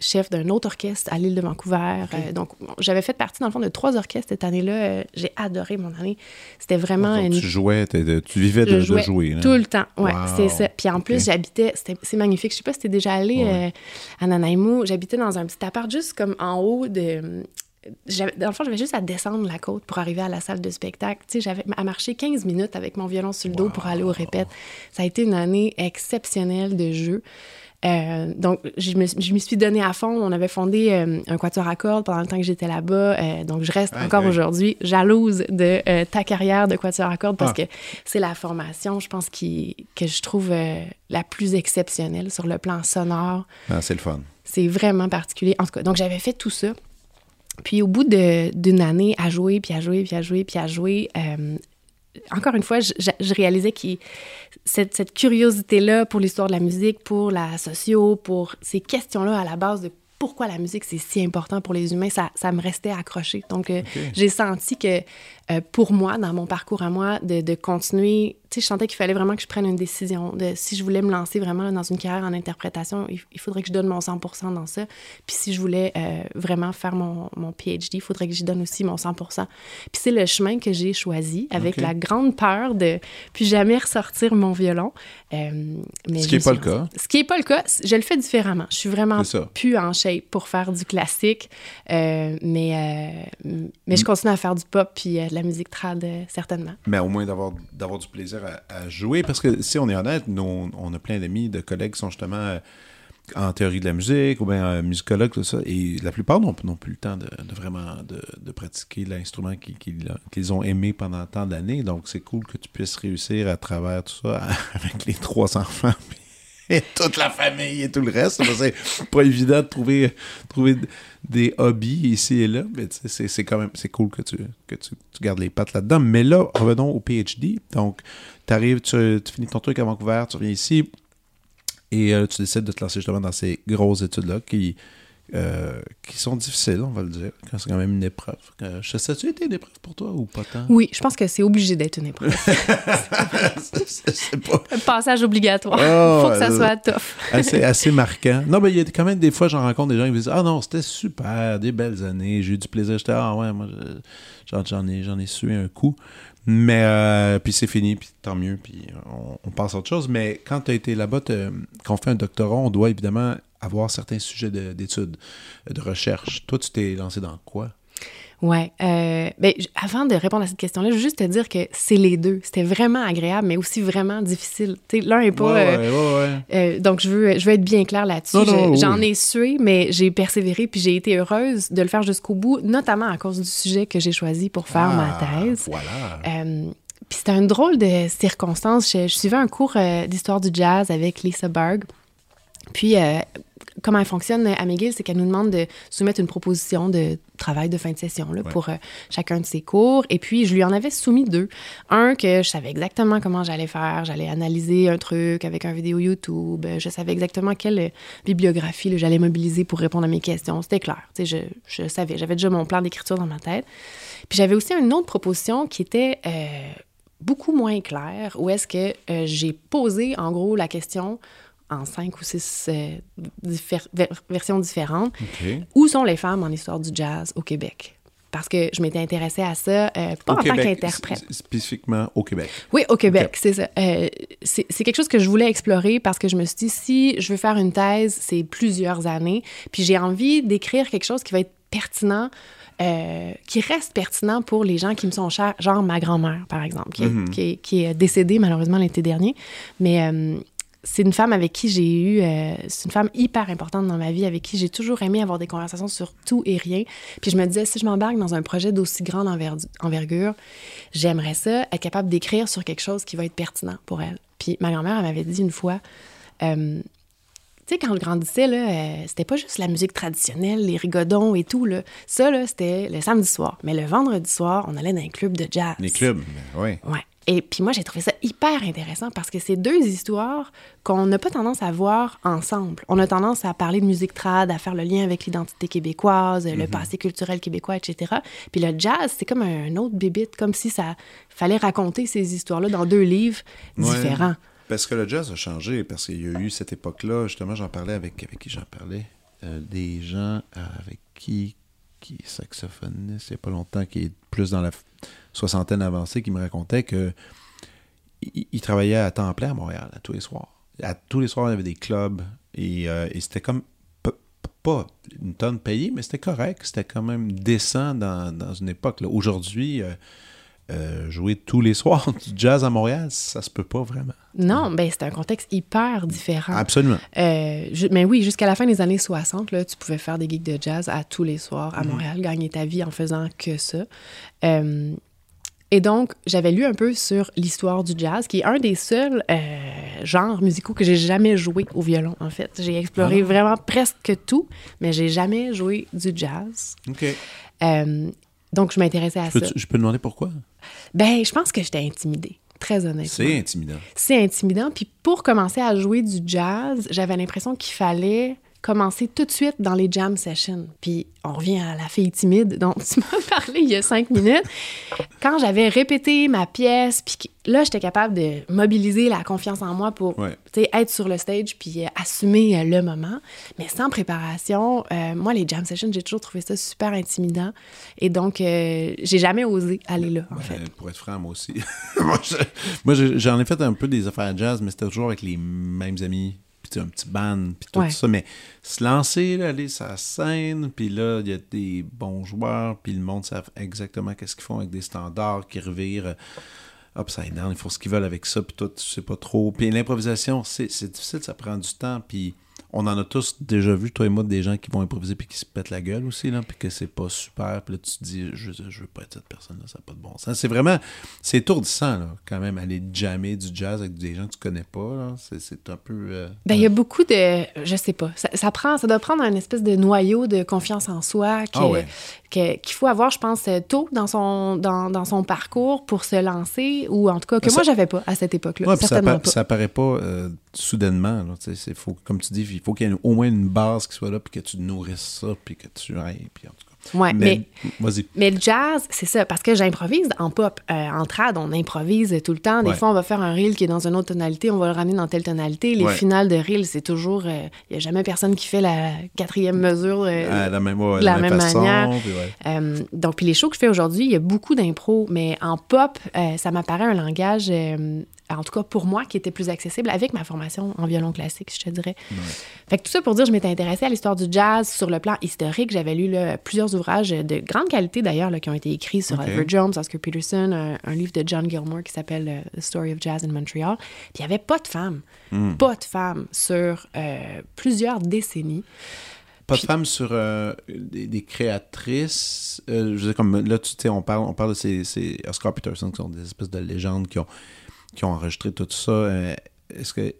chef d'un autre orchestre à l'île de Vancouver. Euh, donc, j'avais fait partie, dans le fond, de trois orchestres cette année-là. Euh, j'ai adoré mon année. C'était vraiment Donc, une tu jouais, tu vivais de, jouer. là. tout le temps, ouais, Wow. c'est ça. Puis en plus, j'habitais, c'est magnifique. Je sais pas si t'es déjà allé Ouais. euh, à Nanaimo. J'habitais dans un petit appart juste comme en haut de. Dans le fond, j'avais juste à descendre la côte pour arriver à la salle de spectacle. Tu sais, j'avais à marcher 15 minutes avec mon violon sur le dos pour aller au répète. Ça a été une année exceptionnelle de jeu. Euh, donc, je me, je suis donné à fond. On avait fondé euh, un quatuor à cordes pendant le temps que j'étais là-bas. Euh, donc, je reste encore aujourd'hui jalouse de ta carrière de quatuor à cordes parce Ah. que c'est la formation, je pense, qui, que je trouve la plus exceptionnelle sur le plan sonore. Ah, c'est le fun. C'est vraiment particulier. En tout cas, donc j'avais fait tout ça. Puis au bout d'une année à jouer, puis à jouer, puis à jouer, puis à jouer, euh, encore une fois, je, réalisais que cette, cette curiosité-là pour l'histoire de la musique, pour la socio, pour ces questions-là à la base de pourquoi la musique c'est si important pour les humains, ça, ça me restait accroché. Donc, euh, j'ai senti que euh, pour moi, dans mon parcours à moi, de, de continuer, tu sais, je sentais qu'il fallait vraiment que je prenne une décision. De, si je voulais me lancer vraiment là, dans une carrière en interprétation, il, il faudrait que je donne mon 100 dans ça. Puis si je voulais euh, vraiment faire mon, mon PhD, il faudrait que j'y donne aussi mon 100% Puis c'est le chemin que j'ai choisi avec la grande peur de plus jamais ressortir mon violon. Euh, mais Ce qui me est pas le cas. Ce qui n'est pas le cas. Je le fais différemment. Je suis vraiment plus en shape pour faire du classique, mais, mais je continue à faire du pop puis de la musique trad, euh, certainement. Mais au moins d'avoir d'avoir du plaisir à, jouer. Parce que si on est honnête, nous, on a plein d'amis, de collègues qui sont justement euh, en théorie de la musique ou bien euh, musicologues, tout ça. Et la plupart n'ont plus le temps de, vraiment de, pratiquer l'instrument qu'ils ont aimé pendant tant d'années. Donc c'est cool que tu puisses réussir à travers tout ça <laughs> avec les trois enfants. <laughs> Et toute la famille et tout le reste. C'est pas évident de trouver, trouver des hobbies ici et là, mais c'est quand même c'est cool que tu, que tu, gardes les pattes là-dedans. Mais là, revenons au PhD. Donc, tu, tu finis ton truc à Vancouver, tu reviens ici et euh, tu décides de te lancer justement dans ces grosses études-là qui, euh, qui sont difficiles, on va le dire, quand c'est quand même une épreuve. Euh, je sais, tu été une épreuve pour toi ou pas tant? Oui, je pense que c'est obligé d'être une épreuve. <laughs> <laughs> c'est pas... Un passage obligatoire. Il faut que ça soit tough. assez, <laughs> assez marquant. Non, mais il y a quand même des fois, j'en rencontre des gens qui me disent Ah non, c'était super, des belles années, j'ai eu du plaisir. J'étais Ah ouais, moi, j'en ai, ai sué un coup. Mais euh, puis c'est fini, puis tant mieux, puis on, passe à autre chose. Mais quand tu as été là-bas, qu'on fait un doctorat, on doit évidemment avoir certains sujets d'études, de, recherche. Toi, tu t'es lancé dans quoi? Ouais. Euh, ben, avant de répondre à cette question-là, je veux juste te dire que c'est les deux. C'était vraiment agréable, mais aussi vraiment difficile. L'un est pas. Ouais, euh, euh, donc, je veux, je veux être bien clair là-dessus. J'en ai sué, mais j'ai persévéré, puis j'ai été heureuse de le faire jusqu'au bout, notamment à cause du sujet que j'ai choisi pour faire ma ah, thèse. Voilà. puis c'était une drôle de circonstance. Je, je suivais un cours d'histoire du jazz avec Lisa Berg. Puis, comment elle fonctionne à McGill, c'est qu'elle nous demande de soumettre une proposition de travail de fin de session là, pour euh, chacun de ses cours. Et puis, je lui en avais soumis deux. Un que je savais exactement comment j'allais faire. J'allais analyser un truc avec un vidéo YouTube. Je savais exactement quelle euh, bibliographie j'allais mobiliser pour répondre à mes questions. C'était clair. Je, je savais. J'avais déjà mon plan d'écriture dans ma tête. Puis j'avais aussi une autre proposition qui était... Euh, beaucoup moins claire, où est-ce que j'ai posé en gros la question en cinq ou six euh, versions différentes. Où sont les femmes en histoire du jazz au Québec? Parce que je m'étais intéressée à ça, euh, pas en tant qu'interprète. Spécifiquement au Québec. Oui, au Québec, c'est ça. Euh, c'est quelque chose que je voulais explorer parce que je me suis dit, si je veux faire une thèse, c'est plusieurs années, puis j'ai envie d'écrire quelque chose qui va être pertinent qui reste pertinent pour les gens qui me sont chers, genre ma grand-mère, par exemple, qui, mm-hmm. qui, est décédée malheureusement l'été dernier. Mais c'est une femme avec qui j'ai eu, euh, c'est une femme hyper importante dans ma vie, avec qui j'ai toujours aimé avoir des conversations sur tout et rien. Puis je me disais, si je m'embarque dans un projet d'aussi grande envergure, j'aimerais ça, être capable d'écrire sur quelque chose qui va être pertinent pour elle. Puis ma grand-mère, elle m'avait dit une fois, euh, tu sais, quand je grandissais, là, euh, c'était pas juste la musique traditionnelle, les rigodons et tout. Là. Ça, là, c'était le samedi soir. Mais le vendredi soir, on allait dans un club de jazz. Les clubs, oui. Ouais. Et puis moi, j'ai trouvé ça hyper intéressant parce que c'est deux histoires qu'on n'a pas tendance à voir ensemble. On a tendance à parler de musique trad, à faire le lien avec l'identité québécoise, le mhm. passé culturel québécois, etc. Puis le jazz, c'est comme un autre bébite, comme si ça fallait raconter ces histoires-là dans deux livres différents. Parce que le jazz a changé, parce qu'il y a eu cette époque-là, justement, j'en parlais avec, avec qui j'en parlais, euh, des gens avec qui, qui saxophoniste il n'y a pas longtemps, qui est plus dans la soixantaine avancée qui me racontait que il, travaillait à temps plein à Montréal, à tous les soirs. À tous les soirs, il y avait des clubs et, euh, c'était comme pas une tonne payée, mais c'était correct. C'était quand même décent dans, une époque. Aujourd'hui, euh, euh, jouer tous les soirs <laughs> du jazz à Montréal, ça se peut pas vraiment. Non, ben c'est un contexte hyper différent. Absolument. mais oui, jusqu'à la fin des années 60, là, tu pouvais faire des gigs de jazz à tous les soirs à mhm. Montréal, gagner ta vie en faisant que ça. Et donc, j'avais lu un peu sur l'histoire du jazz, qui est un des seuls euh, genres musicaux que j'ai jamais joué au violon, en fait. J'ai exploré ah. vraiment presque tout, mais j'ai jamais joué du jazz. OK. Euh, donc, je m'intéressais à ça. Je peux demander pourquoi? Ben, je pense que j'étais intimidée. Très honnêtement. C'est intimidant. C'est intimidant. Puis pour commencer à jouer du jazz, j'avais l'impression qu'il fallait commencer tout de suite dans les jam sessions. Puis on revient à la fille timide dont tu m'as <laughs> parlé il y a cinq minutes. Quand j'avais répété ma pièce, puis là, j'étais capable de mobiliser la confiance en moi pour être sur le stage puis euh, assumer euh, le moment. Mais sans préparation, euh, moi, les jam sessions, j'ai toujours trouvé ça super intimidant. Et donc, j'ai jamais osé aller là, en ben, fait. Pour être franc, moi aussi. <laughs> moi, j'en ai fait un peu des affaires jazz, mais c'était toujours avec les mêmes amis un petit band, puis tout ça. Mais se lancer, aller sur la scène, puis là, il y a des bons joueurs, puis le monde sait exactement qu'est-ce qu'ils font avec des standards qui revirent euh, upside down, ils font ce qu'ils veulent avec ça, puis toi, tu sais pas trop. Puis l'improvisation, c'est difficile, ça prend du temps, puis on en a tous déjà vu, toi et moi, des gens qui vont improviser puis qui se pètent la gueule aussi, là, puis que c'est pas super. Puis là, tu te dis, je, je veux pas être cette personne-là, ça n'a pas de bon sens. C'est vraiment, c'est étourdissant, là, quand même, aller jammer du jazz avec des gens que tu connais pas, là. C'est un peu. Euh, ben, il y a beaucoup de. Je sais pas. Ça, prend, ça doit prendre un espèce de noyau de confiance en soi que, ah qu'il faut avoir, je pense, tôt dans son, dans, dans, son parcours pour se lancer, ou en tout cas que moi, j'avais pas à cette époque-là. ça, ça, paraît pas euh, soudainement. Là, faut, comme tu dis, il faut qu'il y ait au moins une base qui soit là, puis que tu nourrisses ça, puis que tu ailles, puis en tout cas. Ouais, mais, mais le jazz, c'est ça, parce que j'improvise en pop. Euh, en trad, on improvise tout le temps. Des Ouais. fois, on va faire un reel qui est dans une autre tonalité, on va le ramener dans telle tonalité. Les Ouais. finales de reel, c'est toujours. Il n'y a jamais personne qui fait la quatrième mesure. euh, À la même, ouais, de la la même façon, manière. puis. Euh, donc, puis les shows que je fais aujourd'hui, il y a beaucoup d'impro, mais en pop, euh, ça m'apparaît un langage, euh, en tout cas pour moi, qui était plus accessible avec ma formation en violon classique, je te dirais. Fait que tout ça pour dire, je m'étais intéressée à l'histoire du jazz sur le plan historique. J'avais lu là, plusieurs ouvrages de grande qualité d'ailleurs qui ont été écrits sur Ok. Albert Jones, Oscar Peterson, un, un livre de John Gilmore qui s'appelle euh, The Story of Jazz in Montreal. Puis il n'y avait pas de femmes, pas de femmes sur euh, plusieurs décennies. Pas de femmes sur euh, des, des créatrices. euh, je veux dire, comme là, tu sais, on parle, on parle de ces, ces Oscar Peterson qui sont des espèces de légendes qui ont, qui ont enregistré tout ça. euh, Est-ce que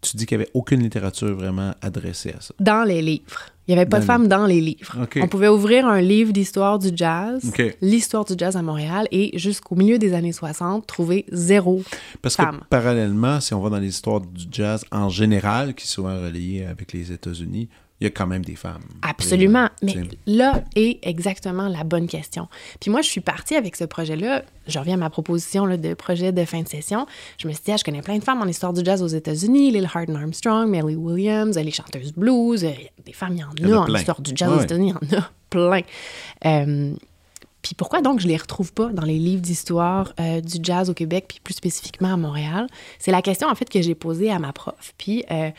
tu dis qu'il n'y avait aucune littérature vraiment adressée à ça? dans les livres. Il n'y avait pas Dans de femmes dans les livres. On pouvait ouvrir un livre d'histoire du jazz, l'histoire du jazz à Montréal, et jusqu'au milieu des années 60, trouver zéro. Parce Femmes. que parallèlement, si on va dans l'histoire du jazz en général, qui est souvent reliée avec les États-Unis, il y a quand même des femmes. Absolument. Euh, Mais là est exactement la bonne question. Puis moi, je suis partie avec ce projet-là. Je reviens à ma proposition là, de projet de fin de session. Je me suis dit, ah, je connais plein de femmes en histoire du jazz aux États-Unis, Lil Hardin Armstrong, Melly Williams, les chanteuses blues. euh, Des femmes, il y en a, y en a en plein. histoire du jazz Ouais. aux États-Unis, il y en a plein. Euh, puis pourquoi donc je les retrouve pas dans les livres d'histoire euh, du jazz au Québec, puis plus spécifiquement à Montréal? C'est la question en fait que j'ai posée à ma prof. Puis euh,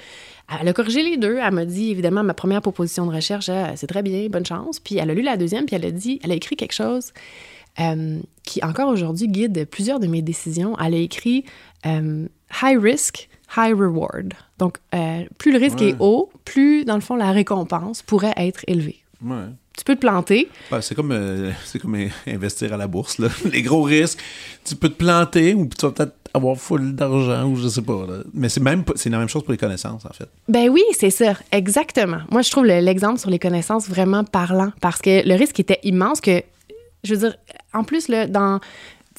elle a corrigé les deux. Elle m'a dit évidemment ma première proposition de recherche, euh, c'est très bien, bonne chance. Puis elle a lu la deuxième, puis elle a dit, elle a écrit quelque chose qui encore aujourd'hui guide plusieurs de mes décisions. Elle a écrit high risk, high reward. Donc plus le risque Ouais. est haut, plus dans le fond la récompense pourrait être élevée. Ouais. Tu peux te planter, c'est comme, euh, <laughs> c'est comme investir à la bourse. Là. <laughs> Les gros risques, tu peux te planter ou tu vas peut-être avoir full d'argent ou je sais pas. là. Mais c'est même c'est la même chose pour les connaissances, en fait. Ben oui, c'est ça, exactement. Moi, je trouve le- l'exemple sur les connaissances vraiment parlant parce que le risque était immense que, je veux dire, en plus, là, dans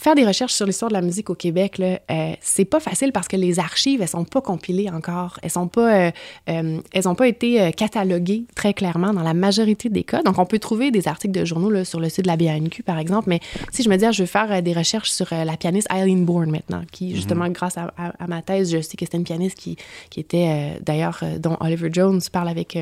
faire des recherches sur l'histoire de la musique au Québec, là, euh, c'est pas facile parce que les archives, elles sont pas compilées encore. Elles sont pas, euh, euh, elles ont pas été euh, cataloguées très clairement dans la majorité des cas. Donc, on peut trouver des articles de journaux là, sur le site de la BANQ, par exemple. Mais si je me dis, ah, je veux faire des recherches sur la pianiste Eileen Bourne maintenant, qui, justement, grâce à, à- à ma thèse, je sais que c'était une pianiste qui, qui était, d'ailleurs, dont Oliver Jones parle avec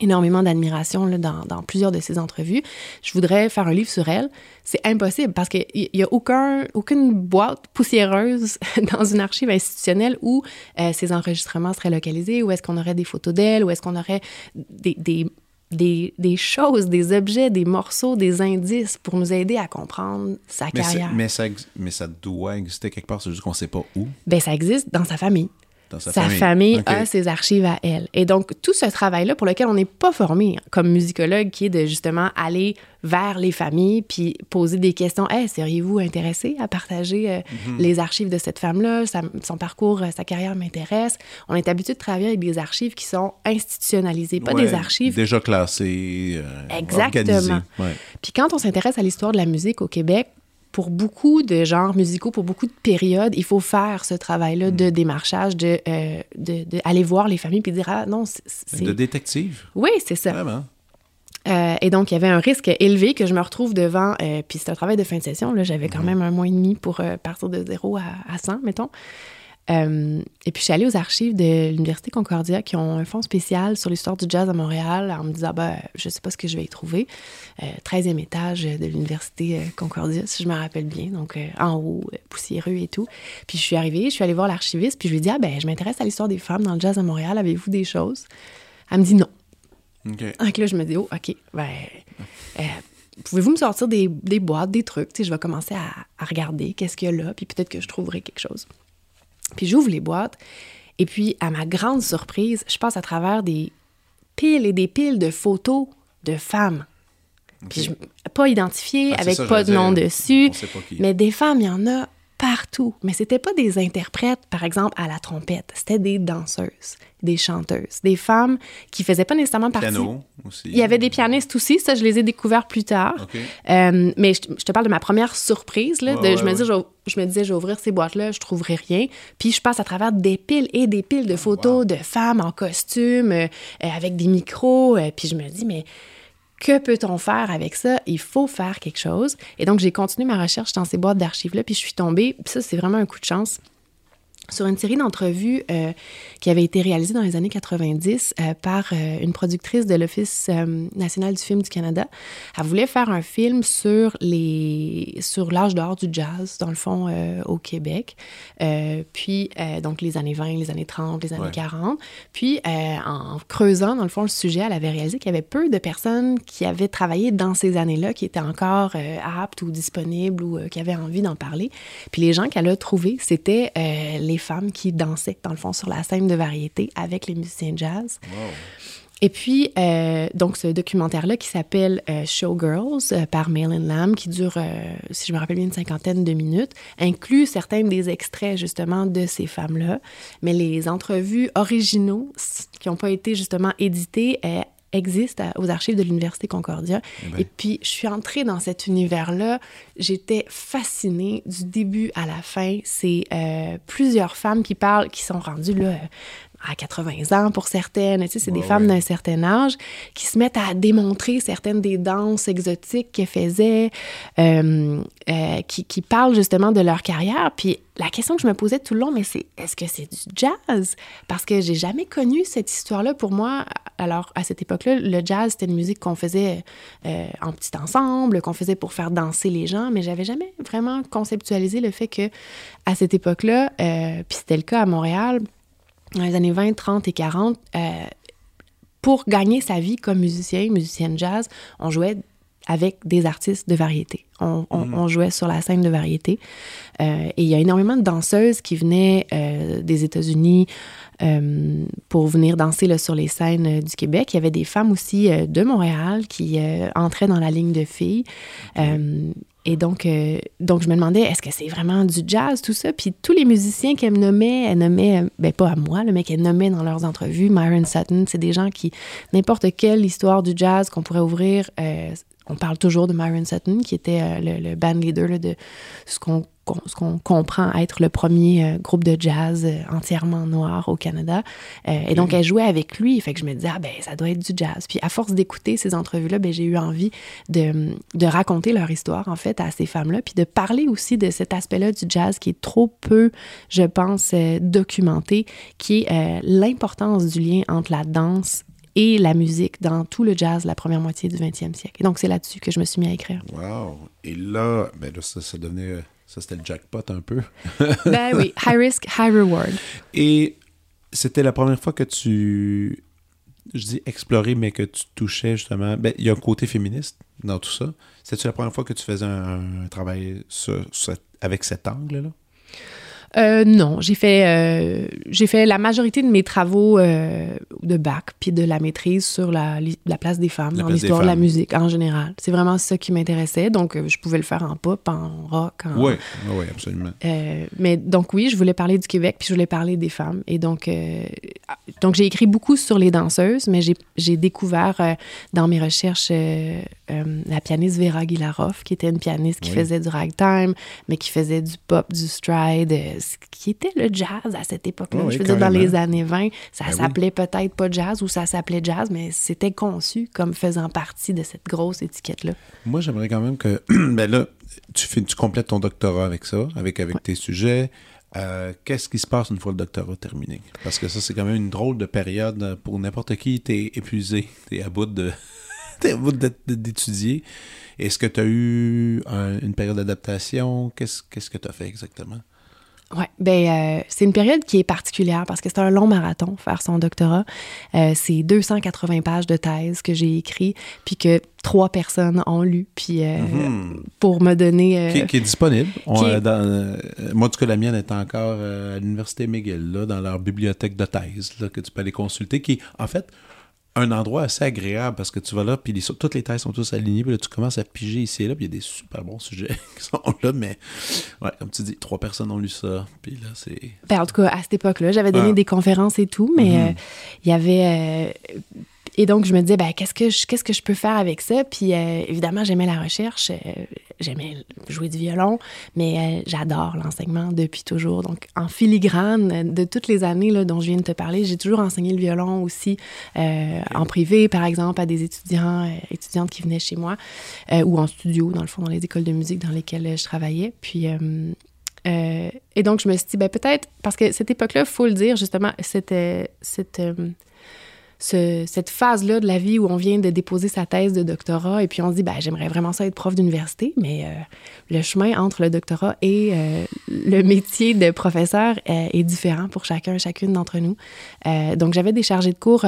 énormément d'admiration dans, dans plusieurs de ses entrevues. Je voudrais faire un livre sur elle. C'est impossible parce qu'il n'y a aucun, aucune boîte poussiéreuse <laughs> dans une archive institutionnelle où euh, ces enregistrements seraient localisés, où est-ce qu'on aurait des photos d'elle, où est-ce qu'on aurait des, des, des, des choses, des objets, des morceaux, des indices pour nous aider à comprendre sa Mais, carrière. mais, ça, mais ça doit exister quelque part, c'est juste qu'on sait pas où. Ben, ça existe dans sa famille. Dans sa, Sa famille, a ses archives à elle. Et donc, tout ce travail-là pour lequel on n'est pas formé comme musicologue, qui est de justement aller vers les familles puis poser des questions. Hey, seriez-vous intéressé à partager euh, Mhm. les archives de cette femme-là? Son parcours, euh, sa carrière m'intéresse. On est habitué de travailler avec des archives qui sont institutionnalisées, pas Ouais, des archives Déjà classées, euh, Exactement. organisées. Ouais. puis quand on s'intéresse à l'histoire de la musique au Québec, pour beaucoup de genres musicaux, pour beaucoup de périodes, il faut faire ce travail-là de démarchage, de, euh, de, de aller voir les familles puis dire ah non c'est De détective, oui c'est ça. vraiment. Euh, et donc il y avait un risque élevé que je me retrouve devant. euh, puis c'est un travail de fin de session là, j'avais Mm. quand même un mois et demi pour partir de zéro à, à 100 mettons. Euh, et puis, je suis allée aux archives de l'Université Concordia qui ont un fonds spécial sur l'histoire du jazz à Montréal en me disant, ben, je sais pas ce que je vais y trouver. Euh, 13e étage de l'Université euh, Concordia, si je me rappelle bien. Donc, euh, en haut, poussiéreux et tout. Puis, je suis arrivée, je suis allée voir l'archiviste, puis je lui ai dit, ah, ben, je m'intéresse à l'histoire des femmes dans le jazz à Montréal. Avez-vous des choses? Elle me dit non. OK. Donc là, je me dis, oh, OK, ben, pouvez-vous me sortir des, des boîtes, des trucs? Tu sais, je vais commencer à, à regarder qu'est-ce qu'il y a là, puis peut-être que je trouverai quelque chose. Puis j'ouvre les boîtes, et puis, à ma grande surprise, je passe à travers des piles et des piles de photos de femmes. Puis je- pas identifiées, Ah, avec ça, pas de nom dire, dessus, mais des femmes, il y en a partout. Mais c'était pas des interprètes, par exemple, à la trompette. C'était des danseuses, des chanteuses, des femmes qui faisaient pas nécessairement partie. Piano aussi. Il y avait des pianistes aussi, ça, je les ai découverts plus tard. Euh, mais je, te parle de ma première surprise. Là, de, je, me dis, je, me disais, je vais ouvrir ces boîtes-là, je trouverai rien. Puis je passe à travers des piles et des piles de photos de femmes en costume, euh, avec des micros. Euh, puis je me dis, mais que peut-on faire avec ça? Il faut faire quelque chose. Et donc, j'ai continué ma recherche dans ces boîtes d'archives-là, puis je suis tombée, ça, c'est vraiment un coup de chance sur une série d'entrevues euh, qui avait été réalisée dans les années 90 euh, par euh, une productrice de l'Office national du film du Canada. Elle voulait faire un film sur les sur l'âge d'or du jazz, dans le fond, au Québec. puis, donc, les années 20, les années 30, les années 40. Puis, en creusant, dans le fond, le sujet, elle avait réalisé qu'il y avait peu de personnes qui avaient travaillé dans ces années-là, qui étaient encore aptes ou disponibles ou qui avaient envie d'en parler. Puis, les gens qu'elle a trouvés, c'était les femmes qui dansaient, dans le fond, sur la scène de variété avec les musiciens jazz. Et puis, euh, donc, ce documentaire-là qui s'appelle euh, Showgirls euh, par Malin Lamb, qui dure, si je me rappelle bien, une cinquantaine de minutes, inclut certains des extraits, justement, de ces femmes-là. Mais les entrevues originaux, qui n'ont pas été, justement, éditées, existe aux archives de l'Université Concordia. Eh ben. Et puis, je suis entrée dans cet univers-là. J'étais fascinée du début à la fin. C'est euh, plusieurs femmes qui parlent, qui sont rendues là à 80 ans pour certaines. Tu sais, c'est des femmes d'un certain âge qui se mettent à démontrer certaines des danses exotiques qu'elles faisaient, euh, euh, qui, qui, parlent justement de leur carrière. Puis la question que je me posais tout le long, mais c'est est-ce que c'est du jazz? Parce que j'ai jamais connu cette histoire-là. Pour moi, alors à cette époque-là, le jazz, c'était une musique qu'on faisait euh, en petit ensemble, qu'on faisait pour faire danser les gens, mais j'avais jamais vraiment conceptualisé le fait que à cette époque-là, puis c'était le cas à Montréal, dans les années 20, 30 et 40, euh, pour gagner sa vie comme musicien, musicienne jazz, on jouait avec des artistes de variété. On, mm. jouait sur la scène de variété. Euh, et il y a énormément de danseuses qui venaient euh, des États-Unis pour venir danser là, sur les scènes du Québec. Il y avait des femmes aussi de Montréal qui entraient dans la ligne de filles. Et donc, euh, donc je me demandais, est-ce que c'est vraiment du jazz, tout ça? Puis tous les musiciens qu'elle me nommait, elle nommait, euh, ben pas à moi, le mec qu'elle nommait dans leurs entrevues, Myron Sutton, c'est des gens qui, n'importe quelle histoire du jazz qu'on pourrait ouvrir, euh, on parle toujours de Myron Sutton, qui était le, band leader de ce qu'on comprend être le premier euh, groupe de jazz euh, entièrement noir au Canada. Euh, et donc, elle jouait avec lui. Fait que je me disais, ah ben, ça doit être du jazz. Puis, à force d'écouter ces entrevues-là, ben, j'ai eu envie de, de, raconter leur histoire, en fait, à ces femmes-là, puis de parler aussi de cet aspect-là du jazz qui est trop peu, je pense, documenté, qui est l'importance du lien entre la danse et la musique dans tout le jazz la première moitié du 20e siècle. Et donc, c'est là-dessus que je me suis mis à écrire. Wow! Et là, ben là ça, ça devenait ça, c'était le jackpot un peu. <laughs> ben oui, high risk, high reward. Et c'était la première fois que tu, je dis explorer, mais que tu touchais justement. Ben, il y a un côté féministe dans tout ça. C'était la première fois que tu faisais un, travail avec cet angle-là? Euh, non, j'ai fait, euh, j'ai fait la majorité de mes travaux euh, de bac puis de la maîtrise sur la, la place des femmes dans l'histoire de la musique en général. C'est vraiment ça qui m'intéressait. Donc, je pouvais le faire en pop, en rock. En... Oui, oui, absolument. mais donc, oui, je voulais parler du Québec puis je voulais parler des femmes. Et donc, donc j'ai écrit beaucoup sur les danseuses, mais j'ai découvert dans mes recherches la pianiste Vera Gilaroff, qui était une pianiste qui faisait du ragtime, mais qui faisait du pop, du stride ce qui était le jazz à cette époque-là. je veux dire, dans les années 20, ça ben s'appelait peut-être pas jazz ou ça s'appelait jazz, mais c'était conçu comme faisant partie de cette grosse étiquette-là. Moi, j'aimerais quand même que, <clears throat> ben là, tu, fais, tu complètes ton doctorat avec ça, avec, avec tes sujets. Euh, qu'est-ce qui se passe une fois le doctorat terminé? Parce que ça, c'est quand même une drôle de période pour n'importe qui. T'es épuisé, t'es à bout de... d'étudier. Est-ce que tu as eu une période d'adaptation? Qu'est-ce que tu as fait exactement? Oui, ben euh, c'est une période qui est particulière parce que c'est un long marathon faire son doctorat. Euh, c'est 280 pages de thèse que j'ai écrit, puis que trois personnes ont lu, puis euh, mhm. pour me donner... Qui, est disponible. dans, moi, du coup, la mienne est encore à l'Université McGill, là, dans leur bibliothèque de thèse, là, que tu peux aller consulter, qui, en fait, un endroit assez agréable parce que tu vas là, puis toutes les tailles sont tous alignées, puis là, tu commences à piger ici et là, puis il y a des super bons sujets <laughs> qui sont là, mais ouais, comme tu dis, trois personnes ont lu ça, puis là, c'est... Ben, en tout cas, à cette époque-là, j'avais donné des conférences et tout, mais mm-hmm. euh, il y avait... Euh, et donc, je me disais, ben, qu'est-ce que je, qu'est-ce que je peux faire avec ça? Puis, euh, évidemment, j'aimais la recherche, euh, j'aimais jouer du violon, mais euh, j'adore l'enseignement depuis toujours. Donc, en filigrane de toutes les années là, dont je viens de te parler, j'ai toujours enseigné le violon aussi en privé, par exemple, à des étudiants, étudiantes qui venaient chez moi, ou en studio, dans le fond, dans les écoles de musique dans lesquelles je travaillais. Puis, et donc, je me suis dit, ben, peut-être, parce que cette époque-là, il faut le dire, justement, c'était cette cette phase-là de la vie où on vient de déposer sa thèse de doctorat et puis on se dit, ben, j'aimerais vraiment ça être prof d'université, mais euh, le chemin entre le doctorat et euh, le métier de professeur euh, est différent pour chacun, chacune d'entre nous. donc, j'avais des chargés de cours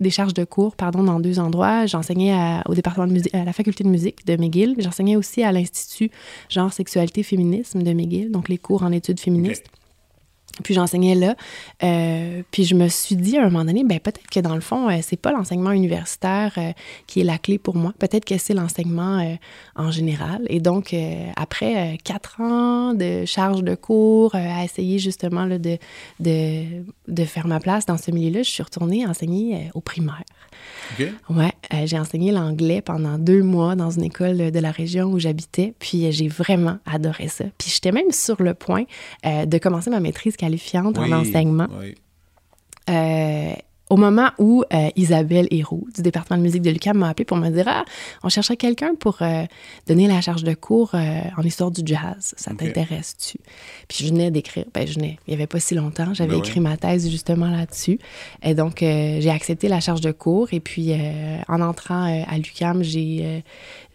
des charges de cours pardon, dans deux endroits. J'enseignais au département de musique, à la faculté de musique de McGill. J'enseignais aussi à l'Institut genre sexualité féminisme de McGill, donc les cours en études féministes. Puis j'enseignais là. Euh, puis je me suis dit à un moment donné, ben peut-être que dans le fond, euh, c'est pas l'enseignement universitaire euh, qui est la clé pour moi. Peut-être que c'est l'enseignement en général. Et donc, après quatre ans de charge de cours, à essayer justement là, de, de, de, faire ma place dans ce milieu-là, je suis retournée enseigner au primaire. Ouais, euh, j'ai enseigné l'anglais pendant deux mois dans une école de la région où j'habitais, puis euh, j'ai vraiment adoré ça. Puis j'étais même sur le point euh, de commencer ma maîtrise qualifiante en enseignement. Oui au moment où euh, Isabelle Héroux du département de musique de l'UQAM m'a appelé pour me dire Ah, on chercherait quelqu'un pour euh, donner la charge de cours euh, en histoire du jazz. Ça t'intéresse-tu? Puis je venais d'écrire, ben je venais, il n'y avait pas si longtemps, j'avais ben écrit ma thèse justement là-dessus. Et donc, j'ai accepté la charge de cours. Et puis, en entrant à l'UQAM, j'ai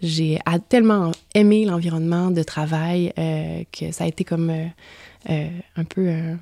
j'ai tellement aimé l'environnement de travail que ça a été comme un peu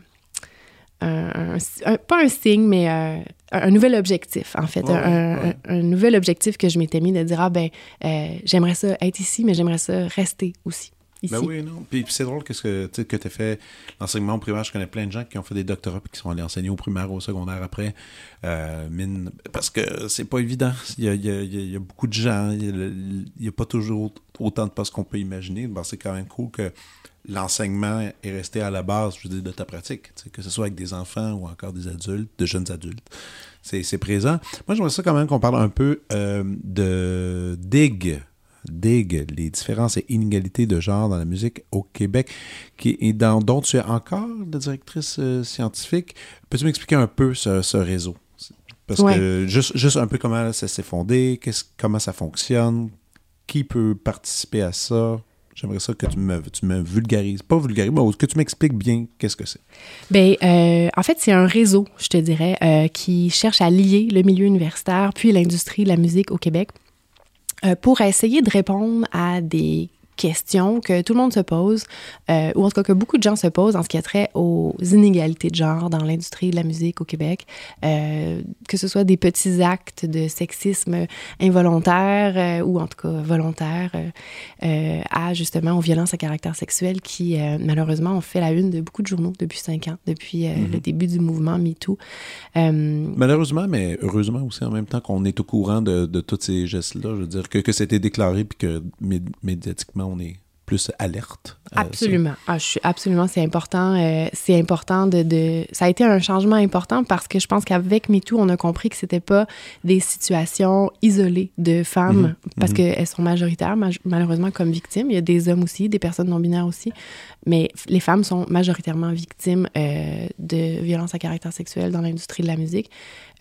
pas un signe, mais euh, un nouvel objectif, en fait. un, nouvel objectif que je m'étais mis de dire, ah ben, euh, j'aimerais ça être ici, mais j'aimerais ça rester aussi. Ici. Ben oui, non. Puis, c'est drôle que, que tu as fait l'enseignement au primaire. Je connais plein de gens qui ont fait des doctorats et qui sont allés enseigner au primaire, au secondaire après. Euh, mine, parce que c'est pas évident. Il y, a, il, y a, beaucoup de gens. Il n'y a, pas toujours autant de postes qu'on peut imaginer. Ben, c'est quand même cool que l'enseignement est resté à la base, je veux dire, de ta pratique, que ce soit avec des enfants ou encore des adultes, de jeunes adultes. C'est présent. Moi, j'aimerais ça quand même qu'on parle un peu euh, de DIG, DIG, les différences et inégalités de genre dans la musique au Québec, qui dans, dont tu es encore la directrice euh, scientifique. Peux-tu m'expliquer un peu ce, réseau? Parce que juste, juste un peu comment ça s'est fondé, comment ça fonctionne, qui peut participer à ça? J'aimerais ça que tu me, tu me vulgarises. Pas vulgarises, mais que tu m'expliques bien qu'est-ce que c'est. Bien, euh, en fait, c'est un réseau, je te dirais, euh, qui cherche à lier le milieu universitaire puis l'industrie de la musique au Québec euh, pour essayer de répondre à des question que tout le monde se pose, euh, ou en tout cas que beaucoup de gens se posent en ce qui a trait aux inégalités de genre dans l'industrie de la musique au Québec, euh, que ce soit des petits actes de sexisme involontaire euh, ou en tout cas volontaire, à justement aux violences à caractère sexuel qui malheureusement ont fait la une de beaucoup de journaux depuis cinq ans, depuis le mm-hmm. début du mouvement MeToo. Malheureusement, mais heureusement aussi en même temps qu'on est au courant de, de tous ces gestes-là, je veux dire que, que c'était déclaré puis que médiatiquement on est plus alerte. absolument. Ah, je suis absolument, c'est important. Euh, c'est important de, Ça a été un changement important parce que je pense qu'avec MeToo, on a compris que c'était pas des situations isolées de femmes mhm. parce mhm. qu'elles sont majoritaires, malheureusement, comme victimes. Il y a des hommes aussi, des personnes non-binaires aussi. Mais les femmes sont majoritairement victimes euh, de violences à caractère sexuel dans l'industrie de la musique.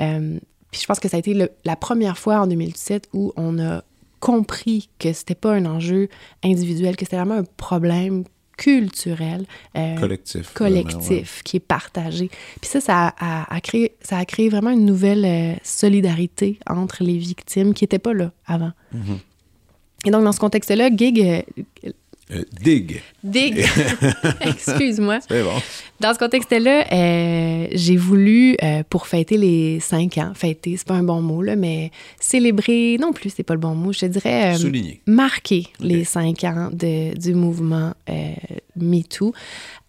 Euh, puis je pense que ça a été la première fois en 2017 où on a compris que c'était pas un enjeu individuel, que c'était vraiment un problème culturel, euh, collectif, collectif qui est partagé. Puis ça, ça a, créé, ça a créé vraiment une nouvelle euh, solidarité entre les victimes qui n'étaient pas là avant. Mm-hmm. Et donc, dans ce contexte-là, Gig, euh, dig. Dig. <laughs> Excuse-moi. C'est bon. Dans ce contexte-là, euh, j'ai voulu, euh, pour fêter les cinq ans, fêter, c'est pas un bon mot, là, mais célébrer, non plus, c'est pas le bon mot, je te dirais. Souligner. Marquer les cinq ans de, du mouvement MeToo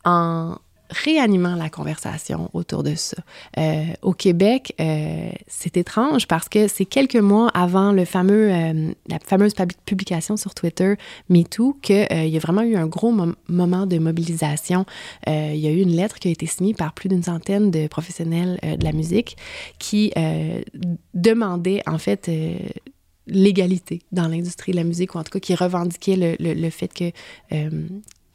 en réanimant la conversation autour de ça. Euh, au Québec, euh, c'est étrange parce que c'est quelques mois avant le fameux, euh, la fameuse publication sur Twitter MeToo qu'il y a vraiment eu un gros moment de mobilisation. il y a eu une lettre qui a été signée par plus d'une centaine de professionnels de la musique qui demandaient en fait l'égalité dans l'industrie de la musique, ou en tout cas qui revendiquait le fait que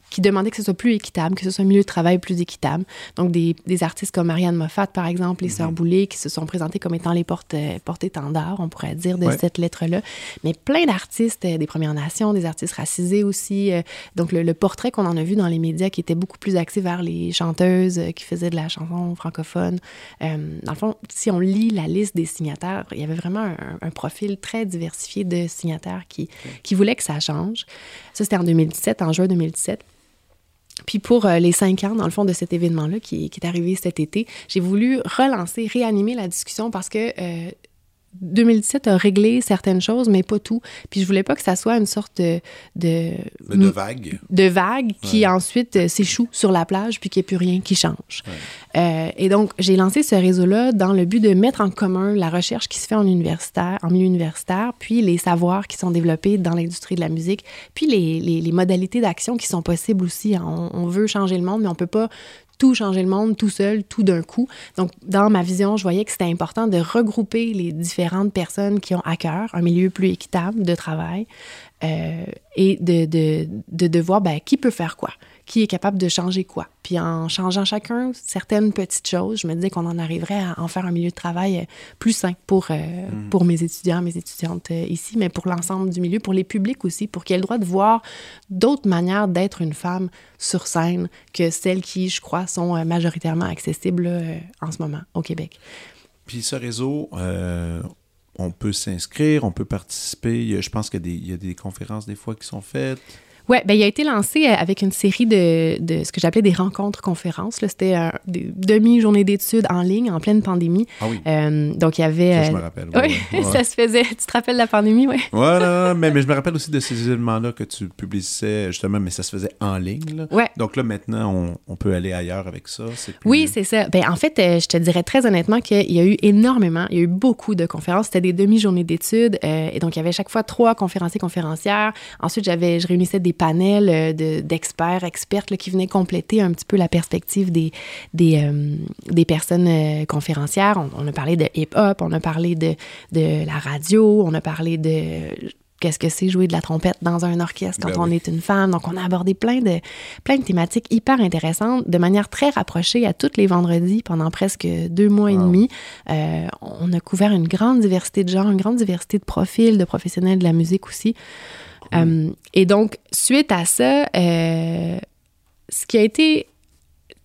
qui demandait que ce soit plus équitable, que ce soit un milieu de travail plus équitable. Donc, des, des artistes comme Marianne Moffat, par exemple, les Sœurs mhm. Boulay, qui se sont présentés comme étant les porte, euh, porte-étendards, on pourrait dire, de cette lettre-là. Mais plein d'artistes euh, des Premières Nations, des artistes racisés aussi. Euh, donc, le, portrait qu'on en a vu dans les médias qui était beaucoup plus axé vers les chanteuses qui faisaient de la chanson francophone. dans le fond, si on lit la liste des signataires, il y avait vraiment un, un profil très diversifié de signataires qui, qui voulaient que ça change. Ça, c'était en 2017, en juin 2017. Puis pour euh, les cinq ans, dans le fond, de cet événement-là qui, qui, est arrivé cet été, j'ai voulu relancer, réanimer la discussion parce que euh, 2017 a réglé certaines choses, mais pas tout. Puis je voulais pas que ça soit une sorte de... De, de vague. De vague qui ensuite euh, s'échoue sur la plage puis qu'il n'y ait plus rien qui change. Euh, et donc, j'ai lancé ce réseau-là dans le but de mettre en commun la recherche qui se fait en, universitaire, en milieu universitaire, puis les savoirs qui sont développés dans l'industrie de la musique, puis les, les, les modalités d'action qui sont possibles aussi. On, on, veut changer le monde, mais on peut pas tout changer le monde tout seul, tout d'un coup. Donc, dans ma vision, je voyais que c'était important de regrouper les différentes personnes qui ont à cœur un milieu plus équitable de travail euh, et de, de, de, de voir ben, qui peut faire quoi? Qui est capable de changer quoi. Puis en changeant chacun certaines petites choses, je me disais qu'on en arriverait à en faire un milieu de travail euh, plus sain pour, euh, mm. pour mes étudiants, mes étudiantes euh, ici, mais pour l'ensemble du milieu, pour les publics aussi, pour qu'ils aient le droit de voir d'autres manières d'être une femme sur scène que celles qui, je crois, sont majoritairement accessibles en ce moment au Québec. Puis ce réseau, on peut s'inscrire, on peut participer. Je pense qu'il y, y, a des conférences des fois qui sont faites. Oui, ben, il a été lancé euh, avec une série de, de ce que j'appelais des rencontres-conférences. C'était euh, des demi-journées d'études en ligne en pleine pandémie. Ah oui. Euh, donc, il y avait. Ça, je me rappelle. Oui, <laughs> ça se faisait. Tu te rappelles de la pandémie, oui? Voilà, mais, mais je me rappelle aussi de ces événements-là que tu publiais justement, mais ça se faisait en ligne. Oui. Donc là, maintenant, on, on, peut aller ailleurs avec ça. Oui, c'est ça. Ben, en fait, je te dirais très honnêtement qu'il y a eu énormément, il y a eu beaucoup de conférences. C'était des demi-journées d'études. et donc, il y avait chaque fois trois conférenciers, conférencières. Ensuite, j'avais, je réunissais des panel euh, d'experts, expertes qui venaient compléter un petit peu la perspective des, des, euh, des personnes euh, conférencières. On, a parlé de hip-hop, on a parlé de, de la radio, on a parlé de qu'est-ce que c'est jouer de la trompette dans un orchestre quand ben on est une femme. Donc, on a abordé plein de, plein de thématiques hyper intéressantes de manière très rapprochée à tous les vendredis pendant presque deux mois et demi. on a couvert une grande diversité de genres, une grande diversité de profils, de professionnels de la musique aussi. Euh, et donc, suite à ça, euh, ce qui a été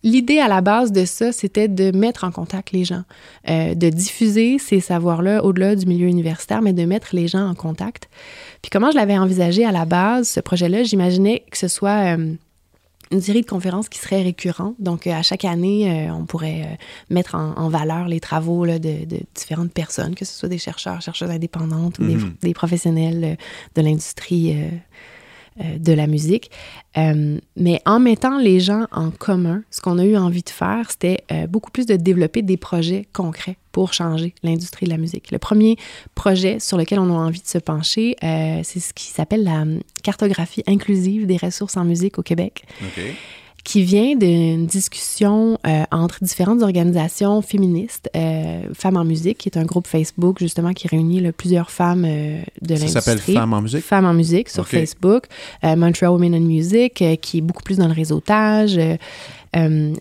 L'idée à la base de ça, c'était de mettre en contact les gens, euh, de diffuser ces savoirs-là au-delà du milieu universitaire, mais de mettre les gens en contact. Puis comment je l'avais envisagé à la base, ce projet-là, j'imaginais que ce soit une série de conférences qui serait récurrente. Donc, à chaque année, on pourrait mettre en, valeur les travaux de, de, différentes personnes, que ce soit des chercheurs, chercheuses indépendantes ou des, mhm. des, professionnels de l'industrie euh, de la musique. Euh, mais en mettant les gens en commun, ce qu'on a eu envie de faire, c'était euh, beaucoup plus de développer des projets concrets pour changer l'industrie de la musique. Le premier projet sur lequel on a envie de se pencher, c'est ce qui s'appelle la cartographie inclusive des ressources en musique au Québec. Qui vient d'une discussion euh, entre différentes organisations féministes, euh, Femmes en musique, qui est un groupe Facebook justement qui réunit là, plusieurs femmes euh, de l'industrie. Ça s'appelle Femmes en musique? Femmes en musique sur Facebook. Euh, Montreal Women in Music, qui est beaucoup plus dans le réseautage.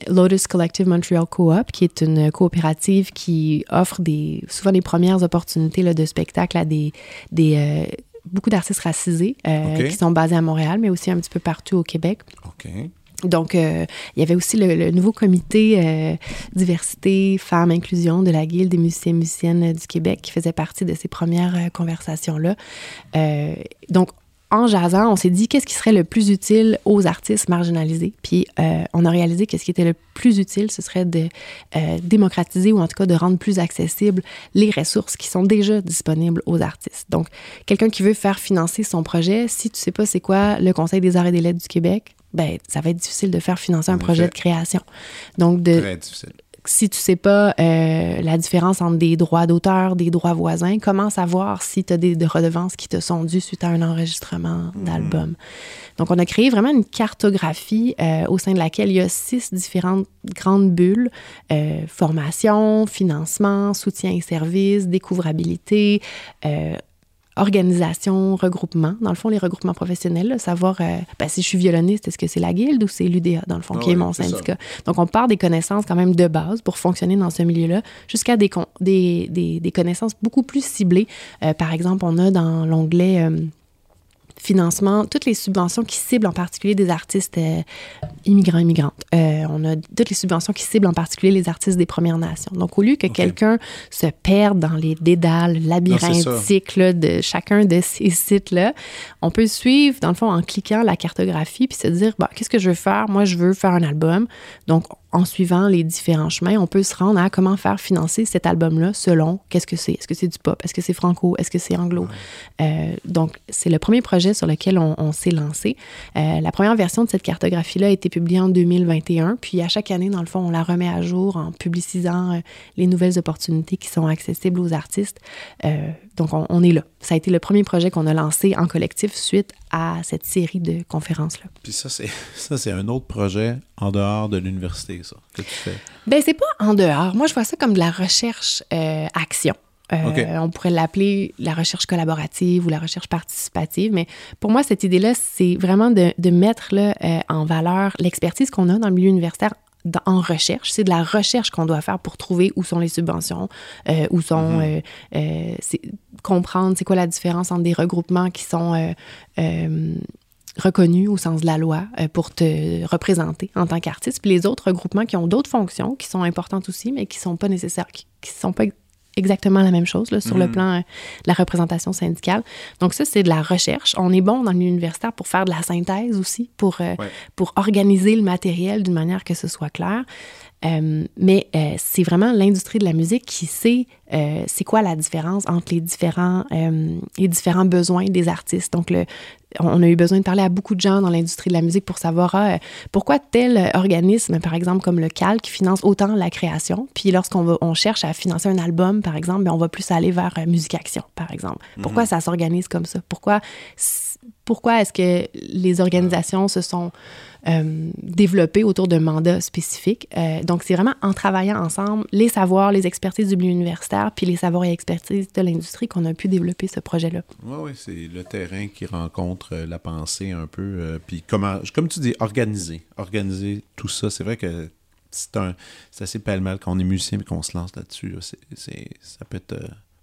Lotus Collective Montreal Co-op, qui est une coopérative qui offre des, souvent les premières opportunités là, de spectacle à des... des beaucoup d'artistes racisés okay. qui sont basés à Montréal, mais aussi un petit peu partout au Québec. OK. Donc, euh, il y avait aussi le, nouveau comité euh, diversité, femmes, inclusion de la Guilde des musiciens et musiciennes du Québec qui faisait partie de ces premières euh, conversations-là. donc, en jasant, on s'est dit qu'est-ce qui serait le plus utile aux artistes marginalisés. Puis on a réalisé que ce qui était le plus utile, ce serait de démocratiser ou en tout cas de rendre plus accessibles les ressources qui sont déjà disponibles aux artistes. Donc, quelqu'un qui veut faire financer son projet, si tu sais pas c'est quoi le Conseil des arts et des lettres du Québec, ben, ça va être difficile de faire financer un projet de création. Donc, de, Très difficile si tu sais pas euh, la différence entre des droits d'auteur, des droits voisins, comment savoir si tu as des, redevances qui te sont dues suite à un enregistrement mhm. d'album? Donc, on a créé vraiment une cartographie euh, au sein de laquelle il y a six différentes grandes bulles. Euh, formation, financement, soutien et services, découvrabilité, organisation, regroupement. Dans le fond, les regroupements professionnels, savoir euh, ben, si je suis violoniste, est-ce que c'est la guilde ou c'est l'UDA, dans le fond, qui ah est mon syndicat. Donc, on part des connaissances quand même de base pour fonctionner dans ce milieu-là, jusqu'à des, des, des, connaissances beaucoup plus ciblées. Euh, par exemple, on a dans l'onglet... Euh, financement, toutes les subventions qui ciblent en particulier des artistes euh, immigrants, immigrantes. Euh, on a toutes les subventions qui ciblent en particulier les artistes des Premières Nations. Donc, au lieu que quelqu'un se perde dans les dédales labyrinthiques de chacun de <laughs> ces sites-là, on peut suivre, dans le fond, en cliquant la cartographie puis se dire, bah, qu'est-ce que je veux faire? Moi, je veux faire un album. Donc, en suivant les différents chemins, on peut se rendre à comment faire financer cet album-là selon qu'est-ce que c'est. Est-ce que c'est du pop? Est-ce que c'est franco? Est-ce que c'est anglo? Euh, donc, c'est le premier projet sur lequel on, s'est lancé. Euh, la première version de cette cartographie-là a été publiée en 2021. Puis, à chaque année, dans le fond, on la remet à jour en publicisant euh, les nouvelles opportunités qui sont accessibles aux artistes. Donc, on, est là. Ça a été le premier projet qu'on a lancé en collectif suite à cette série de conférences-là. Puis ça, c'est, <laughs> ça, c'est un autre projet en dehors de l'université, ça, que tu fais? Ben c'est pas en dehors. Moi, je vois ça comme de la recherche-action. Euh, euh, on pourrait l'appeler la recherche collaborative ou la recherche participative, mais pour moi, cette idée-là, c'est vraiment de, de mettre là, euh, en valeur l'expertise qu'on a dans le milieu universitaire en recherche. C'est de la recherche qu'on doit faire pour trouver où sont les subventions, euh, où sont. Mhm. Euh, euh, comprendre c'est quoi la différence entre des regroupements qui sont reconnus au sens de la loi pour te représenter en tant qu'artiste, puis les autres regroupements qui ont d'autres fonctions qui sont importantes aussi, mais qui sont pas nécessaires, qui ne sont pas exactement la même chose là, sur le mm. plan euh, de la représentation syndicale. Donc ça, c'est de la recherche. On est bon dans l'universitaire pour faire de la synthèse aussi, pour, euh, pour organiser le matériel d'une manière que ce soit clair. Euh, mais c'est vraiment l'industrie de la musique qui sait c'est quoi la différence entre les différents, les différents besoins des artistes. Donc, le, on a eu besoin de parler à beaucoup de gens dans l'industrie de la musique pour savoir ah, pourquoi tel organisme, par exemple comme le CAL, qui finance autant la création, puis lorsqu'on on cherche à financer un album, par exemple, ben, on va plus aller vers euh, Musique Action, par exemple. Pourquoi mhm. ça s'organise comme ça? Pourquoi, pourquoi est-ce que les organisations se sont euh, développer autour d'un mandat spécifique. Euh, donc, c'est vraiment en travaillant ensemble les savoirs, les expertises du milieu universitaire, puis les savoirs et expertises de l'industrie qu'on a pu développer ce projet-là. Oui, oui, c'est le terrain qui rencontre euh, la pensée un peu. puis, comment, comme tu dis, organiser. Organiser tout ça. C'est vrai que c'est assez pêle-mêle quand on est musicien et qu'on se lance là-dessus. Ça peut être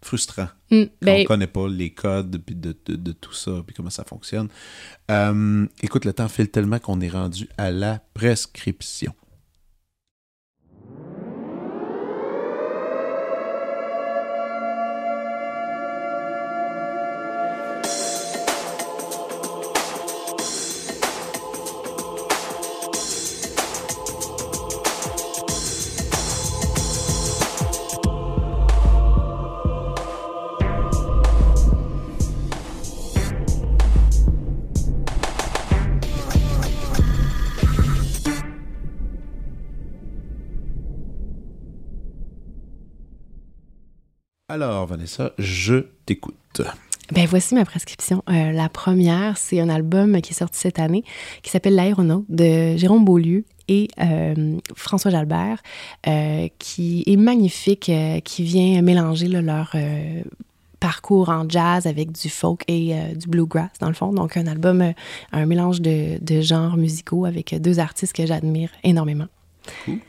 frustrant. Mm, ben on ne connaît pas les codes puis de, de, tout ça, puis comment ça fonctionne. Euh, écoute, le temps file tellement qu'on est rendu à la prescription. Alors, Vanessa, je t'écoute. Ben voici ma prescription. Euh, la première, c'est un album qui est sorti cette année qui s'appelle L'aéronaute de Jérôme Beaulieu et euh, François Jalbert, euh, qui est magnifique, qui vient mélanger leur parcours en jazz avec du folk et du bluegrass, dans le fond. Donc, un album, un mélange de, de genres musicaux avec deux artistes que j'admire énormément. Cool.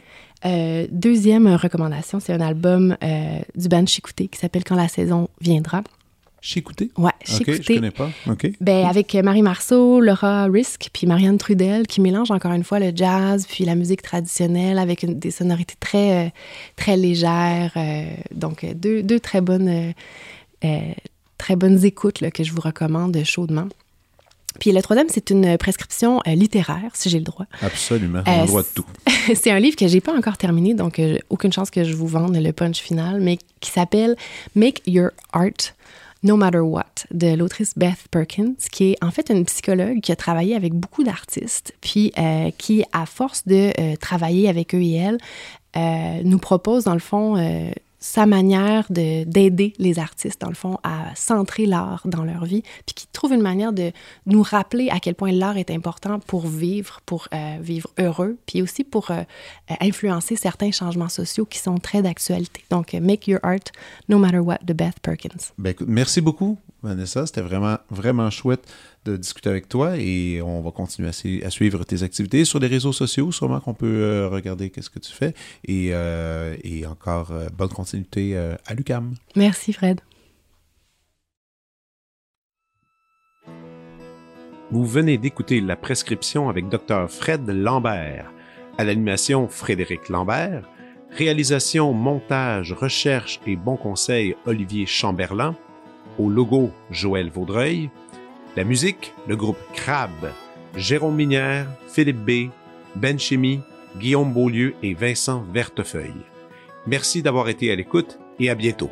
Euh, deuxième recommandation, c'est un album euh, du band Chicouté qui s'appelle Quand la saison viendra. Chicouté? Ouais, Chicouté. Ok, je connais pas. OK. Ben, avec Marie Marceau, Laura Risk, puis Marianne Trudel, qui mélange encore une fois le jazz puis la musique traditionnelle avec des sonorités très, euh, très légères. donc, deux, deux, très bonnes, très bonnes écoutes que je vous recommande chaudement. Puis le troisième, c'est une prescription euh, littéraire, si j'ai le droit. Absolument, on a le droit de tout. <laughs> c'est un livre que j'ai pas encore terminé, donc euh, aucune chance que je vous vende le punch final, mais qui s'appelle Make Your Art No Matter What de l'autrice Beth Perkins, qui est en fait une psychologue qui a travaillé avec beaucoup d'artistes, puis euh, qui, à force de euh, travailler avec eux et elle, euh, nous propose dans le fond sa manière d'aider les artistes, dans le fond, à centrer l'art dans leur vie, puis qui trouve une manière de nous rappeler à quel point l'art est important pour vivre, pour euh, vivre heureux, puis aussi pour euh, influencer certains changements sociaux qui sont très d'actualité. Donc, Make Your Art No Matter What de Beth Perkins. Ben, écoute, merci beaucoup, Vanessa. C'était vraiment, vraiment chouette de discuter avec toi et on va continuer à, suivre tes activités sur les réseaux sociaux. Sûrement qu'on peut euh, regarder qu'est-ce que tu fais et, euh, et encore euh, bonne continuité à l'UCAM. Merci Fred. Vous venez d'écouter la prescription avec Dr Fred Lambert. À l'animation, Frédéric Lambert. Réalisation, montage, recherche et bon conseil, Olivier Chamberlain. Au logo, Joël Vaudreuil. La musique, le groupe Crab, Jérôme Minière, Philippe B, Ben Guillaume Beaulieu et Vincent Vertefeuille. Merci d'avoir été à l'écoute et à bientôt.